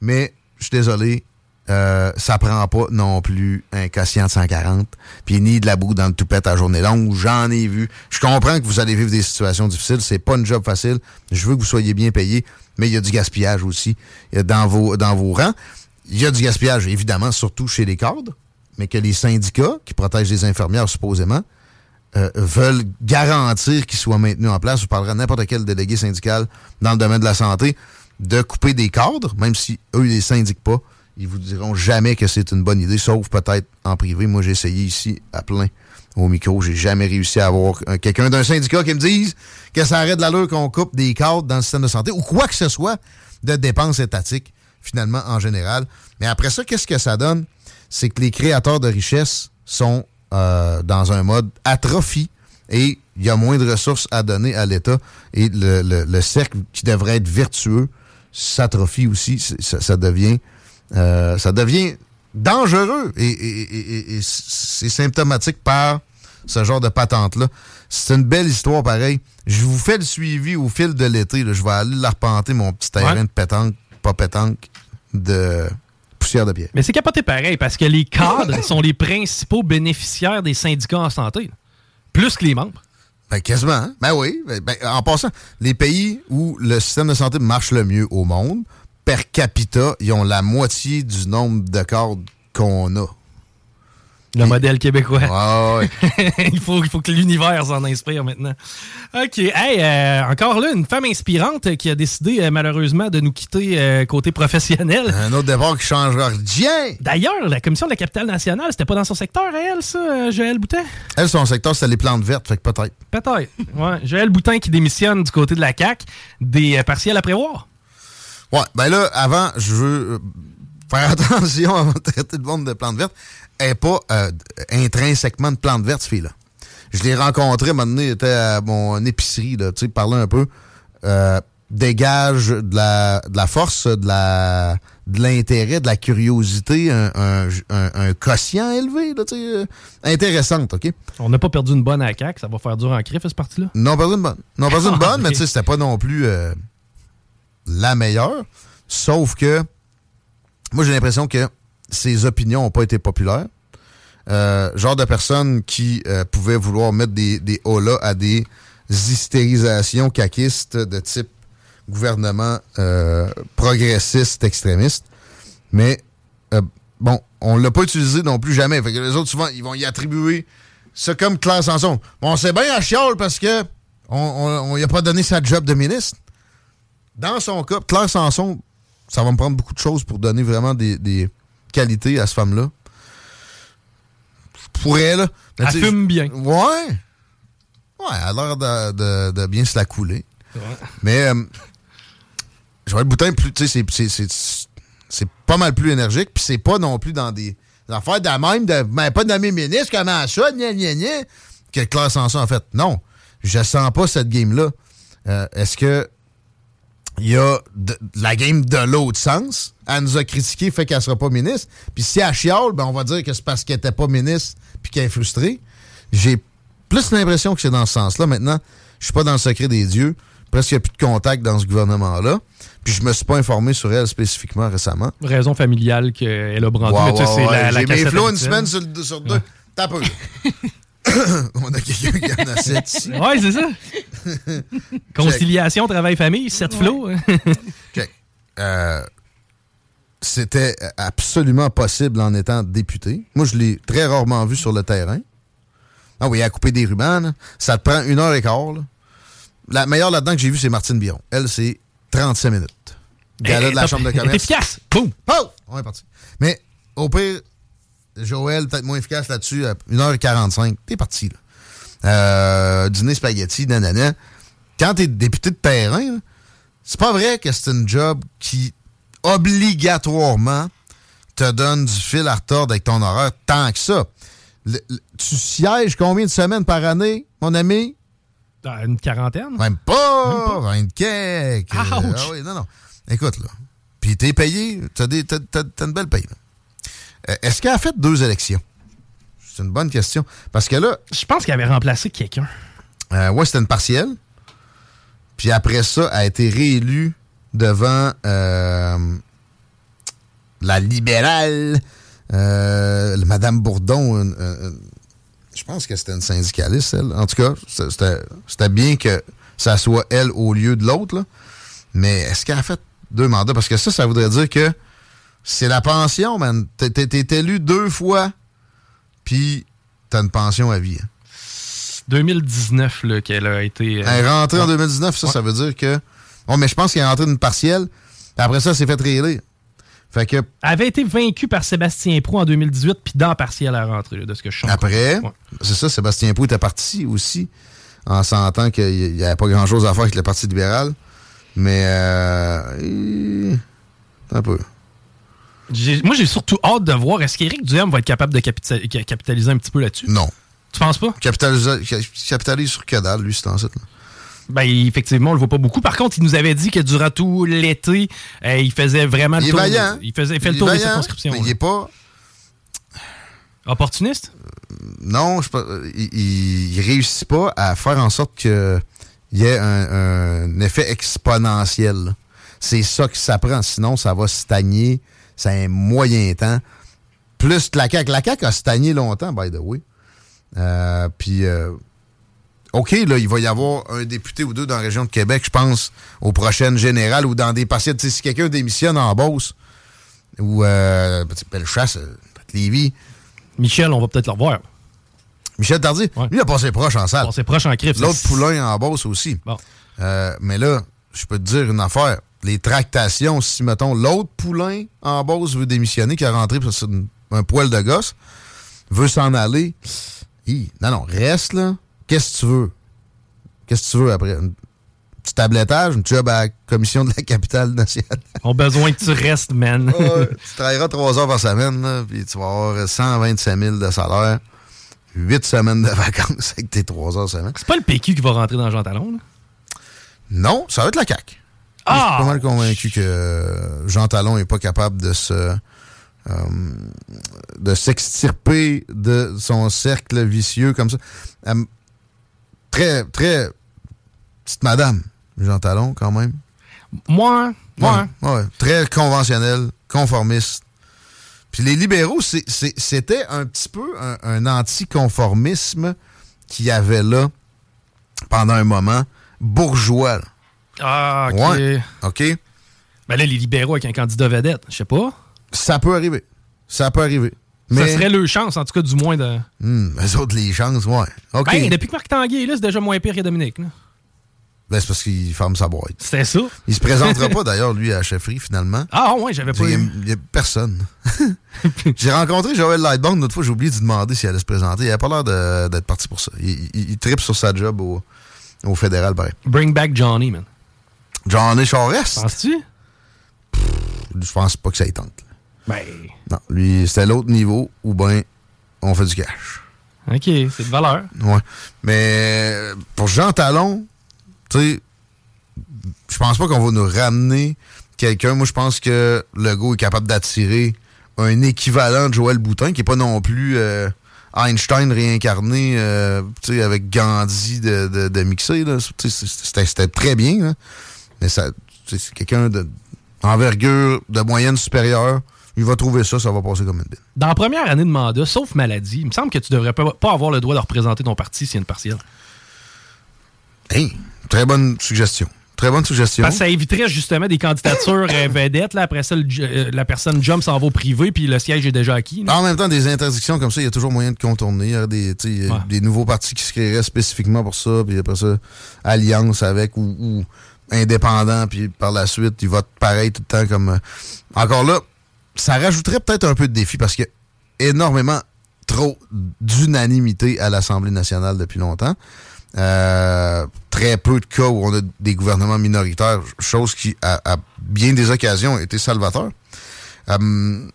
Speaker 11: mais je suis désolé, euh, ça prend pas non plus un quotient de 140, puis ni de la boue dans le toupette à journée longue. J'en ai vu. Je comprends que vous allez vivre des situations difficiles. C'est pas une job facile. Je veux que vous soyez bien payé, mais il y a du gaspillage aussi euh, dans vos, dans vos rangs. Il y a du gaspillage, évidemment, surtout chez les cadres, mais que les syndicats qui protègent les infirmières, supposément, euh, veulent garantir qu'ils soient maintenus en place. Je parlerai à n'importe quel délégué syndical dans le domaine de la santé de couper des cadres, même si eux, ils les syndiquent pas. Ils vous diront jamais que c'est une bonne idée, sauf peut-être en privé. Moi, j'ai essayé ici à plein au micro. J'ai jamais réussi à avoir quelqu'un d'un syndicat qui me dise que ça arrête de l'allure qu'on coupe des cadres dans le système de santé ou quoi que ce soit de dépenses étatiques, finalement, en général. Mais après ça, qu'est-ce que ça donne? C'est que les créateurs de richesse sont euh, dans un mode atrophie et il y a moins de ressources à donner à l'État et le, le- le cercle qui devrait être vertueux s'atrophie aussi. Ça, ça devient, euh, ça devient dangereux et, et- et- et- c'est symptomatique par ce genre de patente-là. C'est une belle histoire pareil. Je vous fais le suivi au fil de l'été. Je vais aller l'arpenter mon petit terrain
Speaker 4: Ouais.
Speaker 11: de pétanque, pas pétanque, de poussière de pierre.
Speaker 4: Mais c'est capoté pareil, parce que les cadres sont les principaux bénéficiaires des syndicats en santé. Plus que les membres.
Speaker 11: Ben, quasiment. hein? Ben oui. Ben, ben, en passant, les pays où le système de santé marche le mieux au monde, per capita, ils ont la moitié du nombre de cadres qu'on a.
Speaker 4: Le modèle québécois. Il, faut, il faut que l'univers s'en inspire maintenant. OK. Hey, euh, encore là, une femme inspirante qui a décidé euh, malheureusement de nous quitter euh, côté professionnel.
Speaker 11: Un autre départ qui changera rien.
Speaker 4: D'ailleurs, la commission de la capitale nationale, c'était pas dans son secteur à elle, ça, Joël Boutin?
Speaker 11: Elle, son secteur, c'était les plantes vertes, fait que peut-être.
Speaker 4: Peut-être. Ouais. Joël Boutin qui démissionne du côté de la CAQ, des partiels à prévoir.
Speaker 11: Ouais, ben là, avant, je veux faire attention avant de traiter le monde de plantes vertes. Elle n'est pas euh, intrinsèquement de plantes vertes, cette fille-là. Je l'ai rencontrée, un moment donné, elle était à mon épicerie, là, tu sais, parler un peu. Euh, dégage de la, de la force, de la de l'intérêt, de la curiosité, un, un, un- un quotient élevé, là, tu sais, euh, intéressante, OK?
Speaker 4: On n'a pas perdu une bonne à la CAQ, ça va faire dur en crif, ce parti-là.
Speaker 11: Non, pas une bonne. Non, pas une
Speaker 4: Ah,
Speaker 11: bonne, mais
Speaker 4: ok.
Speaker 11: tu sais, c'était pas non plus euh, la meilleure. Sauf que, moi, j'ai l'impression que ses opinions n'ont pas été populaires. Euh, genre de personne qui euh, pouvait vouloir mettre des, des à des hystérisations caquistes de type gouvernement euh, progressiste extrémiste. Mais euh, bon, on l'a pas utilisé non plus jamais. Fait que les autres, souvent, ils vont y attribuer ça comme Claire Sanson. Bon, c'est bien à chiole parce que on, on, a pas donné sa job de ministre. Dans son cas, Claire Sanson, ça va me prendre beaucoup de choses pour donner vraiment des, des qualités à cette femme-là. Pour elle,
Speaker 4: Elle fume bien.
Speaker 11: Ouais. Ouais, elle a l'air de, de- de bien se la couler. Mais euh, Joël Boutin, plus, tu sais, c'est- c'est- pas mal plus énergique, puis c'est pas non plus dans des, des affaires de la même, de, ben, pas de mes ministres, comment ça, gna gna gna, que Claire Sanson en fait. Non, je sens pas cette game-là. Euh, Est-ce que il y a de- de la game de l'autre sens? Elle nous a critiqué, fait qu'elle sera pas ministre. Puis si elle chiale, ben on va dire que c'est parce qu'elle était pas ministre puis qu'elle est frustrée. J'ai plus l'impression que c'est dans ce sens-là. Maintenant, je suis pas dans le secret des dieux. Presque il n'y a plus de contact dans ce gouvernement-là. Puis je me suis pas informé sur elle spécifiquement récemment.
Speaker 4: Raison familiale qu'elle a brandi.
Speaker 11: Ouais.
Speaker 4: la, la
Speaker 11: J'ai mes
Speaker 4: cassette
Speaker 11: flots une semaine sur, sur deux. T'as peu. On a quelqu'un qui en a sept ici.
Speaker 4: Ouais, c'est ça. Conciliation, travail, famille, sept flots.
Speaker 11: Check. Euh, C'était absolument possible en étant député. Moi, je l'ai très rarement vu sur le terrain. Ah oui, à couper des rubans, là. ça te prend une heure et quart. là. La meilleure là-dedans que j'ai vue, c'est Martine Biron. Elle, c'est 35 minutes. Gala de la
Speaker 4: top.
Speaker 11: Chambre de commerce.
Speaker 4: efficace. Boum!
Speaker 11: Oh! On est parti. Mais au pire, Joël, peut-être moins efficace là-dessus, à 1h45, t'es parti. Là. Euh, dîner spaghetti, nanana. Quand t'es député de terrain, là, c'est pas vrai que c'est une job qui, obligatoirement, te donne du fil à retordre avec ton horaire tant que ça. Le- le- tu sièges combien de semaines par année, mon ami?
Speaker 4: Une quarantaine?
Speaker 11: Même pas! 20 quelques.
Speaker 4: Ouch!
Speaker 11: Ah oui, non, non. Écoute, là. Puis t'es payé, t'as, des, t'as, t'as- t'as une belle paye. là. Euh, Est-ce qu'elle a fait deux élections? C'est une bonne question. Parce que là.
Speaker 4: Je pense qu'elle avait remplacé quelqu'un.
Speaker 11: Euh, ouais, c'était une partielle. Puis après ça, elle a été réélue devant euh, la libérale, euh, Madame Bourdon. une- une- une- je pense que c'était une syndicaliste, elle. En tout cas, c'était- bien que ça soit elle au lieu de l'autre. Mais est-ce qu'elle a fait deux mandats? Parce que ça, ça voudrait dire que c'est la pension, man. T'es élu deux fois, puis t'as une pension à vie. hein.
Speaker 4: 2019 là, qu'elle a été. euh,
Speaker 11: Elle est rentrée en
Speaker 4: ouais.
Speaker 11: 2019, ça,
Speaker 4: Ouais.
Speaker 11: ça veut dire que. Bon, mais je pense qu'elle est rentrée d'une partielle. Après ça, elle s'est fait réélire. Fait que
Speaker 4: Elle avait été vaincue par Sébastien Pro en 2018, puis dans partiel à rentrer, là, de ce que je sens.
Speaker 11: après, c'est ça, Sébastien Pou était parti aussi, en sentant qu'il n'y avait pas grand-chose à faire avec le Parti libéral. Mais. Euh, il- un peu.
Speaker 4: Moi, j'ai surtout hâte de voir est-ce qu'Éric Duhem va être capable de capita- ca- capitaliser un petit peu là-dessus?
Speaker 11: Non.
Speaker 4: Tu penses pas?
Speaker 11: Capitalise, capitalise sur dalle, lui, c'est en site.
Speaker 4: Ben, effectivement, on le voit pas beaucoup. Par contre, il nous avait dit que durant tout l'été, euh, il faisait vraiment
Speaker 11: Il
Speaker 4: le tour.
Speaker 11: vaillant.
Speaker 4: Il faisait il fait
Speaker 11: Il
Speaker 4: le tour des
Speaker 11: vaillant,
Speaker 4: circonscriptions.
Speaker 11: mais il est pas.
Speaker 4: Opportuniste?
Speaker 11: non, je pas, il, il- il réussit pas à faire en sorte qu'il y ait un, un effet exponentiel. là. C'est ça que ça prend. Sinon, ça va stagner. C'est un moyen temps. Plus que la CAQ. La CAQ a stagné longtemps, by the way. Euh, puis, euh, OK, là, il va y avoir un député ou deux dans la région de Québec, je pense, aux prochaines générales ou dans des sais, si quelqu'un démissionne en Beauce ou euh, Bellechasse, peut-être Lévis.
Speaker 4: Michel, on va peut-être le revoir.
Speaker 11: Michel Tardy, lui, il a passé proche en salle.
Speaker 4: Passé proche en.
Speaker 11: L'autre poulain en Beauce aussi. Euh, mais là, je peux te dire une affaire. Les tractations, si, mettons, l'autre poulain en Beauce veut démissionner, qui a rentré parce que c'est un poil de gosse, veut s'en aller. Hi, non, non, reste là. Qu'est-ce que tu veux? Qu'est-ce que tu veux après? Un petit tablettage, une job à la commission de la capitale nationale?
Speaker 4: On a besoin que tu restes, man.
Speaker 11: Tu travailleras trois heures par semaine, là, puis tu vas avoir 125 000 de salaire, 8 semaines de vacances avec tes trois heures semaine.
Speaker 4: C'est pas le PQ qui va rentrer dans Jean Talon, là?
Speaker 11: Non, ça va être la CAQ.
Speaker 4: Ah!
Speaker 11: Je suis pas mal convaincu que euh, Jean Talon n'est pas capable de se euh, de s'extirper de son cercle vicieux comme ça. Euh, très, très petite madame, Jean Talon, quand même.
Speaker 4: Moi, moi.
Speaker 11: Ouais, ouais, très conventionnel, conformiste. Puis les libéraux, c'était un petit peu un, un anticonformisme qu'il y avait là pendant un moment, bourgeois. là.
Speaker 4: Ah, OK.
Speaker 11: Ouais. OK?
Speaker 4: Ben là, les libéraux avec un candidat vedette, je sais pas.
Speaker 11: Ça peut arriver. Ça peut arriver.
Speaker 4: Ça
Speaker 11: Mais
Speaker 4: serait le chance, en tout cas, du moins de.
Speaker 11: Hmm, eux autres, les chances, ouais. OK.
Speaker 4: Ben, depuis que Marc Tanguay est là, c'est déjà moins pire que Dominique. là.
Speaker 11: Ben, c'est parce qu'il ferme sa boîte.
Speaker 4: C'était ça.
Speaker 11: Il se présentera pas, d'ailleurs, lui, à la chefferie, finalement.
Speaker 4: Ah, ouais, j'avais pas
Speaker 11: Il y a- personne. j'ai rencontré Joël Lightbone l'autre fois, j'ai oublié de lui demander s'il allait se présenter. Il avait pas l'air d'être parti pour ça. Il, il, il tripe sur sa job au, au fédéral, pareil.
Speaker 4: Bring back Johnny, man.
Speaker 11: Johnny Charest?
Speaker 4: Penses-tu?
Speaker 11: Je pense pas que ça y tente.
Speaker 4: Ben.
Speaker 11: Non, lui, c'était l'autre niveau où, ben, on fait du cash.
Speaker 4: OK, c'est de valeur.
Speaker 11: Ouais. Mais pour Jean Talon, tu sais, je pense pas qu'on va nous ramener quelqu'un. Moi, je pense que Legault est capable d'attirer un équivalent de Joël Boutin, qui est pas non plus euh, Einstein réincarné, euh, tu sais, avec Gandhi de, de, de mixer. c'était très bien, là. Mais ça, c'est quelqu'un de envergure de moyenne supérieure. Il va trouver ça, ça va passer comme une bille.
Speaker 4: Dans la première année de mandat, sauf maladie, il me semble que tu devrais pas, avoir le droit de représenter ton parti s'il y a une partielle.
Speaker 11: Hey, très bonne suggestion. Très bonne suggestion.
Speaker 4: Parce que ça éviterait justement des candidatures euh, vedettes. Là. Après ça, le euh, la personne jump s'en va au privé, puis le siège est déjà acquis.
Speaker 11: En même temps, des interdictions comme ça, il y a toujours moyen de contourner. Il y a des,
Speaker 4: Ouais.
Speaker 11: nouveaux partis qui se créeraient spécifiquement pour ça, puis après ça, alliance avec ou, ou indépendant, puis par la suite, ils votent pareil tout le temps comme. euh, Encore là, ça rajouterait peut-être un peu de défi parce qu'il y a énormément trop d'unanimité à l'Assemblée nationale depuis longtemps. Euh, très peu de cas où on a des gouvernements minoritaires, chose qui, à, à bien des occasions, a été salvateur. Euh,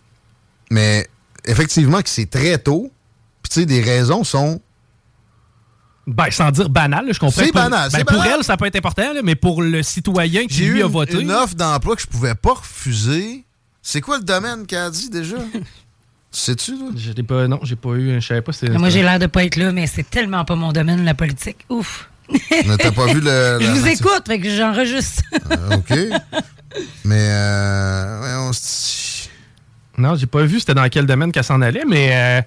Speaker 11: mais effectivement que c'est très tôt. Puis tu sais, des raisons sont.
Speaker 4: Ben, sans dire banal, là, je comprends.
Speaker 11: C'est banal,
Speaker 4: ben, pour
Speaker 11: banal.
Speaker 4: elle, ça peut être important, là, mais pour le citoyen qui
Speaker 11: J'ai eu
Speaker 4: lui a
Speaker 11: une,
Speaker 4: voté.
Speaker 11: une offre d'emploi que je pouvais pas refuser. C'est quoi le domaine qu'elle a dit déjà? Sais-tu, là?
Speaker 4: Je l'ai pas, non, j'ai pas eu. Je savais pas.
Speaker 5: Moi, j'ai l'air de pas être là, mais c'est tellement pas mon domaine, la politique. Ouf.
Speaker 11: Mais t'as pas vu le.
Speaker 5: Je vous écoute, fait que j'enregistre.
Speaker 11: Euh, OK. Mais, euh, ouais, on se
Speaker 4: Non, j'ai pas vu c'était dans quel domaine qu'elle s'en allait, mais. euh,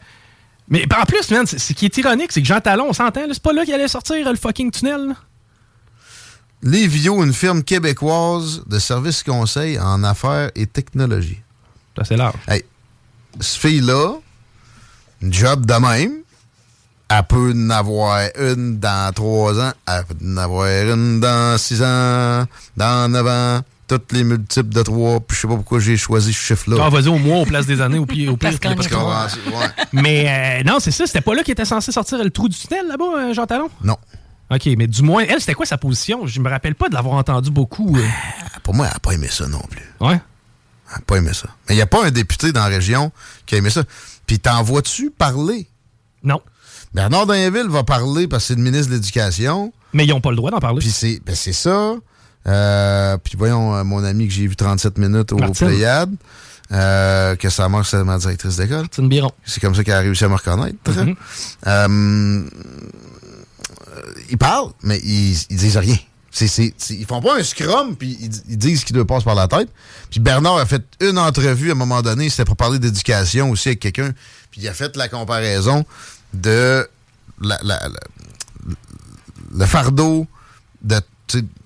Speaker 4: mais en plus, man, ce qui est ironique, c'est que Jean Talon, on s'entend, c'est pas là qu'il allait sortir le fucking tunnel. là.
Speaker 11: Lévio, une firme québécoise de services conseils en affaires et technologie.
Speaker 4: Ça, c'est large.
Speaker 11: Hey, ce fille-là, une job de même, elle peut en avoir une dans trois ans, elle peut en avoir une dans six ans, dans neuf ans, toutes les multiples de trois, puis je sais pas pourquoi j'ai choisi ce chiffre-là.
Speaker 4: Ah, vas-y au mois, au place des années, au pire. Au pire
Speaker 5: Parce qu'on-.
Speaker 11: Ouais.
Speaker 4: Mais euh, non, c'est ça, c'était pas là qu'il était censé sortir le trou du tunnel là-bas, euh, Jean Talon?
Speaker 11: Non.
Speaker 4: OK, mais du moins, elle, c'était quoi sa position? Je me rappelle pas de l'avoir entendu beaucoup. euh.
Speaker 11: Pour moi, elle n'a pas aimé ça non plus.
Speaker 4: Ouais.
Speaker 11: Elle n'a pas aimé ça. Mais il n'y a pas un député dans la région qui a aimé ça. Puis t'en vois-tu parler?
Speaker 4: Non.
Speaker 11: Bernard Dainville va parler parce que c'est le ministre de l'Éducation.
Speaker 4: Mais ils n'ont pas le droit d'en parler.
Speaker 11: Puis c'est ben c'est ça. Euh, puis voyons, euh, mon ami que j'ai vu 37 minutes au
Speaker 4: Martine.
Speaker 11: Pléiade, euh, que sa mère, c'est ma directrice d'école.
Speaker 4: C'est une biron.
Speaker 11: C'est comme ça qu'elle a réussi à me reconnaître. Euh, ils parlent, mais ils, ils disent rien. C'est, c'est- ils font pas un scrum, puis ils, ils disent ce qui leur passe par la tête. Puis Bernard a fait une entrevue à un moment donné, c'était pour parler d'éducation aussi avec quelqu'un, puis il a fait la comparaison de la- la- la- le fardeau de,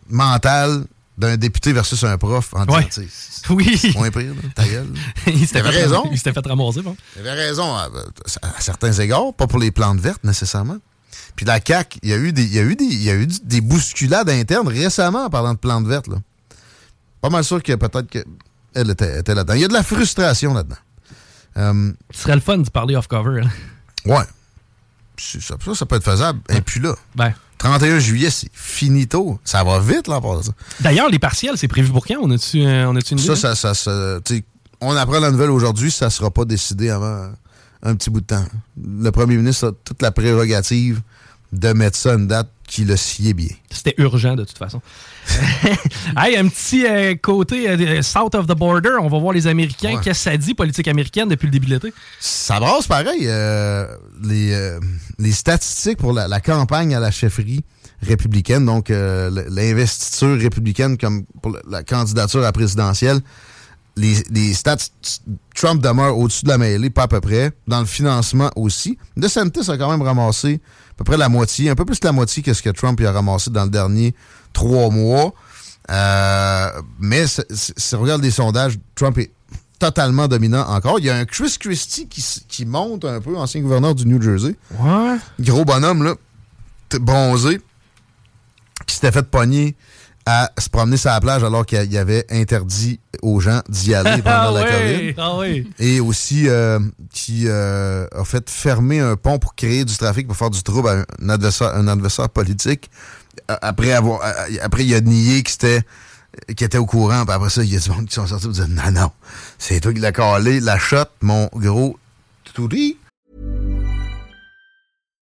Speaker 11: tu sais, mental d'un député versus un prof en disant,
Speaker 4: Ouais.
Speaker 11: sais,
Speaker 4: Oui.
Speaker 11: c'est moins pire, là, ta gueule.
Speaker 4: il s'était fait-
Speaker 11: raison.
Speaker 4: Il s'était fait ramasser, bon.
Speaker 11: Il avait raison à, à certains égards, pas pour les plantes vertes nécessairement. Puis la CAQ, il y a eu des, il y a eu des, il y a eu des bousculades internes récemment en parlant de plantes vertes. Là. Pas mal sûr que peut-être qu'elle était, était là-dedans. Il y a de la frustration là-dedans. Euh,
Speaker 4: Ce serait le fun d'y parler off-cover. hein.
Speaker 11: ouais. Ça, ça, ça peut être faisable. Et puis là,
Speaker 4: Ben.
Speaker 11: 31 juillet, c'est finito. Ça va vite, là, par ça.
Speaker 4: D'ailleurs, les partiels, c'est prévu pour quand? On a-tu euh, on une idée?
Speaker 11: Ça, ça, on apprend la nouvelle aujourd'hui, ça sera pas décidé avant un petit bout de temps. Le premier ministre a toute la prérogative de mettre ça une date qui le sied bien.
Speaker 4: C'était urgent de toute façon. hey, un petit euh, côté euh, south of the border, on va voir les Américains.
Speaker 11: Ouais.
Speaker 4: Qu'est-ce que ça dit, politique américaine, depuis le début de l'été?
Speaker 11: Ça brasse pareil. euh, les, euh, les statistiques pour la, la campagne à la chefferie républicaine, donc euh, l'investiture républicaine comme pour la- candidature à la présidentielle, les, les stats, Trump demeure au-dessus de la mêlée, pas à peu près. Dans le financement aussi. DeSantis a quand même ramassé peu près la moitié, un peu plus la moitié que ce que Trump y a ramassé dans le dernier trois mois. Euh, mais si on regarde les sondages, Trump est totalement dominant encore. Il y a un Chris Christie qui, qui monte un peu, ancien gouverneur du New Jersey.
Speaker 4: Ouais.
Speaker 11: Gros bonhomme, là, bronzé, qui s'était fait pogner à se promener sur la plage alors qu'il y avait interdit aux gens d'y aller pendant la
Speaker 4: Ah oui,
Speaker 11: COVID.
Speaker 4: ah oui.
Speaker 11: Et aussi euh, qui euh, a fait fermer un pont pour créer du trafic, pour faire du trouble à un adversaire, un adversaire politique. Après avoir après il a nié que c'était qu'il était au courant, puis après ça, il y a du monde qui sont sortis pour dire Non, non, c'est toi qui l'as calé, la shot, mon gros touti.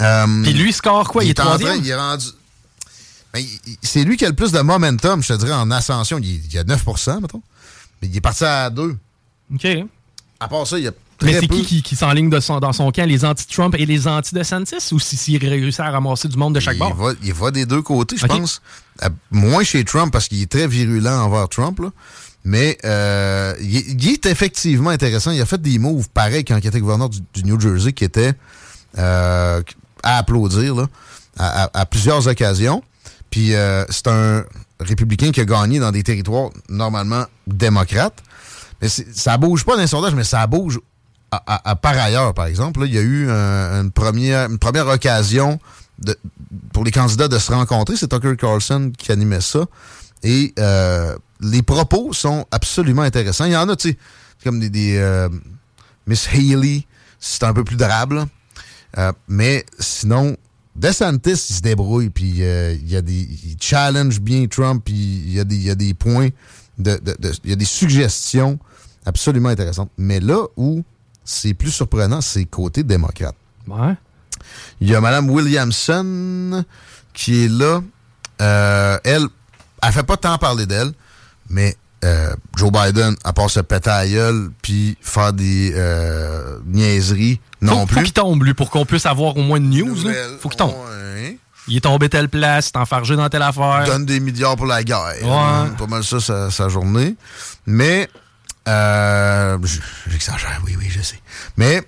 Speaker 11: Euh,
Speaker 4: Puis lui, score quoi? Il est
Speaker 11: en
Speaker 4: troisième?
Speaker 11: train- il est rendu. Ben, c'est lui qui a le plus de momentum, je te dirais, en ascension. Il, il a 9% mettons. Mais il est parti à 2.
Speaker 4: OK.
Speaker 11: À part ça, il y a
Speaker 4: Mais
Speaker 11: très
Speaker 4: c'est
Speaker 11: peu.
Speaker 4: qui qui, qui s'enligne dans son camp, les anti-Trump et les anti-DeSantis, ou si s'il réussit à ramasser du monde de chaque
Speaker 11: il
Speaker 4: bord?
Speaker 11: Va, il va des deux côtés, je pense. À- moins chez Trump, parce qu'il est très virulent envers Trump. là. Mais euh, il, est- il est effectivement intéressant. Il a fait des moves pareils quand il était gouverneur du, du New Jersey qui étaient euh, à applaudir à, plusieurs occasions. Puis euh, c'est un républicain qui a gagné dans des territoires normalement démocrates. Mais ça bouge pas dans les sondages, mais ça bouge à, par ailleurs, par exemple. Il y a eu un- une, première, occasion pour les candidats de se rencontrer. C'est Tucker Carlson qui animait ça. Et euh, les propos sont absolument intéressants. Il y en a, tu sais, comme des... Miss Haley, c'est un peu plus drabe, là. Euh, mais sinon, DeSantis, il se débrouille, puis euh, il y a des, il challenge bien Trump, puis il y a des, il y a des points, de, de- de- il y a des suggestions absolument intéressantes. Mais là où c'est plus surprenant, c'est côté démocrate.
Speaker 4: Ouais.
Speaker 11: Il y a Mme Williamson qui est là. Euh, elle, elle fait pas tant parler d'elle, mais euh, Joe Biden, à part se péter à la gueule puis faire des euh, niaiseries, non
Speaker 4: faut,
Speaker 11: plus.
Speaker 4: Faut qu'il tombe, lui, pour qu'on puisse avoir au moins de news.
Speaker 11: Nouvelle,
Speaker 4: Faut qu'il tombe.
Speaker 11: ouais.
Speaker 4: Il est tombé telle place, il est enfargé dans telle affaire.
Speaker 11: donne des milliards pour la guerre.
Speaker 4: Ouais.
Speaker 11: Pas mal ça, sa, sa journée. Mais, euh, j'exagère, oui, oui, je sais. Mais,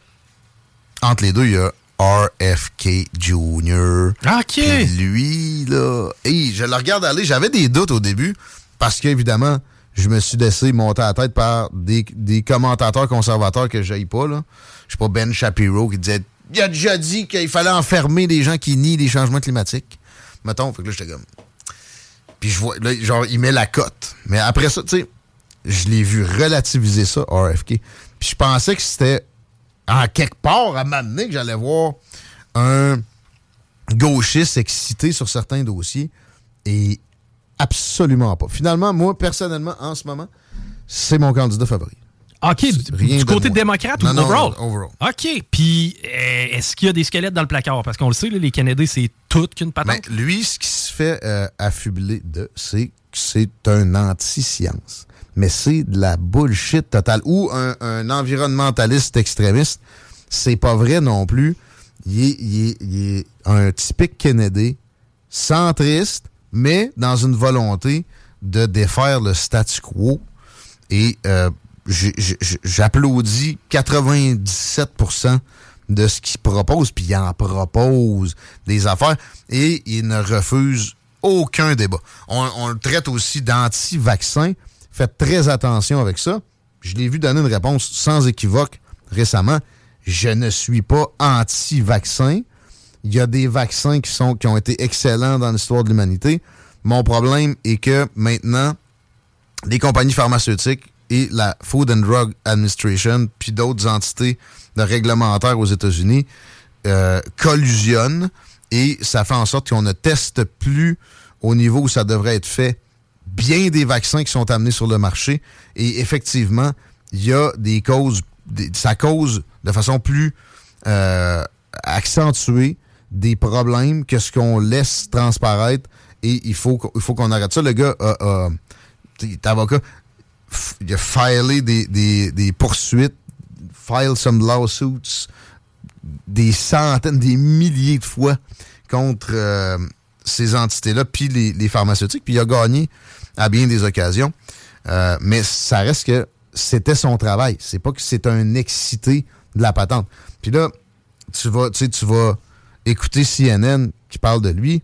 Speaker 11: entre les deux, il y a RFK Jr.
Speaker 4: OK.
Speaker 11: Puis lui, là, hey, je le regarde aller. J'avais des doutes au début parce qu'évidemment, je me suis laissé monter à la tête par des, des commentateurs conservateurs que j'aille pas. Là. Je sais pas, Ben Shapiro qui disait il a déjà dit qu'il fallait enfermer les gens qui nient les changements climatiques. Mettons, fait que là, j'étais comme. Puis je vois, là, genre, il met la cote. Mais après ça, tu sais, je l'ai vu relativiser ça, RFK. Puis je pensais que c'était en quelque part à m'amener que j'allais voir un gauchiste excité sur certains dossiers. Et absolument pas. Finalement, moi, personnellement, en ce moment, c'est mon candidat favori.
Speaker 4: OK, du,
Speaker 11: Rien
Speaker 4: du
Speaker 11: de
Speaker 4: côté démocrate
Speaker 11: Non,
Speaker 4: ou
Speaker 11: non,
Speaker 4: overall?
Speaker 11: non, overall.
Speaker 4: OK, puis euh, est-ce qu'il y a des squelettes dans le placard? Parce qu'on le sait, là, les Canadiens, c'est tout qu'une patente.
Speaker 11: Ben, lui, ce qui se fait euh, affubler de, c'est que c'est un anti-science. Mais c'est de la bullshit totale. Ou un, un environnementaliste extrémiste. C'est pas vrai non plus. Il est, il est- il est un typique Kennedy, centriste, mais dans une volonté de défaire le statu quo. Et euh, j'applaudis 97% de ce qu'il propose, puis il en propose des affaires, et il ne refuse aucun débat. On, on le traite aussi d'anti-vaccin. Faites très attention avec ça. Je l'ai vu donner une réponse sans équivoque récemment. Je ne suis pas anti-vaccin. Il y a des vaccins qui, sont, qui ont été excellents dans l'histoire de l'humanité. Mon problème est que maintenant, les compagnies pharmaceutiques et la Food and Drug Administration, puis d'autres entités réglementaires aux États-Unis, euh, collusionnent et ça fait en sorte qu'on ne teste plus au niveau où ça devrait être fait bien des vaccins qui sont amenés sur le marché. Et effectivement, il y a des causes, des- ça cause de façon plus euh, accentuée des problèmes que ce qu'on laisse transparaître. Et il faut, il faut qu'on arrête ça. Le gars a, a- il est avocat, il a filé des, des- poursuites, file some lawsuits, des centaines, des milliers de fois contre euh, ces entités-là, puis les, pharmaceutiques, puis il a gagné à bien des occasions. Euh, mais ça reste que c'était son travail. C'est pas que c'est un excité de la patente. Puis là, tu vas, tu vas écouter CNN qui parle de lui,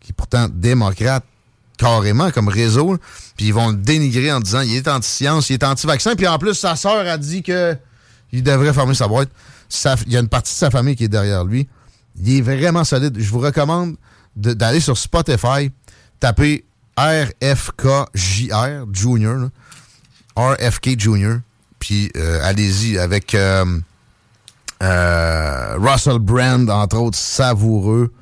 Speaker 11: qui est pourtant démocrate carrément comme réseau, puis ils vont le dénigrer en disant il est anti-science, il est anti-vaccin, puis en plus sa sœur a dit que il devrait fermer sa boîte. Il y a une partie de sa famille qui est derrière lui. Il est vraiment solide. Je vous recommande de- d'aller sur Spotify, taper RFKJR Junior. RFK Junior, puis euh, allez-y avec euh, euh, Russell Brand, entre autres, savoureux.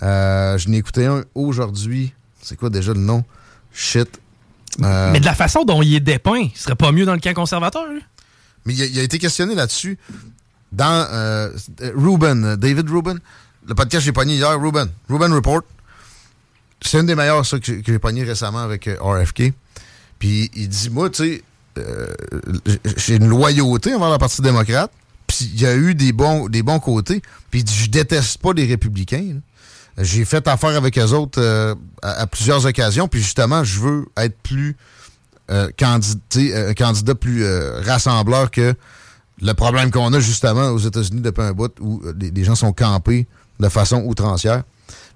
Speaker 11: Je n'ai écouté un aujourd'hui. C'est quoi déjà le nom? Shit. Euh,
Speaker 4: Mais de la façon dont il est dépeint, il serait pas mieux dans le camp conservateur? lui?
Speaker 11: mais il a, il a été questionné là-dessus dans euh, Ruben, euh, David Ruben. Le podcast que j'ai pogné hier, Ruben. Ruben Report. C'est une des meilleures, ça, que j'ai pogné récemment avec euh, RFK. Puis il dit, moi, tu sais, euh, j'ai une loyauté envers la Parti démocrate. Puis il y a eu des bons, des bons côtés. Puis il dit, je déteste pas les républicains. là. J'ai fait affaire avec eux autres euh, à, à plusieurs occasions. Puis justement, je veux être plus euh, candid- tu sais, euh, candidat plus rassembleur que le problème qu'on a justement aux États-Unis depuis un bout où les, les gens sont campés de façon outrancière.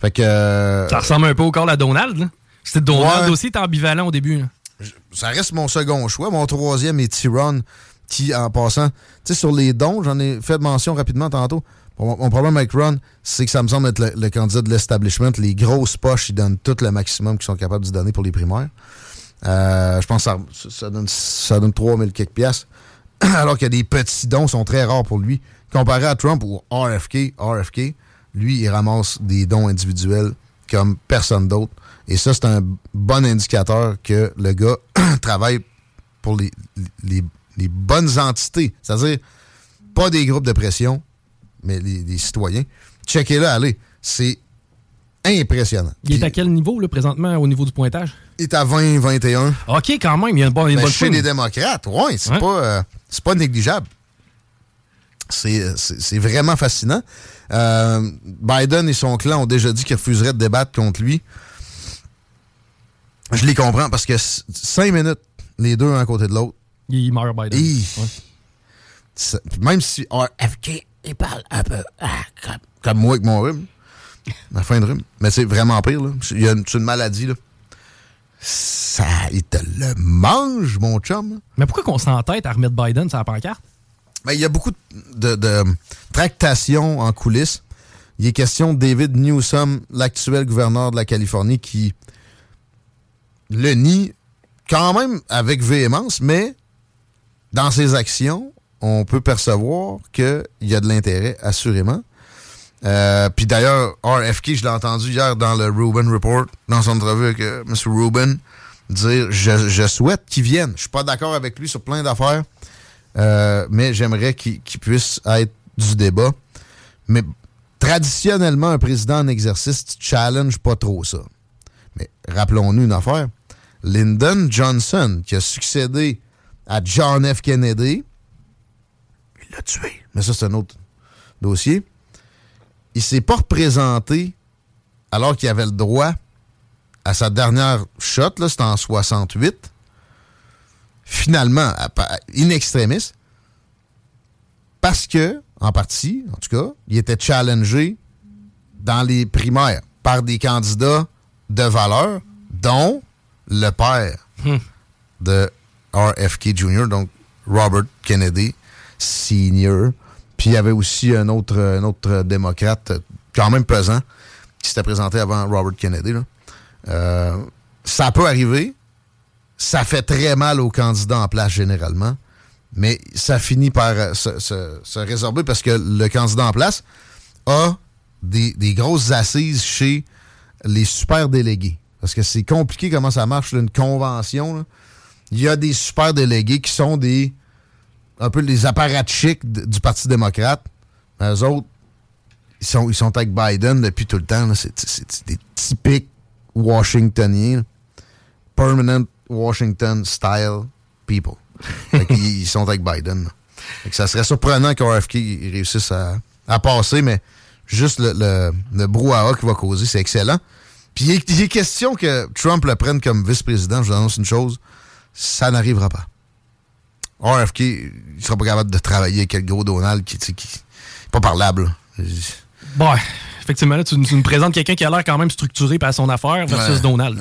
Speaker 11: Fait que.
Speaker 4: Ça ressemble un peu au corps à Donald. là. C'était Donald
Speaker 11: Ouais.
Speaker 4: aussi, était ambivalent au début. là.
Speaker 11: ça reste mon second choix. Mon troisième est Tyron, qui, en passant, tu sais, sur les dons, j'en ai fait mention rapidement tantôt. Mon, problème avec Ron, c'est que ça me semble être le, candidat de l'establishment. Les grosses poches, ils donnent tout le maximum qu'ils sont capables de donner pour les primaires. Euh, je pense que ça, donne, ça donne 3000 quelques piastres. Alors que des petits dons sont très rares pour lui. Comparé à Trump ou RFK, RFK, lui, il ramasse des dons individuels comme personne d'autre. Et ça, c'est un bon indicateur que le gars travaille pour les bonnes entités. C'est-à-dire, pas des groupes de pression, mais les, les citoyens. Checkez-le, allez. C'est impressionnant.
Speaker 4: Il est à quel niveau, là, présentement, au niveau du pointage?
Speaker 11: Il est à 20, 21.
Speaker 4: OK, quand même, il y a une bonne, une
Speaker 11: Ben,
Speaker 4: bonne
Speaker 11: chez les démocrates, ouais, c'est pas, euh, pas négligeable. C'est, vraiment fascinant. Euh, Biden et son clan ont déjà dit qu'ils refuseraient de débattre contre lui. Je les comprends parce que cinq minutes, les deux un à côté de l'autre.
Speaker 4: Il meurt Biden.
Speaker 11: Même si RFK, il parle un peu ah, comme, comme moi avec mon rhume. Ma fin de rhume. Mais c'est vraiment pire, là. Il y a une, c'est une maladie, là. Ça, il te le mange, mon chum.
Speaker 4: Mais pourquoi qu'on s'entête à remettre Biden sur la pancarte?
Speaker 11: Ben, il y a beaucoup de, de tractations en coulisses. Il est question de David Newsom, l'actuel gouverneur de la Californie, qui le nie quand même avec véhémence, mais dans ses actions, on peut percevoir qu'il y a de l'intérêt, assurément. Euh, Puis d'ailleurs, RFK, je l'ai entendu hier dans le Rubin Report, dans son entrevue avec euh, M. Rubin, dire je, souhaite qu'il vienne. Je suis pas d'accord avec lui sur plein d'affaires, euh, mais j'aimerais qu'il qu'il puisse être du débat. Mais traditionnellement, un président en exercice, tu challenge pas trop ça. Mais rappelons-nous une affaire. Lyndon Johnson, qui a succédé à John F. Kennedy, il l'a tué. Mais ça, c'est un autre dossier. Il s'est pas représenté alors qu'il avait le droit à sa dernière shot, là, c'était en 68. Finalement, in extremis, parce que, en partie, en tout cas, il était challengé dans les primaires par des candidats de valeur, dont le père de RFK Jr., donc Robert Kennedy Sr. Puis il y avait aussi un autre, un autre démocrate, quand même pesant, qui s'était présenté avant Robert Kennedy. Euh, ça peut arriver. Ça fait très mal aux candidats en place généralement. Mais ça finit par se, résorber parce que le candidat en place a des, grosses assises chez les super délégués. Parce que c'est compliqué comment ça marche, là, une convention. Il y a des super délégués qui sont des un peu les apparatchiks du Parti démocrate. Mais eux autres, ils sont, ils sont avec Biden depuis tout le temps. C'est des typiques Washingtoniens. là. Permanent Washington style people. Ils sont avec Biden. Fait que ça serait surprenant qu'RFK réussisse à, à passer, mais juste le, le, le brouhaha qu'il va causer, c'est excellent. Puis il est, il est question que Trump le prenne comme vice-président. Je vous annonce une chose, ça n'arrivera pas. RFK, il sera pas capable de travailler avec le gros Donald qui, qui est pas parlable. là.
Speaker 4: Bon, effectivement, là, tu, tu nous présentes quelqu'un qui a l'air quand même structuré par son affaire versus
Speaker 11: Ouais.
Speaker 4: Donald.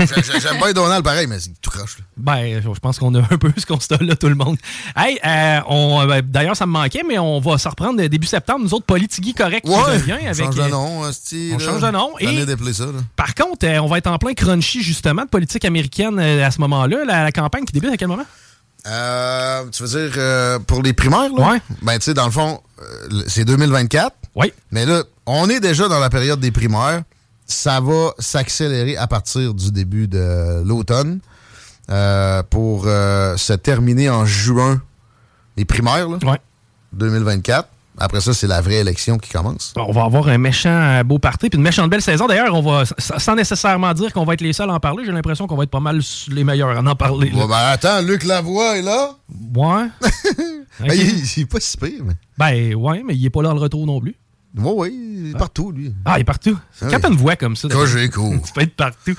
Speaker 11: J'ai- j'ai- J'aime bien Donald pareil, mais c'est tout croche.
Speaker 4: Ben, je pense qu'on a un peu ce constat-là, tout le monde. Hey, euh, on, euh, d'ailleurs, ça me manquait, mais on va se reprendre début septembre. Nous autres, Politigui Correct qui
Speaker 11: Ouais,
Speaker 4: revient
Speaker 11: on
Speaker 4: avec.
Speaker 11: change de
Speaker 4: euh,
Speaker 11: nom, hostie,
Speaker 4: on
Speaker 11: là.
Speaker 4: change de nom. Et
Speaker 11: ça,
Speaker 4: par contre, euh, on va être en plein crunchy, justement, de politique américaine euh, à ce moment-là. La, la campagne qui débute à quel moment?
Speaker 11: Euh, tu veux dire euh, pour les primaires, là?
Speaker 4: Ouais.
Speaker 11: Ben, tu sais, dans le fond, euh, c'est 2024.
Speaker 4: Oui.
Speaker 11: Mais là, on est déjà dans la période des primaires. Ça va s'accélérer à partir du début de l'automne euh, pour se terminer en juin, les primaires, là.
Speaker 4: Ouais.
Speaker 11: 2024. Après ça, c'est la vraie élection qui commence.
Speaker 4: On va avoir un méchant beau party puis une méchante belle saison. D'ailleurs, on va, sans nécessairement dire qu'on va être les seuls à en parler, j'ai l'impression qu'on va être pas mal les meilleurs à en parler.
Speaker 11: ben, attends, Luc Lavoie est là?
Speaker 4: Ouais.
Speaker 11: Ben, il, il est pas si pire, mais.
Speaker 4: Ben, ouais, mais il est pas là dans le retour non plus.
Speaker 11: Oui, oui, il est partout, lui.
Speaker 4: Ah, il est partout?
Speaker 11: Ah
Speaker 4: Quand
Speaker 11: oui.
Speaker 4: t'as une voix comme ça. Tu peux être partout.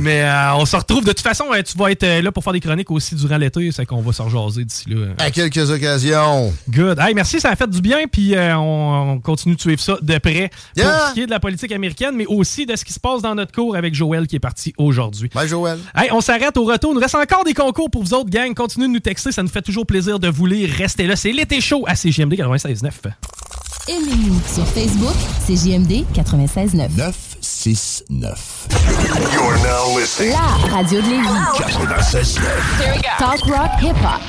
Speaker 4: Mais euh, on se retrouve. De toute façon, euh, tu vas être euh, là pour faire des chroniques aussi durant l'été. C'est qu'on va se rejaser d'ici là.
Speaker 11: À quelques occasions.
Speaker 4: Good. Hey, merci, ça a fait du bien. Puis euh, on, on continue de suivre ça de près
Speaker 11: Yeah.
Speaker 4: pour ce qui est de la politique américaine, mais aussi de ce qui se passe dans notre cours avec Joël qui est parti aujourd'hui.
Speaker 11: Bye, Joël.
Speaker 4: Hey, on s'arrête au retour. Il nous reste encore des concours pour vous autres, gang. Continuez de nous texter. Ça nous fait toujours plaisir de vous lire. Restez là. C'est l'été chaud à CGMD 96.9.
Speaker 6: Aimez-nous sur Facebook, c'est JMD 96.9.
Speaker 3: 969.
Speaker 12: You're now listening.
Speaker 6: La radio de Lévis.
Speaker 3: 96.9.
Speaker 6: Talk rock hip-hop.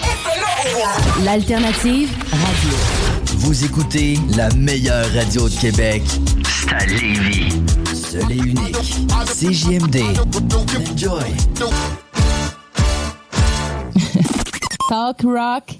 Speaker 6: L'alternative radio.
Speaker 10: Vous écoutez la meilleure radio de Québec. C'est à Lévis. Seul et unique. CJMD. Enjoy.
Speaker 6: Talk rock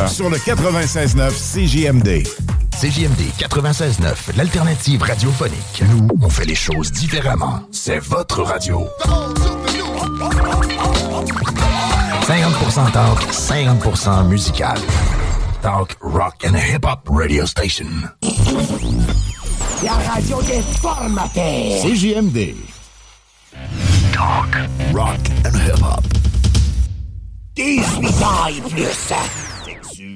Speaker 7: sur le 96.9 CJMD.
Speaker 3: CJMD 96.9, l'alternative radiophonique. Nous, on fait les choses différemment. C'est votre radio. 50% talk, 50% musical. Talk, rock and hip-hop radio station.
Speaker 13: La radio des formateurs.
Speaker 3: CJMD. Talk, rock and hip-hop.
Speaker 13: 18 ans et plus.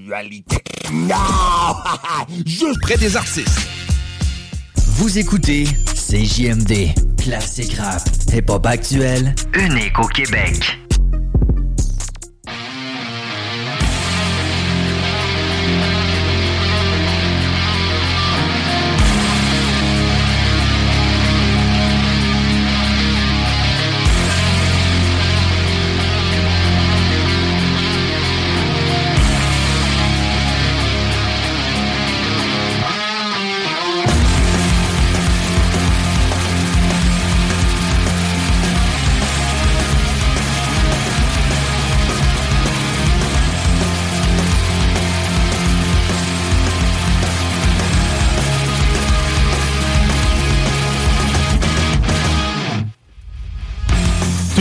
Speaker 13: Sexualité. Non!
Speaker 2: Juste près des artistes.
Speaker 10: Vous écoutez CJMD, classique rap, hip-hop actuel, unique au Québec.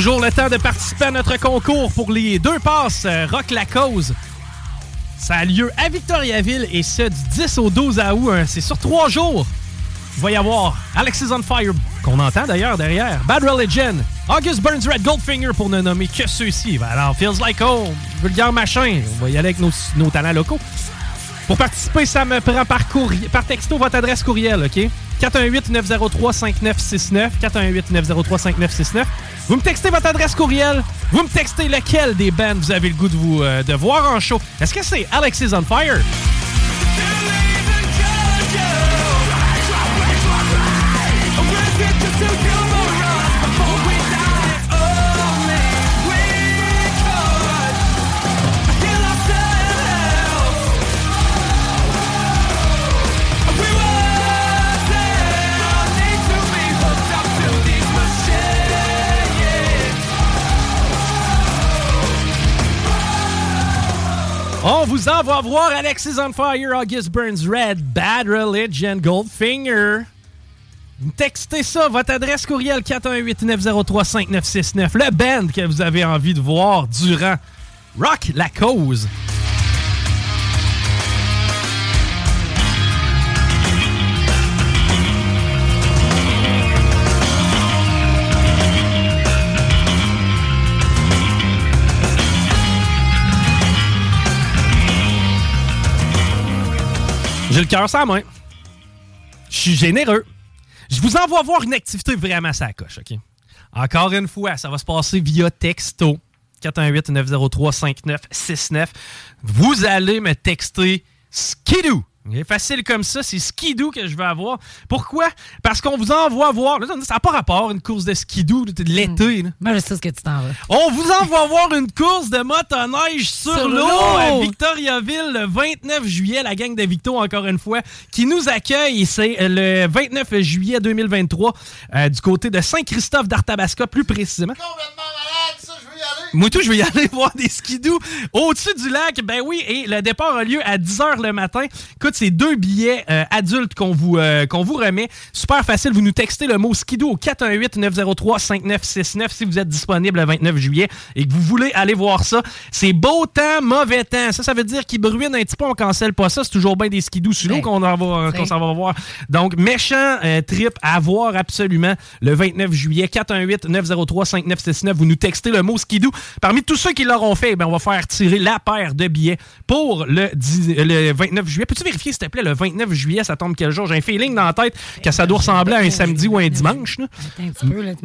Speaker 4: Toujours le temps de participer à notre concours pour les deux passes euh, Rock la cause. Ça a lieu à Victoriaville et ce du 10 au 12 août. hein. C'est sur trois jours. Il va y avoir Alexis on Fire, qu'on entend d'ailleurs derrière, Bad Religion, August Burns Red Goldfinger pour ne nommer que ceux-ci. Ben Alors, Feels Like Home, Vulgar Machin. On va y aller avec nos talents locaux. Pour participer, ça me prend par, courrier, par texto votre adresse courriel, OK? 418-903-5969. 418-903-5969. Vous me textez votre adresse courriel. Vous me textez lequel des bands vous avez le goût de, vous, euh, de voir en show. Est-ce que c'est Alexis on Fire? On vous envoie voir Alexis on Fire, August Burns Red, Bad Religion, Goldfinger. Textez ça, votre adresse courriel 418-903-5969. Le band que vous avez envie de voir durant Rock la cause. J'ai le cœur sans main. Je suis généreux. Je vous envoie voir une activité vraiment sa coche, OK? Encore une fois, ça va se passer via texto. 418-903-5969. Vous allez me texter Skidoo. Ok, Facile comme ça, c'est skidoo que je veux avoir. Pourquoi? Parce qu'on vous envoie voir. là, Ça n'a pas rapport, une course de skidoo de l'été.
Speaker 5: Moi, je sais ce que tu t'en vas.
Speaker 4: On vous envoie voir une course de motoneige sur,
Speaker 5: Sur
Speaker 4: l'eau à Victoriaville le 29 juillet. La gang de Victo, encore une fois, qui nous accueille. C'est euh, le 29 juillet 2023 euh, du côté de Saint-Christophe d'Arthabasca, plus précisément. Tout, je vais y aller voir des skidoo au-dessus du lac. Ben oui, et le départ a lieu à 10h le matin. Écoute, c'est deux billets euh, adultes qu'on vous, euh, qu'on vous remet. Super facile. Vous nous textez le mot skidoo au 418-903-5969 si vous êtes disponible le 29 juillet et que vous voulez aller voir ça. C'est beau temps, mauvais temps. Ça, ça veut dire qu'il bruine un petit peu. On cancelle pas ça. C'est toujours bien des skidoo sur l'eau qu'on en va- qu'on s'en va voir. Donc, méchant euh, trip à voir absolument le 29 juillet. 418-903-5969. Vous nous textez le mot skidoo. Parmi tous ceux qui l'auront fait, ben, on va faire tirer la paire de billets pour le, 10 euh, le 29 juillet. Peux-tu vérifier, s'il te plaît, le 29 juillet, ça tombe quel jour? J'ai un feeling dans la tête que ça doit ressembler à un samedi ou un dimanche.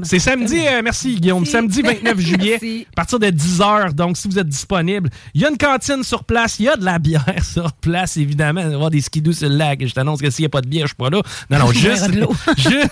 Speaker 4: C'est samedi, euh, merci Guillaume, samedi 29 juillet, à partir de 10h. Donc, si vous êtes disponible, il y a une cantine sur place, il y a de la bière sur place, évidemment. Il va y avoir des skidoo sur le lac. Je t'annonce que s'il n'y a pas de bière, je suis pas là. Non, non, juste.
Speaker 5: de l'eau.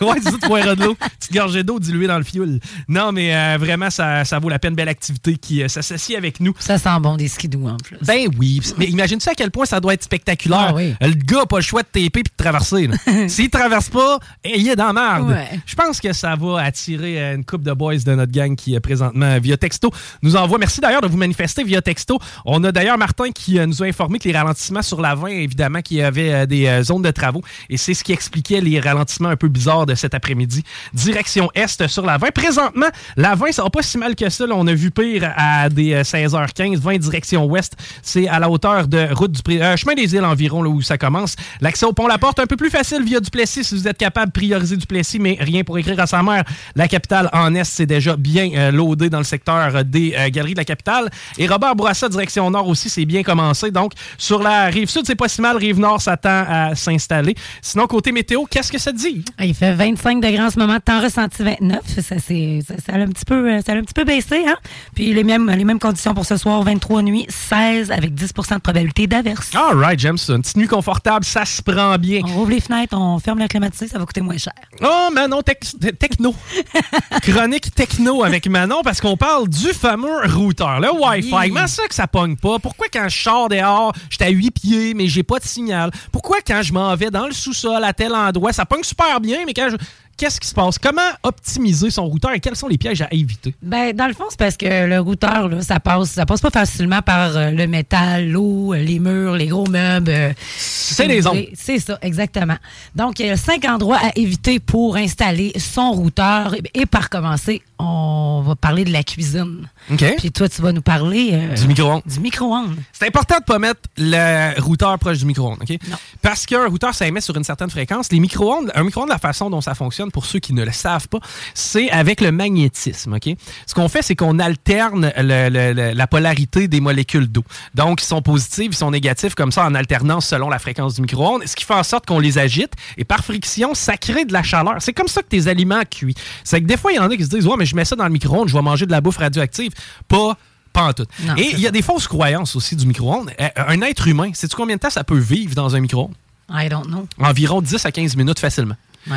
Speaker 4: Ouais, tu de l'eau. Petite gorgée d'eau diluée dans le fioul. Non, mais euh, vraiment, ça, ça vaut la peine. Belle activité. Qui euh, s'associent avec nous.
Speaker 5: Ça sent bon des skidoo en plus.
Speaker 4: Ben oui. Mais imagine-tu à quel point ça doit être spectaculaire.
Speaker 5: Ah oui.
Speaker 4: Le gars n'a pas le choix de taper puis de traverser. S'il traverse pas, eh, il est dans la merde.
Speaker 5: Ouais.
Speaker 4: Je pense que ça va attirer euh, une coupe de boys de notre gang qui, euh, présentement, via texto, nous envoie. Merci d'ailleurs de vous manifester via texto. On a d'ailleurs Martin qui nous a informé que les ralentissements sur la 20, évidemment, qu'il y avait des zones de travaux. Et c'est ce qui expliquait les ralentissements un peu bizarres de cet après-midi. Direction Est sur la 20. Présentement, la 20, ça va pas si mal que ça. là. On a vu pire à des euh, 16h15. 20 direction Ouest. C'est à la hauteur de route du euh, chemin des îles environ, là où ça commence. L'accès au pont La Porte, un peu plus facile via Duplessis si vous êtes capable de prioriser Duplessis, mais rien pour écrire à sa mère. La capitale en Est, c'est déjà bien euh, loadé dans le secteur euh, des euh, galeries de la capitale. Et Robert Bourassa, direction Nord aussi, c'est bien commencé. Donc, sur la rive Sud, c'est pas si mal. Rive Nord s'attend à s'installer. Sinon, côté météo, qu'est-ce que ça dit?
Speaker 5: Ah, Il fait 25 degrés en ce moment, temps ressenti 29. Ça, ça, ça a un petit peu, euh, ça a un petit peu baissé. Hein? Puis les mêmes, les mêmes conditions pour ce soir, 23 nuits, 16 avec 10% de probabilité d'averse.
Speaker 4: All right. Une petite nuit confortable, ça se prend bien.
Speaker 5: On ouvre les fenêtres, on ferme le climatisé, ça va coûter moins cher.
Speaker 4: Oh, Manon tec- techno. Chronique techno avec Manon parce qu'on parle du fameux routeur, le Wi-Fi.
Speaker 5: Oui.
Speaker 4: Comment ça que ça pogne pas? Pourquoi quand je sors dehors, j'étais à 8 pieds, mais j'ai pas de signal? Pourquoi quand je m'en vais dans le sous-sol à tel endroit, ça pogne super bien, mais quand je. Qu'est-ce qui se passe? Comment optimiser son routeur et quels sont les pièges à éviter?
Speaker 5: Ben, dans le fond, c'est parce que le routeur, là, ça passe, ça passe pas facilement par euh, le métal, l'eau, euh, les murs, les gros meubles. euh,
Speaker 4: C'est les ondes.
Speaker 5: C'est ça, exactement. Donc, il y a cinq endroits à éviter pour installer son routeur. Et, et par commencer, on va parler de la cuisine.
Speaker 4: OK.
Speaker 5: Puis toi, tu vas nous parler euh,
Speaker 4: Du micro-ondes.
Speaker 5: Du micro-ondes.
Speaker 4: C'est important de pas mettre le routeur proche du micro-ondes, OK? Parce qu'un routeur, ça émet sur une certaine fréquence. Les micro-ondes, un micro-ondes, la façon dont ça fonctionne, pour ceux qui ne le savent pas, c'est avec le magnétisme, OK? Ce qu'on fait, c'est qu'on alterne le- le- le- la polarité des molécules d'eau. Donc, ils sont positifs, ils sont négatifs, comme ça, en alternance selon la fréquence du micro-ondes, ce qui fait en sorte qu'on les agite, et par friction, ça crée de la chaleur. C'est comme ça que tes aliments cuits. C'est que des fois, il y en a qui se disent, ouais, mais je mets ça dans le micro-ondes, je vais manger de la bouffe radioactive. Pas en tout.
Speaker 5: Non,
Speaker 4: Et il y a des fausses croyances aussi du micro-ondes. Euh, Un être humain, sais-tu combien de temps ça peut vivre dans un micro-ondes?
Speaker 5: I don't know.
Speaker 4: Environ 10 à 15 minutes facilement.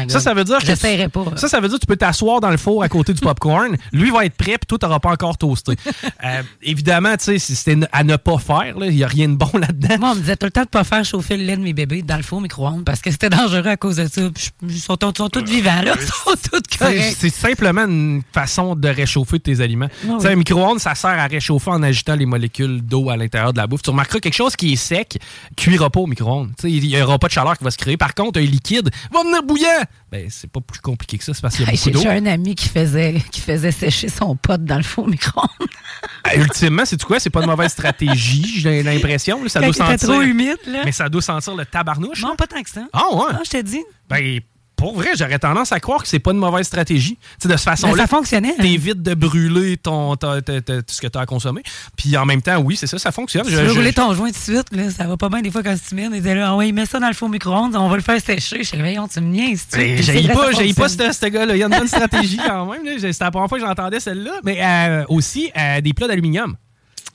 Speaker 4: Ça, ça veut dire que.
Speaker 5: Pas.
Speaker 4: Ça, ça veut dire que tu peux t'asseoir dans le four à côté du popcorn. Lui va être prêt, puis toi, tu n'auras pas encore toasté. Euh, évidemment, tu sais, c'était à ne pas faire, il n'y a rien de bon là-dedans.
Speaker 5: Moi, on me disait tout le temps de pas faire chauffer le lait de mes bébés dans le four micro-ondes parce que c'était dangereux à cause de ça. Ils sont, tous vivants, là. Ils sont tous
Speaker 4: C'est
Speaker 5: corrects.
Speaker 4: c'est simplement une façon de réchauffer tes aliments. Tu sais,
Speaker 5: oui.
Speaker 4: Un micro-ondes, ça sert à réchauffer en agitant les molécules d'eau à l'intérieur de la bouffe. Tu remarqueras quelque chose qui est sec, cuira pas au micro-ondes. Tu Il n'y aura pas de chaleur qui va se créer. Par contre, un liquide va venir bouillant. Ben, c'est pas plus compliqué que ça, c'est parce qu'il y a
Speaker 5: Hey,
Speaker 4: beaucoup d'eau.
Speaker 5: j'ai un ami qui faisait, qui faisait sécher son pot dans le four micro-ondes.
Speaker 4: Euh, Ultimement, c'est quoi? C'est pas une mauvaise stratégie, j'ai l'impression. Ça
Speaker 5: Quand
Speaker 4: doit sentir.
Speaker 5: trop humide, là.
Speaker 4: Mais ça doit sentir le tabarnouche.
Speaker 5: Non, pas tant que ça.
Speaker 4: Ah ouais?
Speaker 5: Ah, je t'ai dit.
Speaker 4: Ben, pour vrai, j'aurais tendance à croire que c'est pas une mauvaise stratégie. Tu de cette
Speaker 5: Ben,
Speaker 4: façon-là.
Speaker 5: ça fonctionnait. hein.
Speaker 4: T'évites de brûler ton, ta- ta- ta- tout ce que tu as à consommer. Puis en même temps, oui, c'est ça, ça fonctionne.
Speaker 5: Tu
Speaker 4: Je-
Speaker 5: veux
Speaker 4: je-
Speaker 5: rouler ton joint tout de suite, là, ça va pas bien des fois quand c'est humide. Il disait là, ah ouais, mets ça dans le four micro-ondes, on va le faire sécher. Je voyons, tu me niaises. tu
Speaker 4: Ben, J'ai pas, j'haïs pas ce, gars-là. Il y a une bonne stratégie quand même. J'ai- C'était la première fois que j'entendais celle-là. Mais euh, aussi, euh, des plats d'aluminium.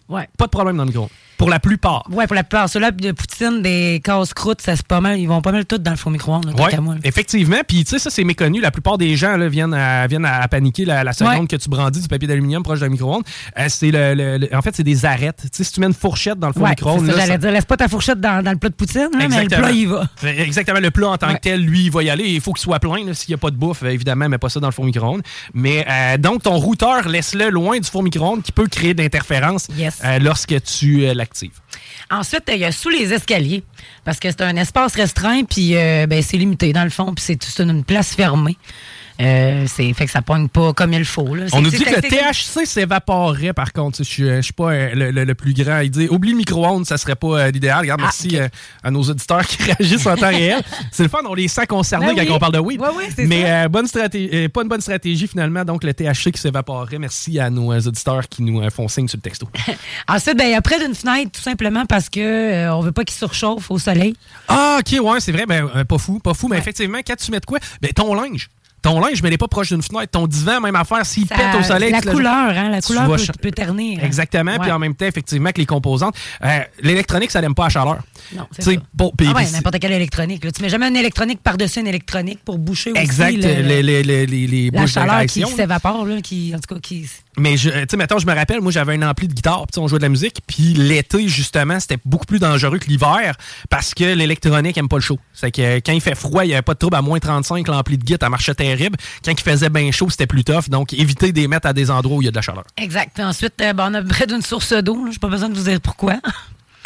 Speaker 5: Ouais.
Speaker 4: Pas de problème dans le micro. Pour la plupart.
Speaker 5: Ouais, pour la plupart. Ceux-là de poutine, des casse-croûtes, ça c'est pas mal. Ils vont pas mal tout dans le four micro-ondes, là.
Speaker 4: effectivement. Puis, tu sais, ça, c'est méconnu. La plupart des gens là, viennent, à, viennent à paniquer la, la seconde
Speaker 5: Ouais.
Speaker 4: que tu brandis du papier d'aluminium proche d'un micro-ondes. Euh, c'est le, le- le- en fait, c'est des arêtes. Tu sais, si tu mets une fourchette dans le four
Speaker 5: Ouais,
Speaker 4: micro-ondes,
Speaker 5: c'est ça,
Speaker 4: là,
Speaker 5: j'allais
Speaker 4: ça-
Speaker 5: dire, laisse pas ta fourchette dans, dans le plat de poutine, mais le
Speaker 4: Exactement.
Speaker 5: plat, il va.
Speaker 4: Exactement. Le plat en tant
Speaker 5: Ouais.
Speaker 4: que tel, lui, il va y aller. Il faut qu'il soit plein. S'il n'y a pas de bouffe, évidemment, mets pas ça dans le four micro-ondes. Mais euh, donc, ton routeur, laisse-le loin du four micro-ondes qui peut créer d'interférences
Speaker 5: Yes.
Speaker 4: euh, lorsque tu
Speaker 5: Ensuite, il y a sous les escaliers, parce que c'est un espace restreint, puis euh, ben, c'est limité dans le fond, puis c'est une place fermée. Euh, c'est fait que ça pogne pas comme il faut. Là.
Speaker 4: On nous dit que le THC s'évaporerait, par contre. Je suis, je suis pas euh, le, le- le plus grand. Il dit oublie le micro-ondes, ça serait pas euh, l'idéal. Regarde,
Speaker 5: Ah,
Speaker 4: merci euh, à nos auditeurs qui réagissent en temps réel. C'est le fun, on les sent concernés
Speaker 5: Ben
Speaker 4: quand
Speaker 5: oui.
Speaker 4: on parle de weed.
Speaker 5: Ouais, c'est
Speaker 4: Mais
Speaker 5: ça.
Speaker 4: euh, bonne stratégie, euh, pas une bonne stratégie finalement. Donc le THC qui s'évaporerait. Merci à nos euh, auditeurs qui nous euh, font signe sur le texto.
Speaker 5: Ensuite, ben, il y a près d'une fenêtre, tout simplement parce que euh, on veut pas qu'il surchauffe au soleil.
Speaker 4: Ah, ok, ouais, c'est vrai. Ben, euh, pas fou, pas fou. Mais effectivement, quand tu mets de quoi? Ben, ton linge. Ton linge, mais n'est pas proche d'une fenêtre. Ton divan, même affaire, s'il pète au soleil.
Speaker 5: La couleur, hein, la couleur peut, peut ternir. hein.
Speaker 4: Exactement. Puis en même temps, effectivement, que les composantes. euh, L'électronique, ça n'aime pas la chaleur.
Speaker 5: Non, c'est
Speaker 4: bon,
Speaker 5: ah ouais, n'importe quelle électronique. Là. Tu mets jamais une électronique par-dessus une électronique pour boucher aussi
Speaker 4: Exact.
Speaker 5: le-
Speaker 4: les, les, les, les,
Speaker 5: la
Speaker 4: bouches
Speaker 5: chaleur qui s'évapore, qui, en tout cas, qui...
Speaker 4: Mais tu sais, mettons, je me rappelle, moi, j'avais un ampli de guitare, puis on jouait de la musique, puis l'été, justement, c'était beaucoup plus dangereux que l'hiver parce que l'électronique aime pas le chaud. C'est que quand il fait froid, il n'y avait pas de trouble à moins 35, l'ampli de guitare, elle marchait Quand il faisait bien chaud, c'était plus tough. Donc, évitez de mettre à des endroits où il y a de la chaleur.
Speaker 5: Exact. Ensuite, euh, ben, on a près d'une source d'eau. Je n'ai pas besoin de vous dire pourquoi.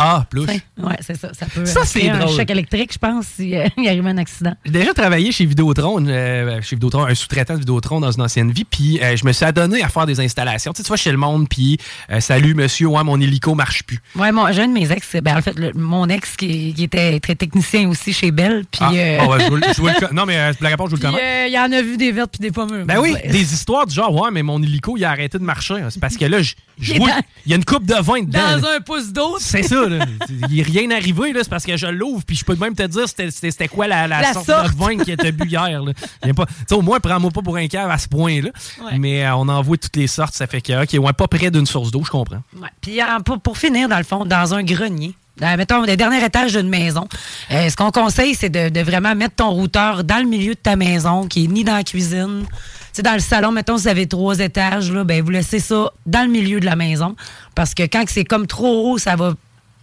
Speaker 4: Ah, plus.
Speaker 5: Oui, c'est ça. Ça peut
Speaker 4: Ça,
Speaker 5: euh,
Speaker 4: c'est
Speaker 5: un
Speaker 4: drôle.
Speaker 5: choc électrique, je pense, s'il arrive un accident.
Speaker 4: J'ai déjà travaillé chez Vidéotron, euh, chez Vidéotron, un sous-traitant de Vidéotron dans une ancienne vie, puis euh, je me suis adonné à faire des installations. Tu sais, tu vas chez le monde, puis euh, salut monsieur, ouais, mon hélico marche plus.
Speaker 5: Ouais, moi, j'ai un de mes ex, ben, en fait, le- mon ex qui, qui était très technicien aussi chez Bell. Puis,
Speaker 4: Ah,
Speaker 5: euh,
Speaker 4: bon, ouais, je le- je le co- non, mais euh, la réponse, je vous le
Speaker 5: euh, il en a vu des vertes puis des pommures.
Speaker 4: Ben oui, des histoires du genre, ouais, mais mon hélico, il a arrêté de marcher. C'est parce que là, je- je
Speaker 5: Il
Speaker 4: vois- y a une coupe de vin dedans.
Speaker 5: Dans
Speaker 4: là.
Speaker 5: un pouce d'eau.
Speaker 4: C'est ça, là. Il n'est rien arrivé, là. C'est parce que je l'ouvre, puis je peux même te dire c'était quoi la, la
Speaker 5: La
Speaker 4: sorte,
Speaker 5: sorte.
Speaker 4: de vin qui était bu hier, là. Pas- au moins, prends-moi pas pour un cave à ce point-là.
Speaker 5: Ouais.
Speaker 4: Mais euh, on en voit toutes les sortes. Ça fait que, OK, ouais, pas près d'une source d'eau, je comprends.
Speaker 5: Ouais. Puis euh, pour, pour finir, dans le fond, dans un grenier, euh, mettons, le dernier étage d'une maison, euh, ce qu'on conseille, c'est de, de vraiment mettre ton routeur dans le milieu de ta maison, qui est ni dans la cuisine. Dans le salon, mettons, vous avez trois étages, là, ben, vous laissez ça dans le milieu de la maison. Parce que quand c'est comme trop haut, ça va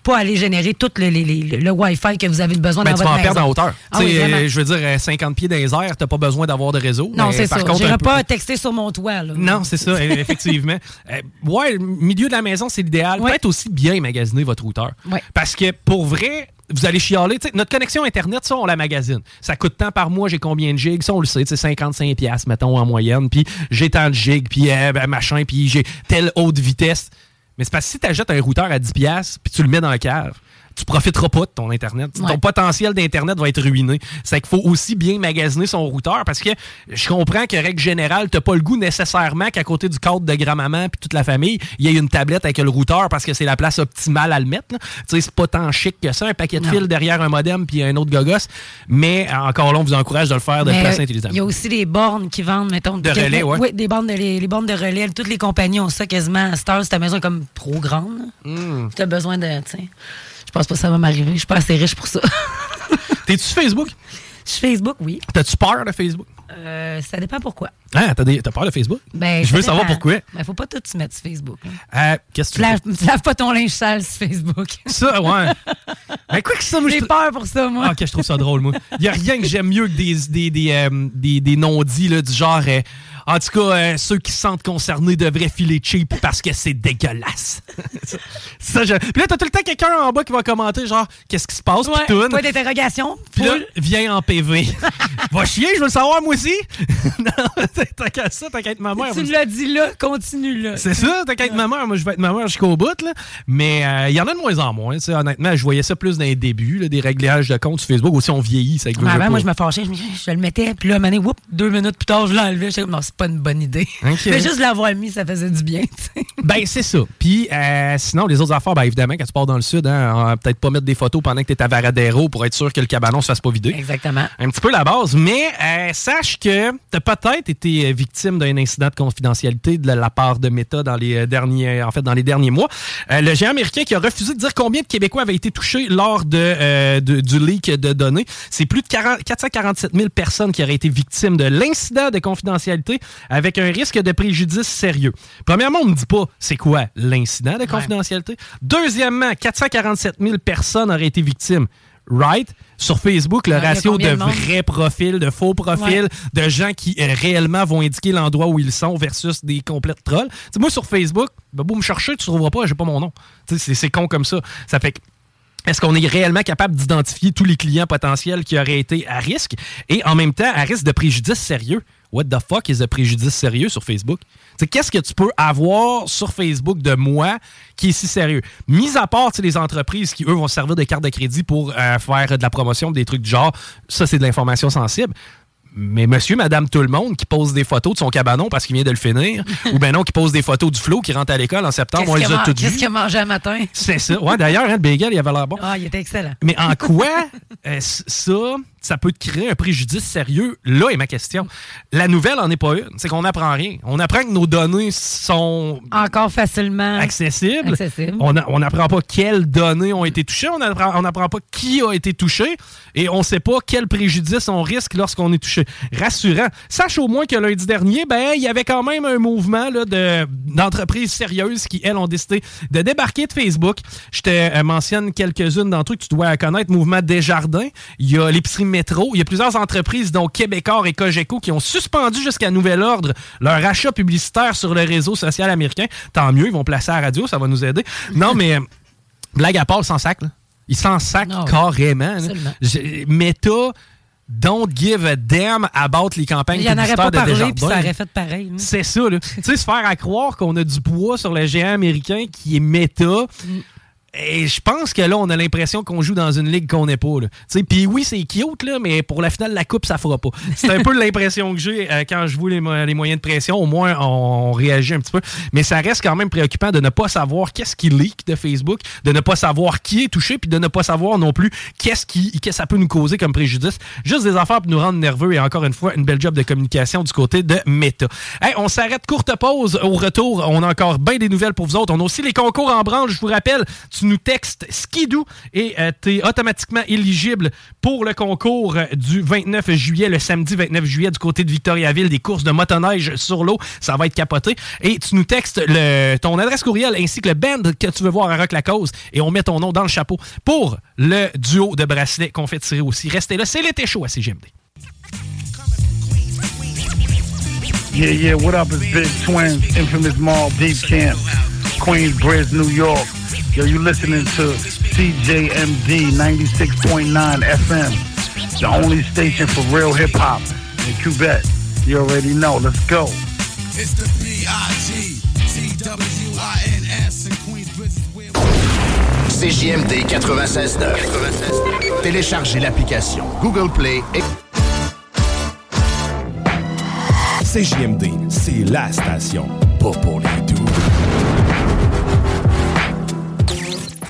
Speaker 5: pas aller générer tout le, le Wi-Fi que vous avez besoin
Speaker 4: Ben,
Speaker 5: dans
Speaker 4: tu
Speaker 5: votre
Speaker 4: vas en
Speaker 5: maison.
Speaker 4: perdre en hauteur.
Speaker 5: Ah oui,
Speaker 4: euh, je veux dire, euh, 50 pieds dans les airs, t'as pas besoin d'avoir de réseau.
Speaker 5: Non, c'est ça.
Speaker 4: un peu-
Speaker 5: pas texter sur mon toit. Là.
Speaker 4: Non, c'est ça, e- effectivement. Euh, ouais, le milieu de la maison, c'est l'idéal. Peut-être aussi bien magasiner votre routeur.
Speaker 5: Ouais.
Speaker 4: Parce que pour vrai, vous allez chialer. Notre connexion Internet, ça, on la magasine. Ça coûte tant par mois, j'ai combien de gigs? Ça, on le sait, sais, 55$, piastres, mettons, en moyenne. Puis j'ai tant de gigs, puis euh, ben, machin, puis j'ai telle haute vitesse. Mais c'est parce que si tu achètes un routeur à 10$, piastres, puis tu le mets dans la cave, tu profiteras pas de ton Internet.
Speaker 5: Ouais.
Speaker 4: Ton potentiel d'Internet va être ruiné. C'est qu'il faut aussi bien magasiner son routeur parce que je comprends que, règle générale, t'as pas le goût nécessairement qu'à côté du cadre de grand-maman puis toute la famille, il y ait une tablette avec le routeur parce que c'est la place optimale à le mettre. Tu sais, c'est pas tant chic que ça, un paquet de fils derrière un modem puis un autre gogos. Mais encore là, on vous encourage de le faire de
Speaker 5: Mais,
Speaker 4: place intelligente.
Speaker 5: Il y a aussi des bornes qui vendent, mettons.
Speaker 4: De relais, ouais.
Speaker 5: Oui, des bornes de, les, les bornes de relais. Toutes les compagnies ont ça quasiment. À cette heure, si ta maison est comme trop grande,
Speaker 4: Hmm.
Speaker 5: tu as besoin de. Je pense pas que ça va m'arriver. Je suis pas assez riche pour ça.
Speaker 4: T'es-tu sur Facebook?
Speaker 5: Je suis Facebook, oui.
Speaker 4: T'as-tu peur de Facebook?
Speaker 5: Euh, ça dépend pourquoi.
Speaker 4: Ah, t'as, des- t'as peur de Facebook?
Speaker 5: Ben,
Speaker 4: je veux savoir pourquoi.
Speaker 5: Ben, faut pas tout se mettre sur Facebook. hein.
Speaker 4: Euh, qu'est-ce que
Speaker 5: Tu laves, tu laves pas ton linge sale sur Facebook.
Speaker 4: Ça, ouais. Ben, quoi que ça, je
Speaker 5: J'ai peur pour ça, moi.
Speaker 4: Ah, ok, je trouve ça drôle, moi. Il n'y a rien que j'aime mieux que des, des, des, euh, des, des non-dits là, du genre. Euh, en tout cas, euh, ceux qui se sentent concernés devraient filer cheap parce que c'est dégueulasse. ça, ça, je- Puis là, t'as tout le temps quelqu'un en bas qui va commenter, genre, qu'est-ce qui se passe,
Speaker 5: Ouais,
Speaker 4: pitoune.
Speaker 5: point d'interrogation.
Speaker 4: Puis là, viens en PV. va chier, je veux le savoir, moi aussi. non, qu'à ça, être ma mère.
Speaker 5: Tu l'as dit là, continue là.
Speaker 4: C'est ça, être ma mère. Moi, je vais être ma mère jusqu'au bout. Là. Mais euh, il y en a de moins en moins. Honnêtement, je voyais ça plus dans les débuts, là, des réglages de compte sur Facebook. Aussi, on vieillit. Ça,
Speaker 5: Ouais, avant, moi, je me fâchais, je, je le mettais, puis là, donné, whoop, deux minutes plus tard, je l'enlevais. Non, c'est pas une bonne idée.
Speaker 4: Ok.
Speaker 5: Mais juste l'avoir mis, ça faisait du bien.
Speaker 4: Ben, c'est ça. Puis, euh, sinon, les autres affaires, ben, évidemment, quand tu pars dans le sud, hein, on va peut-être pas mettre des photos pendant que tu es à Varadero pour être sûr que le cabanon se fasse pas vider.
Speaker 5: Exactement.
Speaker 4: Un petit peu la base. Mais euh, sache que tu as peut-être été euh, victime d'un incident de confidentialité de la part de Meta dans les euh, derniers, en fait, dans les derniers mois. Euh, le géant américain qui a refusé de dire combien de Québécois avaient été touchés lors de, euh, de- du leak de données. C'est plus de 40 447 000 personnes qui auraient été victimes de l'incident de confidentialité avec un risque de préjudice sérieux. Premièrement, on ne dit pas c'est quoi l'incident de confidentialité. Deuxièmement, 447 000 personnes auraient été victimes. Right? Sur Facebook, le
Speaker 5: Ouais,
Speaker 4: ratio de vrais profils, de faux profils,
Speaker 5: Ouais.
Speaker 4: de gens qui euh, réellement vont indiquer l'endroit où ils sont versus des complètes trolls. Tu sais, moi, sur Facebook, ben, beau me chercher, tu ne trouveras pas, j'ai pas mon nom. C'est con comme ça. Ça fait que est-ce qu'on est réellement capable d'identifier tous les clients potentiels qui auraient été à risque et en même temps à risque de préjudice sérieux? What the fuck is a préjudice sérieux sur Facebook? Qu'est-ce que tu peux avoir sur Facebook de moi qui est si sérieux? Mis à part les entreprises qui, eux, vont servir de carte de crédit pour euh, faire de la promotion, des trucs du genre, ça, c'est de l'information sensible. Mais monsieur, madame, tout le monde qui pose des photos de son cabanon parce qu'il vient de le finir, ou ben non, qui pose des photos du flot qui rentre à l'école en septembre, on les
Speaker 5: a
Speaker 4: toutes
Speaker 5: Qu'est-ce qu'il a mangé un matin?
Speaker 4: C'est ça. Ouais, d'ailleurs, hein, le bagel, il avait l'air bon.
Speaker 5: Ah, il était excellent.
Speaker 4: Mais en quoi euh, ça, ça peut te créer un préjudice sérieux. Là est ma question. La nouvelle en est pas une. C'est qu'on n'apprend rien. On apprend que nos données sont
Speaker 5: Encore facilement
Speaker 4: accessibles.
Speaker 5: accessibles.
Speaker 4: On n'apprend pas quelles données ont été touchées. On n'apprend pas qui a été touché. Et on ne sait pas quel préjudice on risque lorsqu'on est touché. Rassurant. Sache au moins que lundi dernier, ben, il y avait quand même un mouvement là, de- d'entreprises sérieuses qui, elles, ont décidé de débarquer de Facebook. Je te euh, mentionne quelques-unes d'entre eux que tu dois connaître. Mouvement Desjardins. Il y a l'épicerie Métro. Il y a plusieurs entreprises, dont Québecor et Cogeco, qui ont suspendu jusqu'à nouvel ordre leur achat publicitaire sur le réseau social américain. Tant mieux, ils vont placer à la radio, ça va nous aider. Non, mais euh, blague à part, ils s'en sac. Là. Ils s'en sac carrément. là.
Speaker 5: Absolument.
Speaker 4: J'ai- Meta don't give a damn about les campagnes
Speaker 5: Il n'y en aurait pas
Speaker 4: de
Speaker 5: parlé,
Speaker 4: Desjardins.
Speaker 5: puis ça aurait fait pareil.
Speaker 4: C'est ça, là. tu sais, se faire à croire qu'on a du poids sur le géant américain qui est méta. Et je pense que là, on a l'impression qu'on joue dans une ligue qu'on n'est pas. Puis oui, c'est cute, là, mais pour la finale de la Coupe, ça fera pas. C'est un peu l'impression que j'ai euh, quand je vois les, les moyens de pression. Au moins, on, réagit un petit peu. Mais ça reste quand même préoccupant de ne pas savoir qu'est-ce qui leak de Facebook, de ne pas savoir qui est touché, puis de ne pas savoir non plus qu'est-ce qui, que ça peut nous causer comme préjudice. Juste des affaires pour nous rendre nerveux et encore une fois, une belle job de communication du côté de Meta. On s'arrête courte pause. Au retour, on a encore bien des nouvelles pour vous autres. On a aussi les concours en branle. Je vous rappelle, nous textes Skidoo et tu es automatiquement éligible pour le concours euh, du 29 juillet, le samedi 29 juillet du côté de Victoriaville, des courses de motoneige sur l'eau. Ça va être capoté. Et tu nous textes ton adresse courriel ainsi que le band que tu veux voir à Rock la Cause et on met ton nom dans le chapeau pour le duo de bracelets qu'on fait tirer aussi. Restez là, c'est l'été chaud à CGMD.
Speaker 14: Yeah, yeah, what up? It's Big Twins, Infamous Mall, Deep Camp, Queensbridge, New York. Yo, you listening to CJMD 96.9 FM, the only station for real hip hop in Quebec. You already know. Let's go.
Speaker 12: It's the B-I-G-T-W-I-N-S in Queensbridge.
Speaker 1: CJMD 96.9. Téléchargez l'application Google Play et...
Speaker 2: CJMD, c'est la station, pas pour les doux.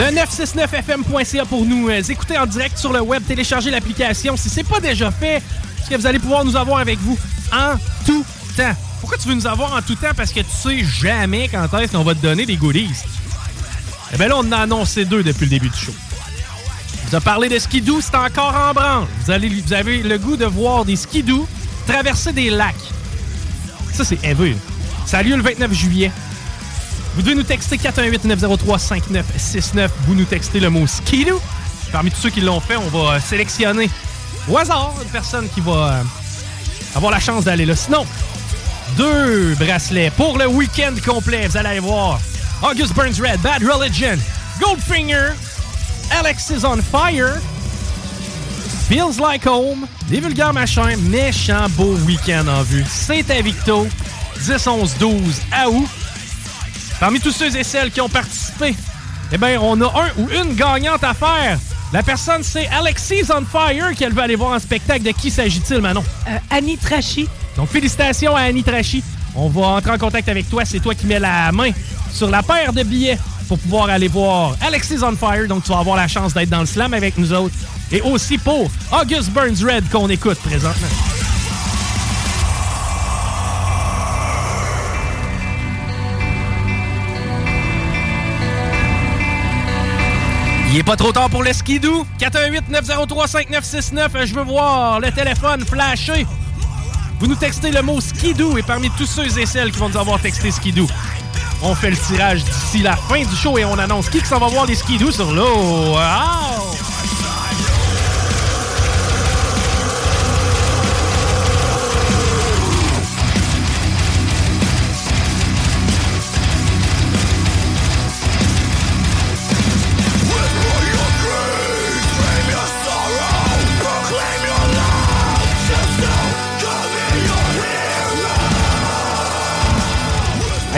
Speaker 4: Le 969fm.ca pour nous euh, écouter en direct sur le web, télécharger l'application si c'est pas déjà fait, parce que vous allez pouvoir nous avoir avec vous en tout temps? Pourquoi tu veux nous avoir en tout temps? Parce que tu sais jamais quand est-ce qu'on va te donner des goodies. Eh bien là, on en a annoncé deux depuis le début du show. Vous a parlé de skidoo, c'est encore en branle. Vous, allez, vous avez le goût de voir des skidoo traverser des lacs. Ça, c'est heavy. Ça a lieu le 29 juillet. Vous devez nous texter 418-903-5969. Vous nous textez le mot skidoo. Parmi tous ceux qui l'ont fait, on va euh, sélectionner au hasard une personne qui va euh, avoir la chance d'aller là. Sinon, deux bracelets pour le week-end complet. Vous allez aller voir August Burns Red, Bad Religion, Goldfinger, Alexis on Fire, Feels Like Home, Des vulgaires machins, méchant beau week-end en vue. C'est à Victo, 10, 11, 12 à août. Parmi tous ceux et celles qui ont participé, eh bien, on a un ou une gagnante à faire. La personne, c'est Alexis on Fire qu'elle veut aller voir en spectacle. De qui s'agit-il, Manon?
Speaker 5: Euh, Annie Trachy.
Speaker 4: Donc, félicitations à Annie Trachy. On va entrer en contact avec toi. C'est toi qui mets la main sur la paire de billets pour pouvoir aller voir Alexis on Fire. Donc, tu vas avoir la chance d'être dans le slam avec nous autres. Et aussi pour August Burns Red qu'on écoute présentement. Il est pas trop tard pour le skidoo. 418-903-5969. Je veux voir le téléphone flasher. Vous nous textez le mot skidoo et parmi tous ceux et celles qui vont nous avoir texté skidoo, on fait le tirage d'ici la fin du show et on annonce qui que s'en va voir les skidoo sur l'eau. Wow!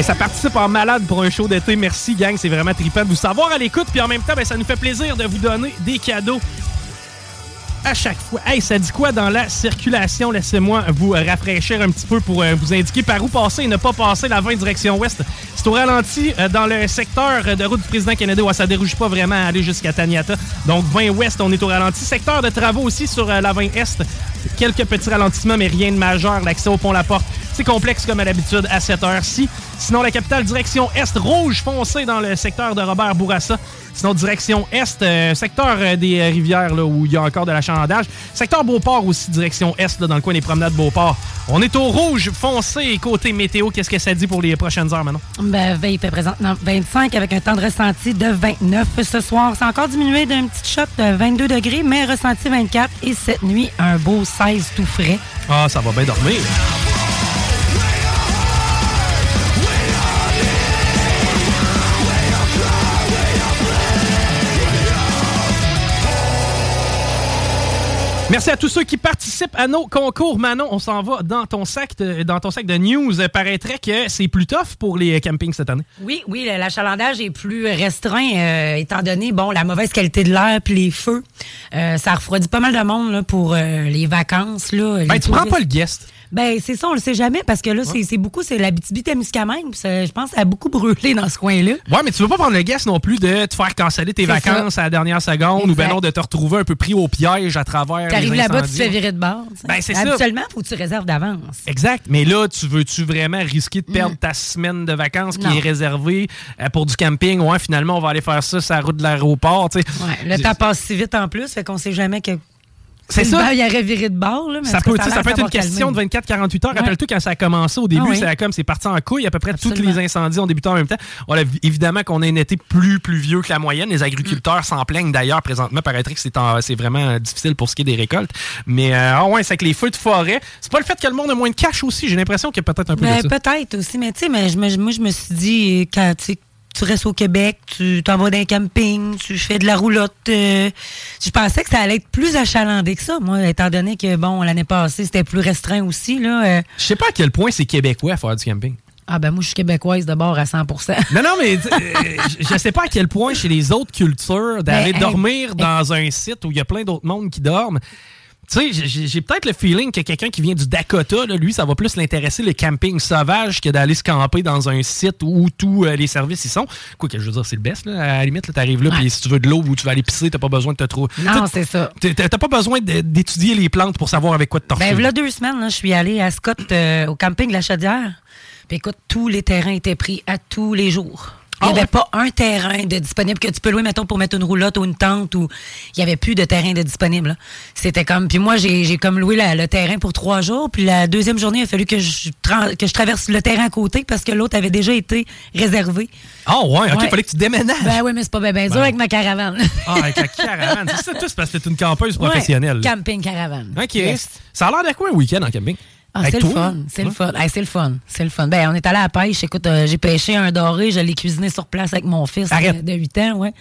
Speaker 4: Ça participe en malade pour un show d'été. Merci, gang. C'est vraiment trippant de vous savoir à l'écoute. Puis en même temps, ben, ça nous fait plaisir de vous donner des cadeaux à chaque fois. Hey, ça dit quoi dans la circulation? Laissez-moi vous rafraîchir un petit peu pour euh, vous indiquer par où passer et ne pas passer la 20 direction ouest. C'est au ralenti euh, dans le secteur de route du président Kennedy. Ouais, ça dérouge pas vraiment à aller jusqu'à Taniata. Donc 20 ouest, on est au ralenti. Secteur de travaux aussi sur euh, la 20 est. Quelques petits ralentissements, mais rien de majeur. L'accès au pont La Porte, c'est complexe comme à l'habitude à cette heure-ci. Sinon, la capitale direction est, rouge foncé dans le secteur de Robert Bourassa. Sinon, direction est, euh, secteur euh, des euh, rivières là, où il y a encore de l'achalandage. Secteur Beauport aussi, direction est, là, dans le coin des promenades Beauport. On est au rouge foncé côté météo. Qu'est-ce que ça dit pour les prochaines heures maintenant?
Speaker 5: Ben, il fait présentement 25 avec un temps de ressenti de 29 ce soir. C'est encore diminué d'un petit shot de 22 degrés, mais ressenti 24. Et cette nuit, un beau 16 tout frais.
Speaker 4: Ah, ça va bien dormir. Merci à tous ceux qui participent à nos concours. Manon, on s'en va dans ton sac de, dans ton sac de news. Paraîtrait que c'est plus tough pour les campings cette année.
Speaker 5: Oui, oui, l'achalandage est plus restreint euh, étant donné bon la mauvaise qualité de l'air puis les feux. Euh, ça refroidit pas mal de monde là, pour euh, les vacances là.
Speaker 4: Ben,
Speaker 5: les
Speaker 4: tu prends pas le guest.
Speaker 5: Ben c'est ça, on le sait jamais parce que là c'est c'est beaucoup c'est la témiscamingue puis ça- je pense que ça a beaucoup brûlé dans ce coin-là.
Speaker 4: Ouais, mais tu veux pas prendre le guest non plus de te faire canceller tes vacances
Speaker 5: ça.
Speaker 4: à la dernière seconde ou ben non de te retrouver un peu pris au piège à travers
Speaker 5: T'arrives là-bas, tu te fais virer de bord.
Speaker 4: Ben, c'est ça.
Speaker 5: Habituellement, faut que tu réserves d'avance.
Speaker 4: Exact. Mais là, tu veux-tu vraiment risquer de perdre ta semaine de vacances qui
Speaker 5: Mm. Non.
Speaker 4: est réservée euh, pour du camping? Ouais, finalement, on va aller faire ça sur la route de l'aéroport. tu sais.
Speaker 5: Ouais, le temps passe si vite en plus, fait qu'on sait jamais que.
Speaker 4: C'est ça.
Speaker 5: vent, Il aurait viré de bord, là. mais
Speaker 4: Ça peut,
Speaker 5: cas,
Speaker 4: tu sais,
Speaker 5: a
Speaker 4: ça peut être une question
Speaker 5: calmé.
Speaker 4: de 24-48 heures.
Speaker 5: Ouais.
Speaker 4: Rappelle-toi, quand ça a commencé au début,
Speaker 5: Ah oui.
Speaker 4: ça a comme c'est parti en couille. À peu près tous les incendies ont débuté en même temps. On a, évidemment qu'on a un été plus pluvieux que la moyenne. Les agriculteurs s'en plaignent d'ailleurs présentement. Paraîtrait que c'est en- c'est vraiment difficile pour ce qui est des récoltes. Mais euh, ah ouais, c'est que les feux de forêt. C'est pas le fait que le monde a moins de cash aussi. J'ai l'impression qu'il y a peut-être un peu
Speaker 5: Ben,
Speaker 4: de ça.
Speaker 5: peut-être aussi, mais tu sais, mais moi, je me suis dit, quand tu restes au Québec, tu t'en vas dans un camping, tu fais de la roulotte. euh, je pensais que ça allait être plus achalandé que ça, moi, étant donné que, bon, l'année passée, c'était plus restreint aussi, là. euh.
Speaker 4: Je sais pas à quel point c'est québécois à faire du camping.
Speaker 5: Ah, ben, moi, je suis québécoise de bord à 100%
Speaker 4: Non, non, mais euh, je sais pas à quel point chez les autres cultures d'aller
Speaker 5: Ben,
Speaker 4: dormir dans un site où il y a plein d'autres mondes qui dorment. Tu sais, j'ai- peut-être le feeling que quelqu'un qui vient du Dakota, là, lui, ça va plus l'intéresser le camping sauvage que d'aller se camper dans un site où tous euh, les services y sont. Quoi que je veux dire, c'est le best. Là. À la limite, là, t'arrives là, puis si tu veux de l'eau ou tu vas aller pisser, t'as pas besoin de te trouver.
Speaker 5: Non, c'est ça.
Speaker 4: T'as pas besoin d'étudier les plantes pour savoir avec quoi te torcher.
Speaker 5: Ben, voilà deux semaines, là, je suis allée à Scott, euh, au camping de la Chaudière. Puis écoute, tous les terrains étaient pris à tous les jours. Il n'y
Speaker 4: Ah
Speaker 5: avait pas un terrain de disponible que tu peux louer, mettons, pour mettre une roulotte ou une tente. ou Il n'y avait plus de terrain de disponible. C'était comme... Puis moi, j'ai comme loué la- le terrain pour trois jours. Puis la deuxième journée, il a fallu que je, que je traverse le terrain à côté parce que l'autre avait déjà été réservé.
Speaker 4: Ah ouais, ok,
Speaker 5: Ouais.
Speaker 4: il fallait que tu déménages.
Speaker 5: Ben oui, mais c'est pas bien ben dur
Speaker 4: Ben.
Speaker 5: avec ma caravane.
Speaker 4: Ah, avec la caravane. C'est ça, tout, parce que t'es une campeuse professionnelle.
Speaker 5: Ouais, camping caravane.
Speaker 4: OK.
Speaker 5: Yes.
Speaker 4: Ça a l'air de quoi un week-end en camping?
Speaker 5: Ah, c'est le fun, c'est le fun. Hey, c'est le fun, c'est le fun. Ben, on est allé à la pêche. Écoute, euh, j'ai pêché un doré, je l'ai cuisiné sur place avec mon fils
Speaker 4: Arrête.
Speaker 5: euh, de 8 ans, ouais.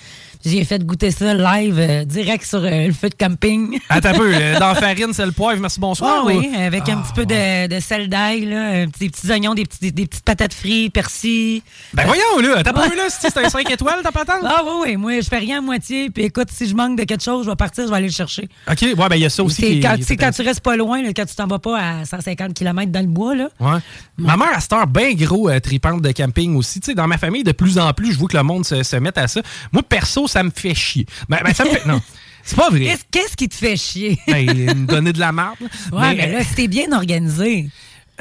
Speaker 5: J'ai fait goûter ça live, euh, direct sur euh, le feu de camping.
Speaker 4: Attends un peu. euh, Dans la farine, c'est le poivre. Merci, bonsoir.
Speaker 5: Ah oui,
Speaker 4: ou-
Speaker 5: avec un petit peu de, de sel d'ail, là, des petits oignons, des, petits, des, petites patates frites, persil.
Speaker 4: Ben voyons, là. Attends pas là. Si c'est un 5 étoiles, ta patente?
Speaker 5: Ah oui, oui, moi, je fais rien à moitié. Puis écoute, si je manque de quelque chose, je vais partir, je vais aller le chercher.
Speaker 4: OK. Ouais, ben il y a ça aussi.
Speaker 5: C'est quand,
Speaker 4: qui
Speaker 5: quand tu restes pas loin, là, quand tu t'en vas pas à 150 km dans le bois, là.
Speaker 4: Ouais. Ma mère, à cette heure, bien gros euh, tripante de camping aussi. Tu sais, dans ma famille, de plus en plus, je vois que le monde se, se met à ça. Moi, perso, ça me fait chier. Ben, ben, ça me fait. Non. C'est pas vrai.
Speaker 5: Qu'est-ce qui te fait chier?
Speaker 4: Ben, me donner de la merde.
Speaker 5: Ouais, mais, là, si t'es bien organisé.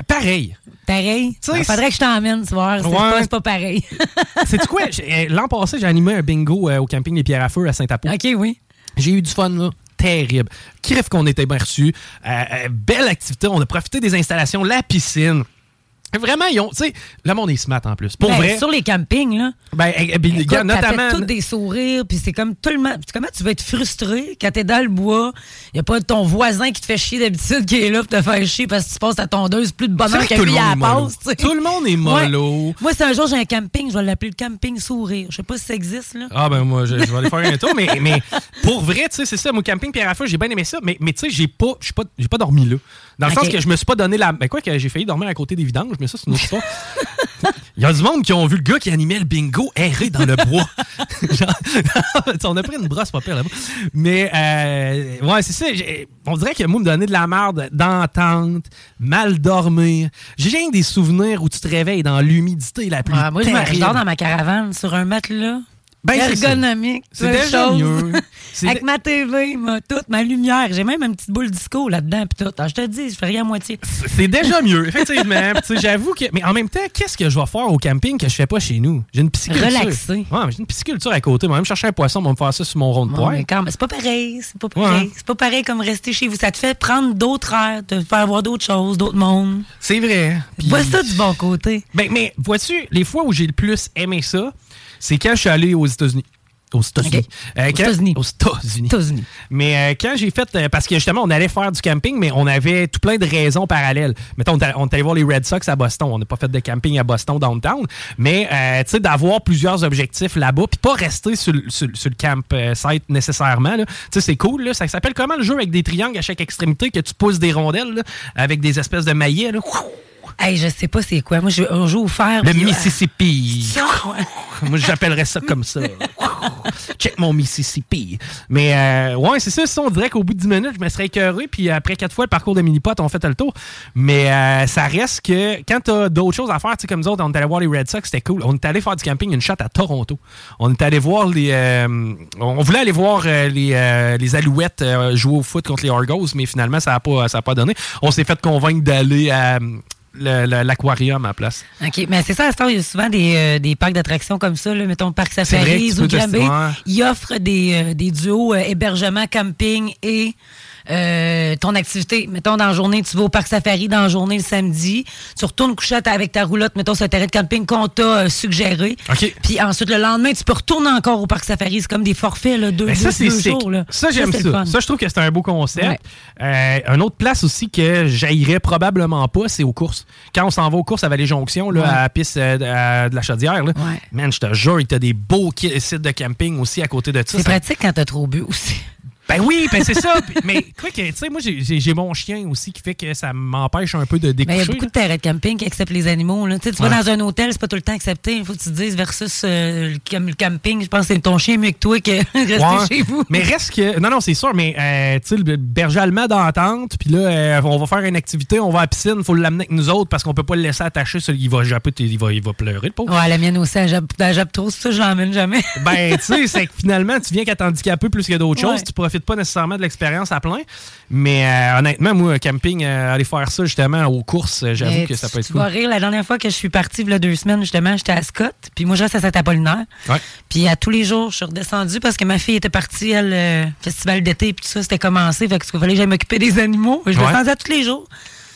Speaker 4: Pareil.
Speaker 5: Pareil?
Speaker 4: Tu sais,
Speaker 5: Il faudrait que je t'emmène, tu vois. C'est
Speaker 4: Ouais.
Speaker 5: pas, c'est pas pareil.
Speaker 4: C'est quoi? Euh, L'an passé, j'ai animé un bingo euh, au camping Les Pierres à Feu à Saint-Apo.
Speaker 5: OK, oui.
Speaker 4: J'ai eu du fun, là. Terrible. Crève qu'on était bien reçus. Euh, euh, belle activité. On a profité des installations, la piscine. Vraiment, ils ont. Tu sais, le monde est smart en plus. Pour
Speaker 5: Ben,
Speaker 4: vrai.
Speaker 5: Sur les campings, là.
Speaker 4: Ben,
Speaker 5: Écoute,
Speaker 4: gars,
Speaker 5: t'as
Speaker 4: notamment.
Speaker 5: fait des sourires, puis c'est comme tout le monde. Comment tu vas être frustré quand t'es dans le bois? Il a pas ton voisin qui te fait chier d'habitude qui est là pour te faire chier parce que tu passes ta tondeuse plus de bonheur
Speaker 4: que
Speaker 5: lui à la passe.
Speaker 4: Tout le monde est mollo.
Speaker 5: Ouais. Moi, c'est un jour, j'ai un camping, je vais l'appeler le camping sourire. Je sais pas si ça existe, là.
Speaker 4: Ah ben moi je, je vais aller faire un tour mais, mais pour vrai tu sais c'est ça mon camping Pierre à Feu j'ai bien aimé ça mais, mais tu sais j'ai pas pas pas dormi là dans le sens que je me suis pas donné la ben quoi que j'ai failli dormir à côté des vidanges mais ça c'est une autre histoire Il y a du monde qui ont vu le gars qui animait le bingo errer dans le bois. Genre, on a pris une brosse pas pire là-bas. Mais, euh, ouais, c'est ça. On dirait que moi, me donner de la merde d'entente, mal dormir. J'ai rien que des souvenirs où tu te réveilles dans l'humidité la plus
Speaker 5: Ah, moi, je
Speaker 4: terrible.
Speaker 5: dors dans ma caravane sur un matelas.
Speaker 4: Ben,
Speaker 5: ergonomique.
Speaker 4: C'est déjà mieux.
Speaker 5: Avec ma TV, ma, toute ma lumière. J'ai même une petite boule disco là-dedans. Pis tout. Ah, je te dis, je fais rien à moitié.
Speaker 4: C'est déjà mieux, effectivement. Puis, J'avoue que. Mais en même temps, qu'est-ce que je vais faire au camping que je fais pas chez nous? J'ai une pisciculture.
Speaker 5: Relaxer.
Speaker 4: Ouais, j'ai une pisciculture à côté. Moi, même chercher un poisson, on va me faire ça sur mon rond de
Speaker 5: même, c'est pas pareil. C'est pas pareil. C'est pas pareil comme rester chez vous. Ça te fait prendre d'autres airs, te faire voir d'autres choses, d'autres mondes.
Speaker 4: C'est vrai.
Speaker 5: Vois ça du bon côté.
Speaker 4: Ben, mais vois-tu, les fois où j'ai le plus aimé ça, c'est quand je suis allé aux États-Unis. Aux États-Unis.
Speaker 5: Ok.
Speaker 4: Euh,
Speaker 5: États-Unis.
Speaker 4: Mais euh, quand j'ai fait, euh, parce que justement, on allait faire du camping, mais on avait tout plein de raisons parallèles. Mettons, on est allé- voir les Red Sox à Boston. On n'a pas fait de camping à Boston, downtown. Mais, euh, tu sais, d'avoir plusieurs objectifs là-bas, puis pas rester sur, le- sur, le- sur le campsite nécessairement. Tu sais, c'est cool. Là. Ça s'appelle comment le jeu avec des triangles à chaque extrémité que tu pousses des rondelles là, avec des espèces de maillets? Là?
Speaker 5: Hey, je sais pas c'est quoi. Moi, je, on joue au fer.
Speaker 4: Le
Speaker 5: puis,
Speaker 4: Mississippi. Moi, j'appellerais ça comme ça. Check mon Mississippi. Mais euh, ouais, c'est ça, ça. On dirait qu'au bout de 10 minutes, je me serais écœuré. Puis après quatre fois, le parcours de mini-pot, on fait le tour. Mais euh, ça reste que quand t'as d'autres choses à faire, tu sais, comme nous autres, on est allé voir les Red Sox, c'était cool. On est allé faire du camping une shot à Toronto. On est allé voir les. euh, on voulait aller voir euh, les, euh, les Alouettes jouer au foot contre les Argos, mais finalement, ça n'a pas, ça a pas donné. On s'est fait convaincre d'aller à euh, l'aquarium à la place.
Speaker 5: OK, mais c'est ça, à ce temps, il y a souvent des, euh, des parcs d'attractions comme ça, là, mettons Parc
Speaker 4: vrai que
Speaker 5: Safari ou Granby. Ils offrent des, euh, des duos euh, hébergement, camping et euh, ton activité. Mettons, dans la journée, tu vas au Parc Safari, dans la journée, le samedi, tu retournes coucher avec ta roulotte, mettons, sur le terrain de camping qu'on t'a euh, suggéré. Puis ensuite, le lendemain, tu peux retourner encore au Parc Safari. C'est comme des forfaits, là, deux,
Speaker 4: Ben, ça,
Speaker 5: deux jours. Là.
Speaker 4: Ça, j'aime ça. Ça, je trouve que c'est un beau concept.
Speaker 5: Ouais.
Speaker 4: Euh, un autre place aussi que j'haïrais probablement pas, c'est aux courses. Quand on s'en va aux courses à Vallée-Jonction, là,
Speaker 5: Ouais.
Speaker 4: à la piste euh, de, à- de la Chaudière, là, man, je te jure, tu as des beaux sites de camping aussi à côté de ça.
Speaker 5: C'est pratique quand t'as trop bu aussi.
Speaker 4: Ben oui, ben c'est ça. Mais quoi que, tu sais, moi, j'ai- mon chien aussi qui fait que ça m'empêche un peu de
Speaker 5: Mais il y a
Speaker 4: découcher.
Speaker 5: beaucoup de terrains de camping qui acceptent les animaux. Là. Tu, sais, tu
Speaker 4: Ouais.
Speaker 5: vas dans un hôtel, c'est pas tout le temps accepté. Il faut que tu te dises versus euh, le, cam- le camping. Je pense que c'est ton chien mieux que toi que rester
Speaker 4: Ouais.
Speaker 5: chez vous.
Speaker 4: Mais reste que. Non, non, c'est sûr, mais euh, tu sais, le berger allemand d'entente, puis là, euh, on va faire une activité, on va à la piscine, il faut l'amener avec nous autres parce qu'on peut pas le laisser attaché. il, va japper, il, va, il va pleurer, le pauvre.
Speaker 5: Ouais, la mienne aussi, elle jappe, trop. Ça, je l'emmène jamais.
Speaker 4: Ben, tu sais, c'est que finalement, tu viens qu'à t'handicaper plus que d'autres
Speaker 5: Ouais.
Speaker 4: choses. Tu profites pas nécessairement de l'expérience à plein. Mais euh, honnêtement, moi, camping, euh, aller faire ça justement aux courses, euh, j'avoue que ça peut être
Speaker 5: tu
Speaker 4: cool.
Speaker 5: vas rire, la dernière fois que je suis partie, il y a deux semaines, justement, j'étais à Scott. Puis moi, je reste à Saint-Apollinaire.
Speaker 4: Ouais.
Speaker 5: Puis à tous les jours, je suis redescendue parce que ma fille était partie, elle, festival d'été, puis tout ça, c'était commencé. Fait que il fallait que j'aille m'occuper des animaux. Je descendais à tous les jours.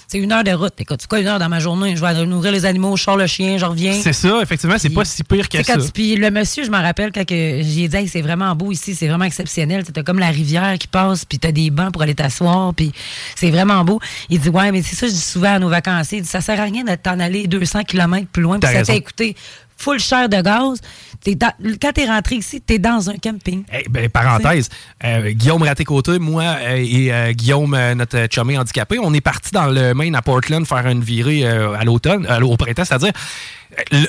Speaker 5: C'est une heure de route. Écoute, c'est quoi une heure dans ma journée? Je vais aller nourrir les animaux, je sors le chien, je reviens.
Speaker 4: C'est ça, effectivement, c'est pas si pire que ça.
Speaker 5: Puis le monsieur, je m'en rappelle quand que j'y ai dit, Hey, c'est vraiment beau ici, c'est vraiment exceptionnel. T'as comme la rivière qui passe, puis t'as des bancs pour aller t'asseoir, puis c'est vraiment beau. Il dit, ouais, mais c'est ça, je dis souvent à nos vacanciers, il dit, ça sert à rien de t'en aller 200 km plus loin, puis ça t'a coûté full cher de gaz. T'es dans- quand t'es rentré ici, t'es dans un camping.
Speaker 4: Eh ben, parenthèse, euh, Guillaume Raté-Côté, moi euh, et euh, Guillaume, euh, notre chumé handicapé, on est parti dans le Maine à Portland faire une virée euh, à l'automne, euh, au printemps, c'est-à-dire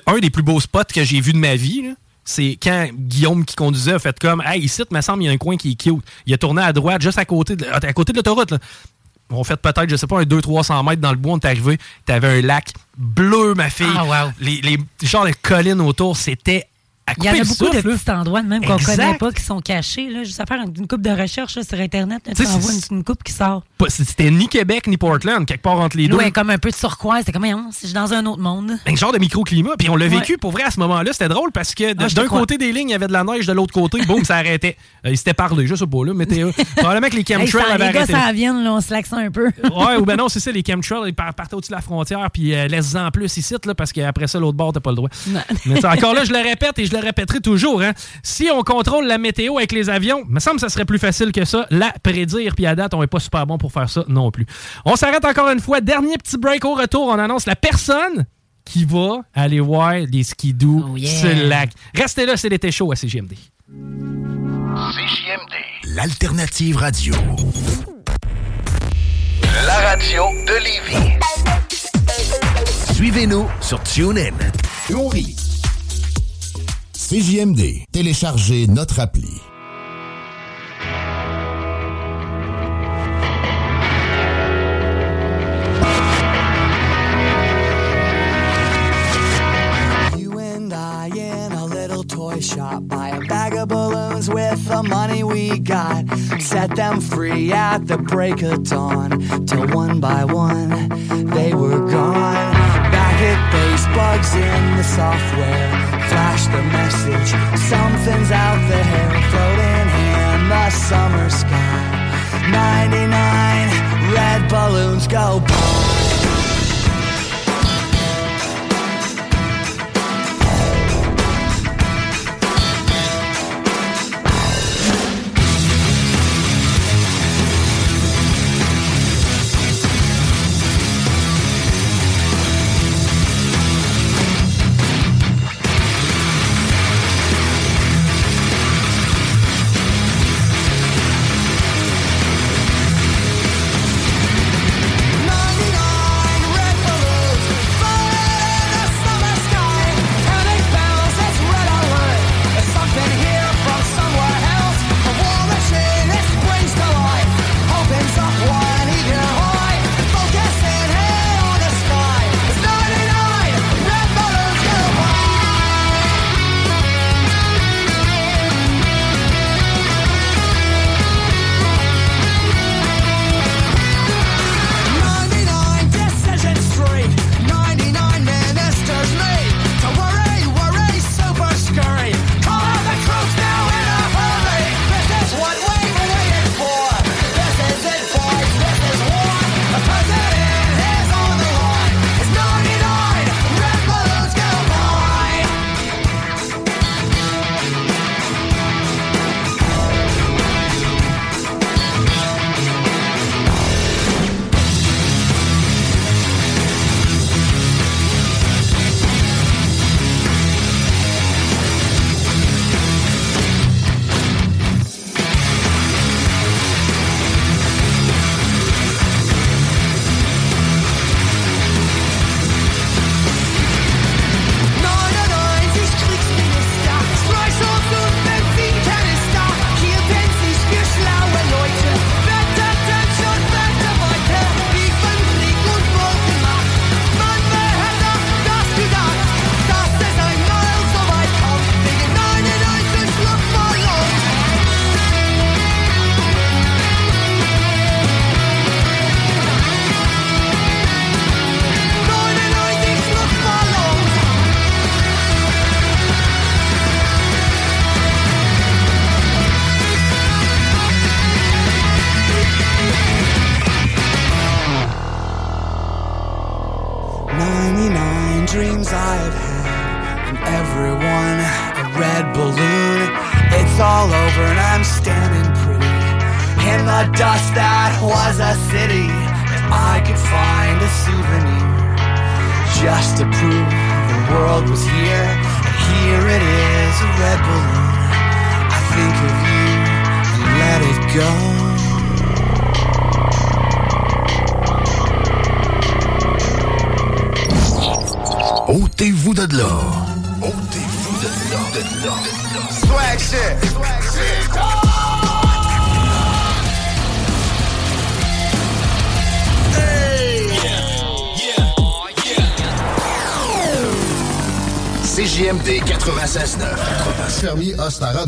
Speaker 4: un des plus beaux spots que j'ai vu de ma vie. là, C'est quand Guillaume qui conduisait a fait comme Hey, ici, me semble, il y a un coin qui est cute. Il a tourné à droite, juste à côté de, à côté de l'autoroute. là. On fait peut-être, je sais pas, un 200-300 mètres dans le bois, on est arrivé, t'avais un lac bleu, ma fille.
Speaker 5: Ah, wow.
Speaker 4: Les, les genres de collines autour, c'était
Speaker 5: Il y en a beaucoup
Speaker 4: souffle,
Speaker 5: de
Speaker 4: là.
Speaker 5: petits endroits même qu'on connaît pas, qui sont cachés. Là. Juste à faire une, coupe de recherche là, sur Internet, là,
Speaker 4: Tu
Speaker 5: envoies une, une coupe qui sort.
Speaker 4: C'était ni Québec ni Portland, quelque part entre les deux.
Speaker 5: Ouais, comme un peu de turquoise. C'était comme, si je suis dans un autre monde.
Speaker 4: Un genre de microclimat. Puis on l'a
Speaker 5: Ouais.
Speaker 4: vécu pour vrai à ce moment-là. C'était drôle parce que
Speaker 5: Ah,
Speaker 4: d'un côté des lignes, il y avait de la neige, de l'autre côté, boum, ça arrêtait. Euh, ils s'étaient parlé, je sais pas, là, météo. Probablement que les chemtrails
Speaker 5: ça-
Speaker 4: avaient
Speaker 5: les gars viennent, là, on se laxe un peu.
Speaker 4: ouais, ou ben non, c'est ça, les chemtrails, ils par- partaient au-dessus de la frontière, puis euh, laisse-en plus ici, là, parce qu'après ça, l'autre bord, t'as pas le droit. Mais encore là, je le répète et je le répéterai toujours. Hein. Si on contrôle la météo avec les avions, me semble que ça serait plus facile que ça. La prédire, puis à date, on est pas super bon pour faire ça non plus. On s'arrête encore une fois. Dernier petit break au retour. On annonce la personne qui va aller voir les skidoo
Speaker 3: Oh, yeah.
Speaker 4: sur le lac. Restez là, c'est l'été chaud à CGMD.
Speaker 3: CJMD. L'alternative radio.
Speaker 13: La radio de Lévis.
Speaker 3: Suivez-nous sur TuneIn. CJMD. Téléchargez notre appli.
Speaker 12: You and I in a little toy shop buy a bag of balloons with the money we got. Set them free at the break of dawn. Till one by one they were gone. Base, bugs in the software. Flash the message. Something's out there floating in the summer sky. 99 red balloons go boom.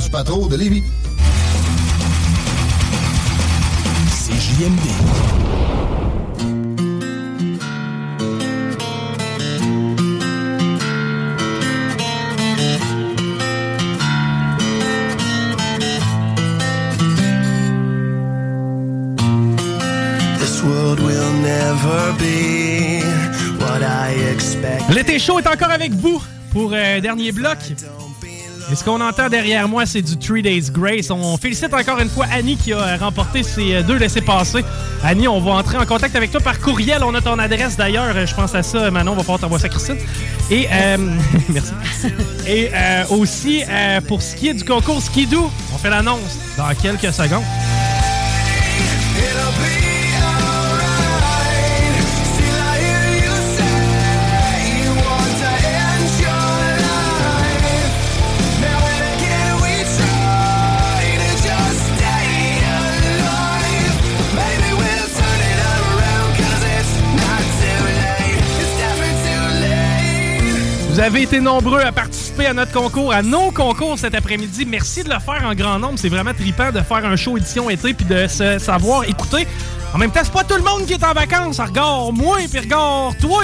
Speaker 11: Du patron de Lévis.
Speaker 3: CJMD.
Speaker 12: This world will never be what I expect.
Speaker 4: L'été chaud est encore avec vous pour euh, dernier bloc. Et ce qu'on entend derrière moi, c'est du Three Days Grace. On félicite encore une fois Annie qui a remporté ses euh, deux laissés-passer. Annie, on va entrer en contact avec toi par courriel. On a ton adresse d'ailleurs. Euh, Je pense à ça. Manon, on va pouvoir t'envoyer ça, Christine. Et euh, merci. Et euh, aussi, euh, pour ce qui est du concours Skidoo, on fait l'annonce dans quelques secondes. Avez été nombreux à participer à notre concours, à nos concours cet après-midi. Merci de le faire en grand nombre. C'est vraiment trippant de faire un show édition été puis de se savoir écouter. En même temps, c'est pas tout le monde qui est en vacances. Regarde moi puis regarde toi.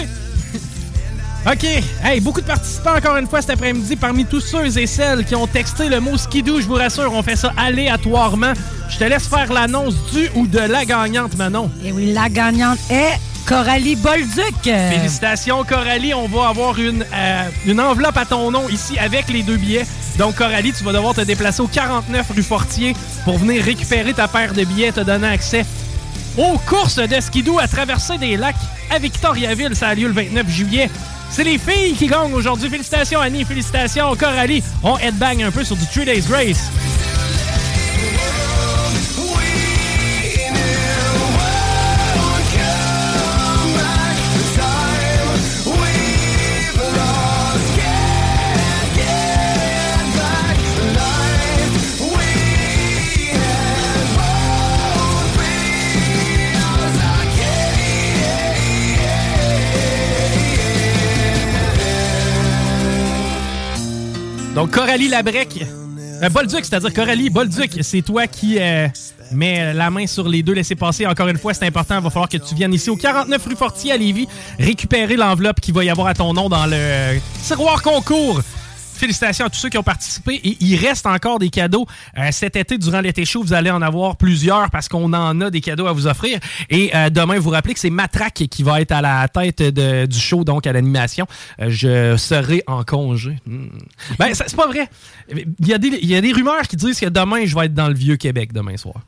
Speaker 4: OK. Hey, beaucoup de participants encore une fois cet après-midi parmi tous ceux et celles qui ont texté le mot skidoo. Je vous rassure, on fait ça aléatoirement. Je te laisse faire l'annonce du ou de la gagnante, Manon.
Speaker 5: Et oui, la gagnante est Coralie Bolduc.
Speaker 4: Félicitations, Coralie. On va avoir une, euh, une enveloppe à ton nom ici avec les deux billets. Donc, Coralie, tu vas devoir te déplacer au 49 rue Fortier pour venir récupérer ta paire de billets, te donner accès aux courses de skidoo à traverser des lacs à Victoriaville. Ça a lieu le 29 juillet. C'est les filles qui gagnent aujourd'hui. Félicitations, Annie. Félicitations, Coralie. On headbang un peu sur du 3 Days Grace. Coralie Labrec. Euh, Bolduc, c'est-à-dire Coralie Bolduc, c'est toi qui euh, mets la main sur les deux laissez passer. Encore une fois, c'est important. Il va falloir que tu viennes ici au 49 rue Fortier à Lévis récupérer l'enveloppe qui va y avoir à ton nom dans le tiroir concours. Félicitations à tous ceux qui ont participé. Il reste encore des cadeaux. Euh, cet été, durant l'été chaud, vous allez en avoir plusieurs parce qu'on en a des cadeaux à vous offrir. Et euh, demain, vous rappelez que c'est Matraque qui va être à la tête de- du show, donc à l'animation. Euh, je serai en congé. Hmm. Ben, c'est pas vrai. Il y, a des, il y a des rumeurs qui disent que demain, je vais être dans le Vieux-Québec demain soir.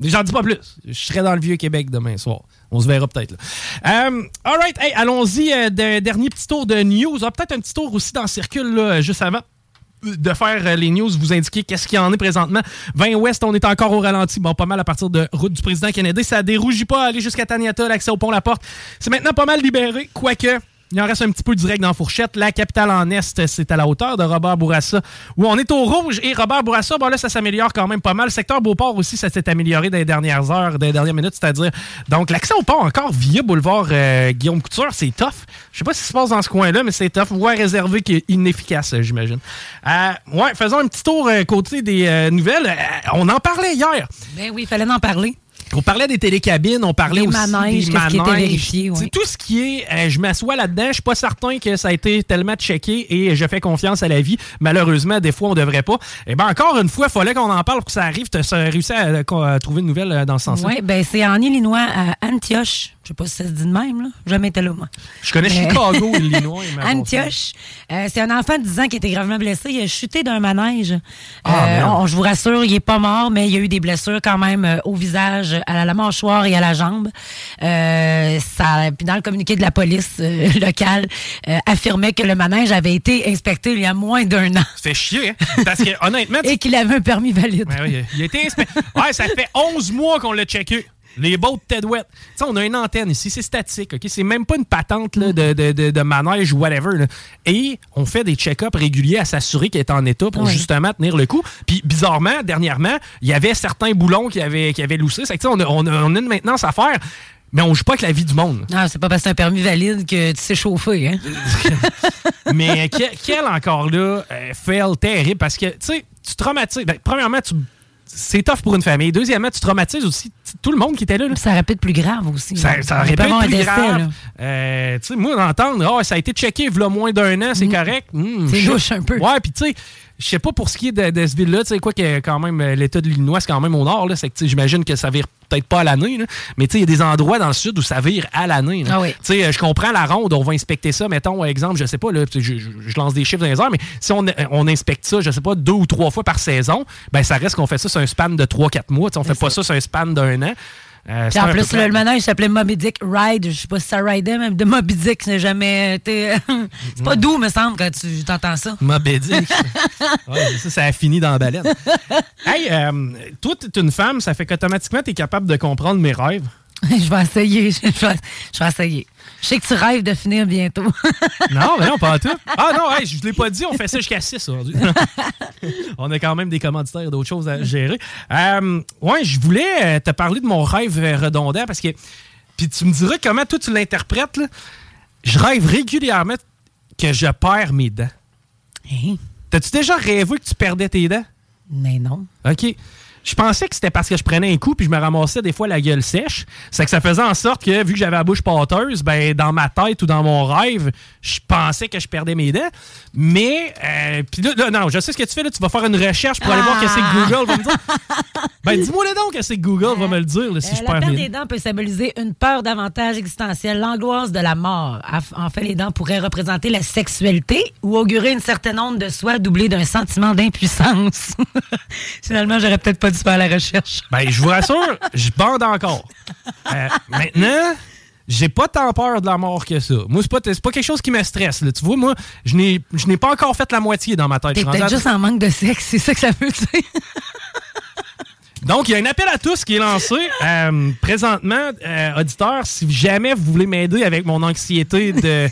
Speaker 4: J'en dis pas plus. Je serai dans le Vieux-Québec demain soir. On se verra peut-être. là. Euh, all right. Hey, allons-y. euh, de- dernier petit tour de news. Ah, peut-être un petit tour aussi dans le circule là, juste avant de faire euh, les news, vous indiquer qu'est-ce qu'il y en est présentement. 20 Ouest, on est encore au ralenti. Bon, pas mal à partir de route du président Kennedy. Ça dérougit pas aller jusqu'à Taniata, l'accès au pont La Porte. C'est maintenant pas mal libéré, quoique... Il en reste un petit peu direct dans fourchette. La capitale en Est, c'est à la hauteur de Robert Bourassa, où on est au rouge. Et Robert Bourassa, bon là, ça s'améliore quand même pas mal. Le secteur Beauport aussi, ça s'est amélioré dans les dernières heures, dans les dernières minutes, c'est-à-dire. Donc, l'accès au pont encore via boulevard euh, Guillaume Couture, c'est tough. Je sais pas ce qui se passe dans ce coin-là, mais c'est tough. Voie réservé qui est inefficace, j'imagine. Euh, ouais, faisons un petit tour euh, côté des euh, nouvelles. Euh, on en parlait hier.
Speaker 5: Ben oui, il fallait en parler.
Speaker 4: On parlait des télécabines, on parlait
Speaker 5: Des
Speaker 4: aussi
Speaker 5: manèges,
Speaker 4: des
Speaker 5: qui était
Speaker 4: manèges.
Speaker 5: vérifié, oui.
Speaker 4: C'est Tout ce qui est, euh, je m'assois là-dedans, je suis pas certain que ça a été tellement checké et je fais confiance à la vie. Malheureusement, des fois, on devrait pas. Et ben encore une fois, il fallait qu'on en parle pour que ça arrive. Tu as réussi à, à trouver une nouvelle euh, dans ce sens-là?
Speaker 5: Oui, ben c'est en Illinois, à Antioche. Je sais pas si ça se dit de même, là. Jamais été là, moi.
Speaker 4: Je connais
Speaker 5: Mais-
Speaker 4: Chicago, Illinois.
Speaker 5: Antioche, euh, c'est un enfant de 10 ans qui a été gravement blessé. Il a chuté d'un manège.
Speaker 4: Ah,
Speaker 5: Euh, on- je vous rassure, il est pas mort, mais il y a eu des blessures quand même euh, au visage, à la mâchoire et à la jambe. Euh, ça, puis dans le communiqué de la police euh, locale, euh, affirmait que le manège avait été inspecté il y a moins d'un an.
Speaker 4: C'était chier, hein? Parce que, honnêtement,
Speaker 5: Et qu'il avait un permis valide.
Speaker 4: Ouais, ouais, il a été inspect- Ouais, ça fait 11 mois qu'on l'a checké. Les boats de Ted Wet. Tu sais, on a une antenne ici, c'est statique, OK? C'est même pas une patente là, de, de, de, de manège ou whatever. là. Et on fait des check-ups réguliers à s'assurer qu'elle est en état pour justement tenir le coup. Puis bizarrement, dernièrement, il y avait certains boulons qui avaient, qui avaient loussé. C'est que, on a, on, a, on a une maintenance à faire, mais on joue pas avec la vie du monde.
Speaker 5: Ah, c'est pas parce que c'est un permis valide que tu sais chauffer, hein?
Speaker 4: Mais quel, quel encore là, euh, fail terrible parce que, tu sais, tu traumatises. ben, premièrement, tu. C'est tough pour une famille. Deuxièmement, tu traumatises aussi tout le monde qui était là. là.
Speaker 5: Ça aurait pu être plus grave aussi.
Speaker 4: Ça, ça aurait pu être plus
Speaker 5: décès,
Speaker 4: grave. Euh, tu sais, moi, d'entendre, Ah, ça a été checké il y a moins d'un an, c'est correct. Hmm,
Speaker 5: C'est louche un peu.
Speaker 4: Ouais, puis tu sais, je sais pas pour ce qui est de, de ce ville-là, tu sais, quoi que quand même, euh, l'État de l'Illinois, c'est quand même au nord, là, c'est que j'imagine que ça vire peut-être pas à l'année, là, mais tu sais, il y a des endroits dans le sud où ça vire à l'année.
Speaker 5: Ah oui.
Speaker 4: Tu sais, euh, je comprends la ronde, on va inspecter ça, mettons, exemple, je sais pas, là, je, lance des chiffres dans les airs, mais si on, on inspecte ça, je sais pas, deux ou trois fois par saison, ben ça reste qu'on fait ça sur un span de 3-4 mois, tu sais, on fait pas ça sur un span d'un an. Euh, c'est
Speaker 5: en plus, le, le manège s'appelait Moby Dick Ride. Je sais pas si ça ridait, mais de Moby Dick, n'a jamais été. c'est pas doux, me semble, quand tu t'entends ça.
Speaker 4: Moby Dick. Ouais, ça, ça a fini dans la baleine. hey, euh, toi, t'es une femme, ça fait qu'automatiquement, t'es capable de comprendre mes rêves.
Speaker 5: je vais essayer. Je vais, je vais essayer. Je sais que tu rêves de finir bientôt.
Speaker 4: Non, mais non, pas en tout. Ah non, hey, je ne l'ai pas dit, on fait ça jusqu'à 6 aujourd'hui. on a quand même des commanditaires, d'autres choses à gérer. Euh, ouais, je voulais euh, te parler de mon rêve redondant parce que. Puis tu me dirais comment toi tu l'interprètes. là. Je rêve régulièrement que je perds mes dents.
Speaker 5: Hein?
Speaker 4: T'as-tu déjà rêvé que tu perdais tes dents?
Speaker 5: Mais non.
Speaker 4: OK. Je pensais que c'était parce que je prenais un coup puis je me ramassais des fois la gueule sèche. C'est que ça faisait en sorte que, vu que j'avais la bouche pâteuse, ben, dans ma tête ou dans mon rêve, je pensais que je perdais mes dents. Mais, euh, puis là, là, non, je sais ce que tu fais, là. Tu vas faire une recherche pour aller voir qu'est-ce que Google va me dire. Ben, dis-moi donc qu'est-ce que Google va me le dire, là, si
Speaker 5: Euh,
Speaker 4: je
Speaker 5: la
Speaker 4: perds
Speaker 5: perte
Speaker 4: mes
Speaker 5: des
Speaker 4: dents.
Speaker 5: peut symboliser une peur davantage existentielle, l'angoisse de la mort. En fait, les dents pourraient représenter la sexualité ou augurer une certaine onde de soi doublée d'un sentiment d'impuissance. Finalement, j'aurais peut-être pas dû faire la recherche.
Speaker 4: Ben, je vous rassure, je bande encore. Euh, maintenant, j'ai pas tant peur de la mort que ça. Moi, c'est pas, quelque chose qui me stresse. là. Tu vois, moi, je n'ai je n'ai pas encore fait la moitié dans ma tête.
Speaker 5: T'es peut-être juste en manque de sexe, c'est ça que ça veut dire.
Speaker 4: Donc, il y a un appel à tous qui est lancé. Euh, présentement, euh, auditeurs, si jamais vous voulez m'aider avec mon anxiété de,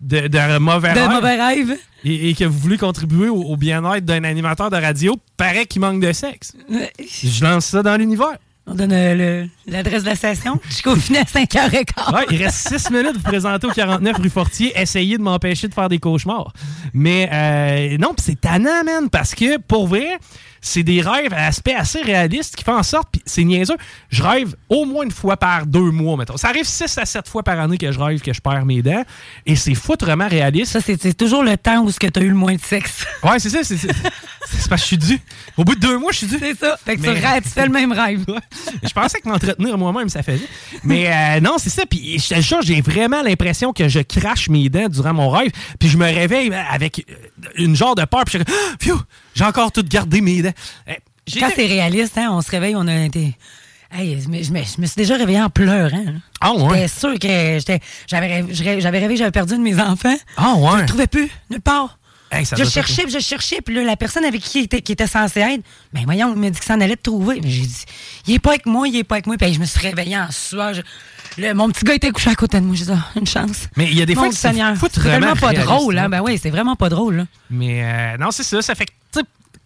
Speaker 4: de, de mauvais
Speaker 5: De
Speaker 4: rêve,
Speaker 5: mauvais rêve.
Speaker 4: Et, et que vous voulez contribuer au, au bien-être d'un animateur de radio, paraît qu'il manque de sexe. Je lance ça dans l'univers.
Speaker 5: On donne euh, l'adresse de la station jusqu'au final à 5h15.
Speaker 4: Ouais, il reste 6 minutes pour vous présenter au 49 rue Fortier. Essayez de m'empêcher de faire des cauchemars. Mais euh, non, c'est tannant, man, parce que pour vrai, c'est des rêves à aspect assez réaliste qui font en sorte, puis c'est niaiseux, je rêve au moins une fois par deux mois, mettons. Ça arrive 6 à 7 fois par année que je rêve que je perds mes dents, et c'est foutrement réaliste.
Speaker 5: Ça, c'est toujours le temps où tu as eu le moins de sexe.
Speaker 4: Ouais, c'est ça, c'est parce que je suis dû. Au bout de deux mois, je suis dû.
Speaker 5: C'est ça. Fait que tu
Speaker 4: Mais-
Speaker 5: rêves, tu fais le même rêve.
Speaker 4: je pensais que m'entretenir moi-même, ça faisait. Mais euh, non, c'est ça. Puis je te j'ai vraiment l'impression que je crache mes dents durant mon rêve. Puis je me réveille avec une genre de peur. Puis je suis Ah, j'ai encore tout gardé mes dents. J'ai-
Speaker 5: Quand c'est réaliste, hein, on se réveille, on a été. Hey, je, me, je me- je me suis déjà réveillée en pleurant. hein.
Speaker 4: Ah ouais?
Speaker 5: J'étais sûre que j'étais- j'avais rêvé, rêvé que j'avais perdu un de mes enfants.
Speaker 4: Ah ouais?
Speaker 5: Je le trouvais plus, nulle part.
Speaker 4: Hey,
Speaker 5: je cherchais, puis je cherchais, puis là, la personne avec qui il était, qui était censée être, ben voyons, il m'a dit que ça en allait te trouver. Mais j'ai dit, il est pas avec moi, il est pas avec moi. Puis je me suis réveillée en sueur. Je- le- mon petit gars était couché à côté de moi. J'ai dit, Ah, une chance.
Speaker 4: Mais il y a des
Speaker 5: Mon
Speaker 4: fois que c'est
Speaker 5: vraiment pas
Speaker 4: réaliste,
Speaker 5: drôle. Hein? Ben oui, c'est vraiment pas drôle. là.
Speaker 4: Mais euh, non, c'est ça. Ça fait que,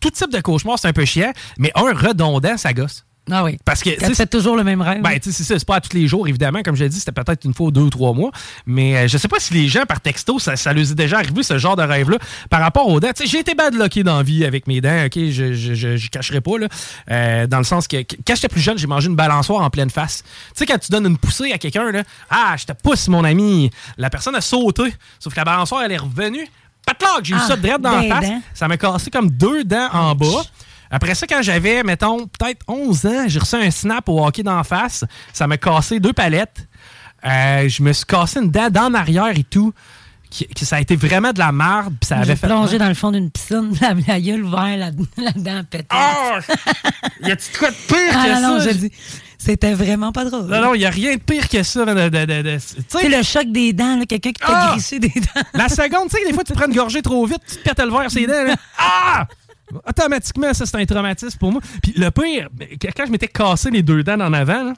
Speaker 4: tout type de cauchemar, c'est un peu chiant. Mais un redondant, ça gosse.
Speaker 5: Ah oui.
Speaker 4: Parce que, tu
Speaker 5: fais toujours le même rêve.
Speaker 4: Ben, tu sais, c'est ça, c'est pas à tous les jours, évidemment. Comme je l'ai dit, c'était peut-être une fois ou deux ou trois mois. Mais euh, je sais pas si les gens, par texto, ça, ça leur est déjà arrivé, ce genre de rêve-là, par rapport aux dents. Tu sais, j'ai été bad lucké dans la vie avec mes dents, OK? Je, je, je, je cacherai pas, là. Euh, dans le sens que, quand j'étais plus jeune, j'ai mangé une balançoire en pleine face. Tu sais, quand tu donnes une poussée à quelqu'un, là, ah, je te pousse, mon ami. La personne a sauté. Sauf que la balançoire, elle est revenue. Patlock, j'ai eu
Speaker 5: Ah,
Speaker 4: ça direct dans la face.
Speaker 5: dents.
Speaker 4: Ça m'a cassé comme deux dents en bas. Après ça, quand j'avais, mettons, peut-être 11 ans, j'ai reçu un snap au hockey d'en face. Ça m'a cassé deux palettes. Euh, je me suis cassé une dent d'en arrière et tout. Qui, qui- ça a été vraiment de la merde. Puis ça avait fait.
Speaker 5: plongé dans le fond d'une piscine, la, la gueule ouverte, la, la dent pétée.
Speaker 4: Ah! y a-tu quoi de pire
Speaker 5: Ah
Speaker 4: que
Speaker 5: non, non,
Speaker 4: ça?
Speaker 5: je dis, c'était vraiment pas drôle.
Speaker 4: Non, non, il n'y a rien de pire que ça. de-
Speaker 5: C'est le choc des dents, quelqu'un qui t'a
Speaker 4: Ah!
Speaker 5: grissé des dents.
Speaker 4: La seconde, tu sais, des fois, tu te prends une gorgée trop vite, tu te pètes le verre ses dents. là. Ah! Automatiquement, ça, c'est un traumatisme pour moi. Puis le pire, quand je m'étais cassé les deux dents en avant, là,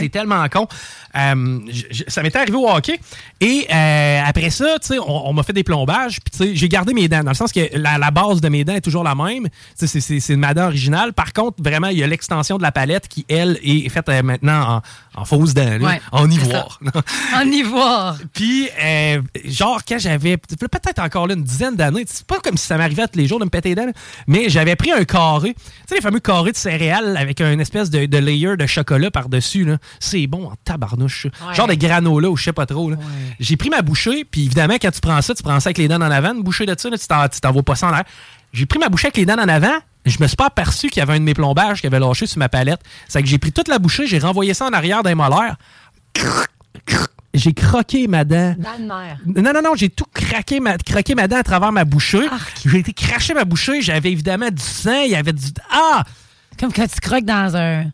Speaker 4: C'est tellement con. Euh, je- je- ça m'était arrivé au hockey. Et euh, après ça, tu sais, on, on m'a fait des plombages. Puis, tu sais, j'ai gardé mes dents. Dans le sens que la, la base de mes dents est toujours la même. C'est ma dent originale. Par contre, vraiment, il y a l'extension de la palette qui, elle, est faite euh, maintenant en, fausse dent,
Speaker 5: Ouais,
Speaker 4: en ivoire.
Speaker 5: En ivoire.
Speaker 4: Puis, euh, genre, quand j'avais peut-être encore là une dizaine d'années, c'est pas comme si ça m'arrivait tous les jours de me péter les dents, mais j'avais pris un carré, tu sais, les fameux carrés de céréales avec une espèce de, de layer de chocolat par-dessus, là. C'est bon en tabarnouche.
Speaker 5: Ouais.
Speaker 4: Genre de granola ou je sais pas trop. J'ai pris ma bouchée, puis évidemment, quand tu prends ça, tu prends ça avec les dents en avant, une bouchée de ça, là, tu t'en- tu t'envoies pas ça en l'air. J'ai pris ma bouchée avec les dents en avant. Je me suis pas aperçu qu'il y avait un de mes plombages qui avait lâché sur ma palette. C'est que j'ai pris toute la bouchée, j'ai renvoyé ça en arrière d'un molaire. J'ai croqué ma dent.
Speaker 5: Dans le nerf.
Speaker 4: Non, non, non, j'ai tout craqué ma, craqué ma dent à travers ma bouchée. J'ai été craché ma bouchée, j'avais évidemment du sang, il y avait du. Ah!
Speaker 5: Comme quand tu croques dans un.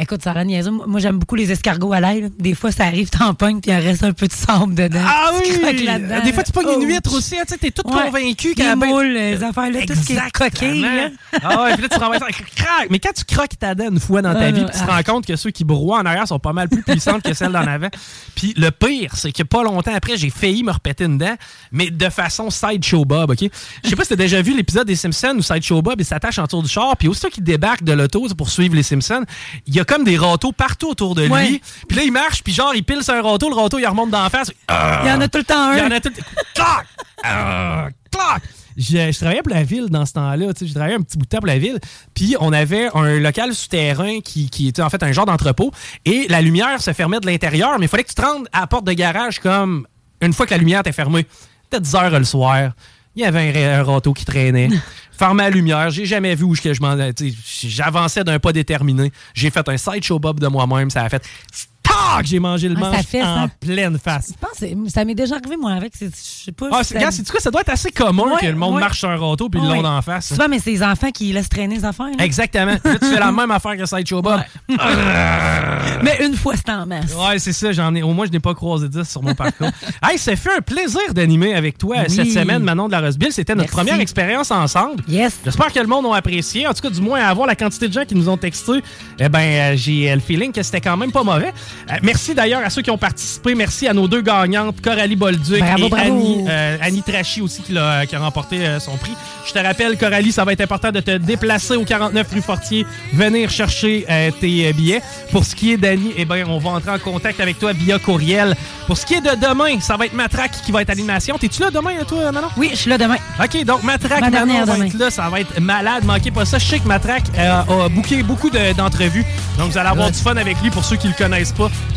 Speaker 5: Écoute, ça niaiseux. Moi, j'aime beaucoup les escargots à l'ail. là. Des fois, ça arrive, t'en pognes, puis il en reste un peu de sable dedans.
Speaker 4: Ah
Speaker 5: Tu
Speaker 4: oui!
Speaker 5: croques là-dedans,
Speaker 4: Des fois, tu pognes une
Speaker 5: Oh.
Speaker 4: huître aussi, hein, tu sais, t'es tout
Speaker 5: Ouais.
Speaker 4: convaincu
Speaker 5: Les
Speaker 4: qu'elle a bien-
Speaker 5: moules, les affaires, là, tout ce qui est coquille. là.
Speaker 4: Ah ouais, puis là, tu renvoies ça, crac! Mais quand tu croques ta dent une fois dans ta
Speaker 5: Ah,
Speaker 4: vie, puis tu te
Speaker 5: ah.
Speaker 4: rends compte que ceux qui broient en arrière sont pas mal plus puissantes que celles d'en avant. Puis le pire, c'est que pas longtemps après, j'ai failli me repéter une dent, mais de façon Sideshow Bob, OK? Je sais pas si t'as déjà vu l'épisode des Simpsons où Sideshow Bob, il s'attache en tour du char, puis aussitôt qu'il débarque de l'auto pour suivre les Simpsons, il y a comme des râteaux partout autour de lui.
Speaker 12: Ouais.
Speaker 4: Puis là, il marche, puis genre, il pile sur un râteau, le râteau, il remonte d'en face.
Speaker 12: Il y en a tout le temps un.
Speaker 4: Il y en a tout le Clac! Ah, clac! Je, je travaillais pour la ville dans ce temps-là. tu sais, Je travaillais un petit bout de temps pour la ville. Puis on avait un local souterrain qui, qui était en fait un genre d'entrepôt. Et la lumière se fermait de l'intérieur, mais il fallait que tu te rendes à la porte de garage comme une fois que la lumière était fermée. Peut-être 10 heures le soir. Il y avait un, un râteau qui traînait. Fermé la lumière. J'ai jamais vu où je, je m'en. J'avançais d'un pas déterminé. J'ai fait un sideshow bob de moi-même. Ça a fait. Tac! J'ai mangé le
Speaker 12: Ah, ça
Speaker 4: manche
Speaker 12: fait,
Speaker 4: en
Speaker 12: ça.
Speaker 4: pleine face.
Speaker 12: Je pense que ça m'est déjà arrivé, moi, avec. c'est- Je sais pas.
Speaker 4: Ah,
Speaker 12: si
Speaker 4: c'est, gars, c'est-tu quoi? Ça doit être assez commun
Speaker 12: Ouais,
Speaker 4: que le monde
Speaker 12: ouais.
Speaker 4: marche sur un râteau puis ils
Speaker 12: Ouais.
Speaker 4: l'ont d'en face.
Speaker 12: Souvent, mais c'est les enfants qui laissent traîner les affaires. là.
Speaker 4: Exactement. Là, tu fais la même affaire que Sideshow Bob.
Speaker 12: Mais une fois, c'est en masse.
Speaker 4: Ouais, c'est ça. J'en ai, au moins, je n'ai pas croisé 10 sur mon parcours. hey, ça fait un plaisir d'animer avec toi
Speaker 12: Oui.
Speaker 4: cette semaine, Manon de la Roseville. C'était notre
Speaker 12: Merci.
Speaker 4: première expérience ensemble.
Speaker 12: Yes.
Speaker 4: J'espère que le monde a apprécié. En tout cas, du moins, à voir la quantité de gens qui nous ont texté, eh ben, euh, j'ai euh, le feeling que c'était quand même pas mauvais. Euh, merci d'ailleurs à ceux qui ont participé. Merci à nos deux gagnantes, Coralie Bolduc
Speaker 12: Bravo,
Speaker 4: et
Speaker 12: bravo.
Speaker 4: Annie, euh, Annie Trachy aussi qui, l'a- qui a remporté euh, son prix. Je te rappelle, Coralie, ça va être important de te déplacer au 49 rue Fortier, venir chercher euh, tes euh, billets. Pour ce qui est d'Annie, eh ben, on va entrer en contact avec toi via courriel. Pour ce qui est de demain, ça va être Matraque qui va être à l'animation. T'es-tu là demain, toi, Manon?
Speaker 12: Oui, je suis là demain.
Speaker 4: OK, donc Matraque,
Speaker 12: Ma
Speaker 4: Manon
Speaker 12: dernière
Speaker 4: va
Speaker 12: demain.
Speaker 4: être là. Ça va être malade. Manquez pas ça. Je sais que Matraque euh, a booké beaucoup de- d'entrevues. donc, vous allez avoir
Speaker 12: Ouais.
Speaker 4: du fun avec lui pour ceux qui le connaissent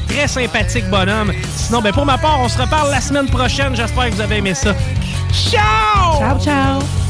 Speaker 4: Très sympathique bonhomme. Sinon, ben, pour ma part, on se reparle la semaine prochaine. J'espère que vous avez aimé ça. Ciao!
Speaker 12: Ciao, ciao.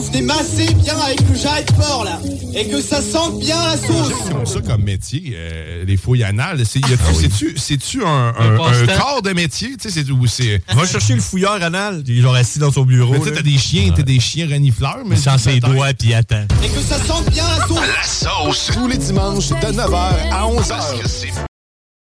Speaker 12: Vous venez masser bien avec le jarret de porc là et que ça sente bien la sauce.
Speaker 15: Comme ça comme métier, euh, les fouilles anales, c'est, c'est-tu, c'est-tu un, un,
Speaker 16: Un
Speaker 15: corps de métier? Tu sais, c'est, ou c'est...
Speaker 16: Va chercher le fouilleur anal, il est genre assis dans son bureau.
Speaker 15: Mais tu sais, t'as des chiens, t'as des chiens renifleurs, mais...
Speaker 16: Sans ses doigts puis attend.
Speaker 12: Et que ça sente bien la sauce.
Speaker 15: La sauce!
Speaker 11: Tous les dimanches de 9h à 11h.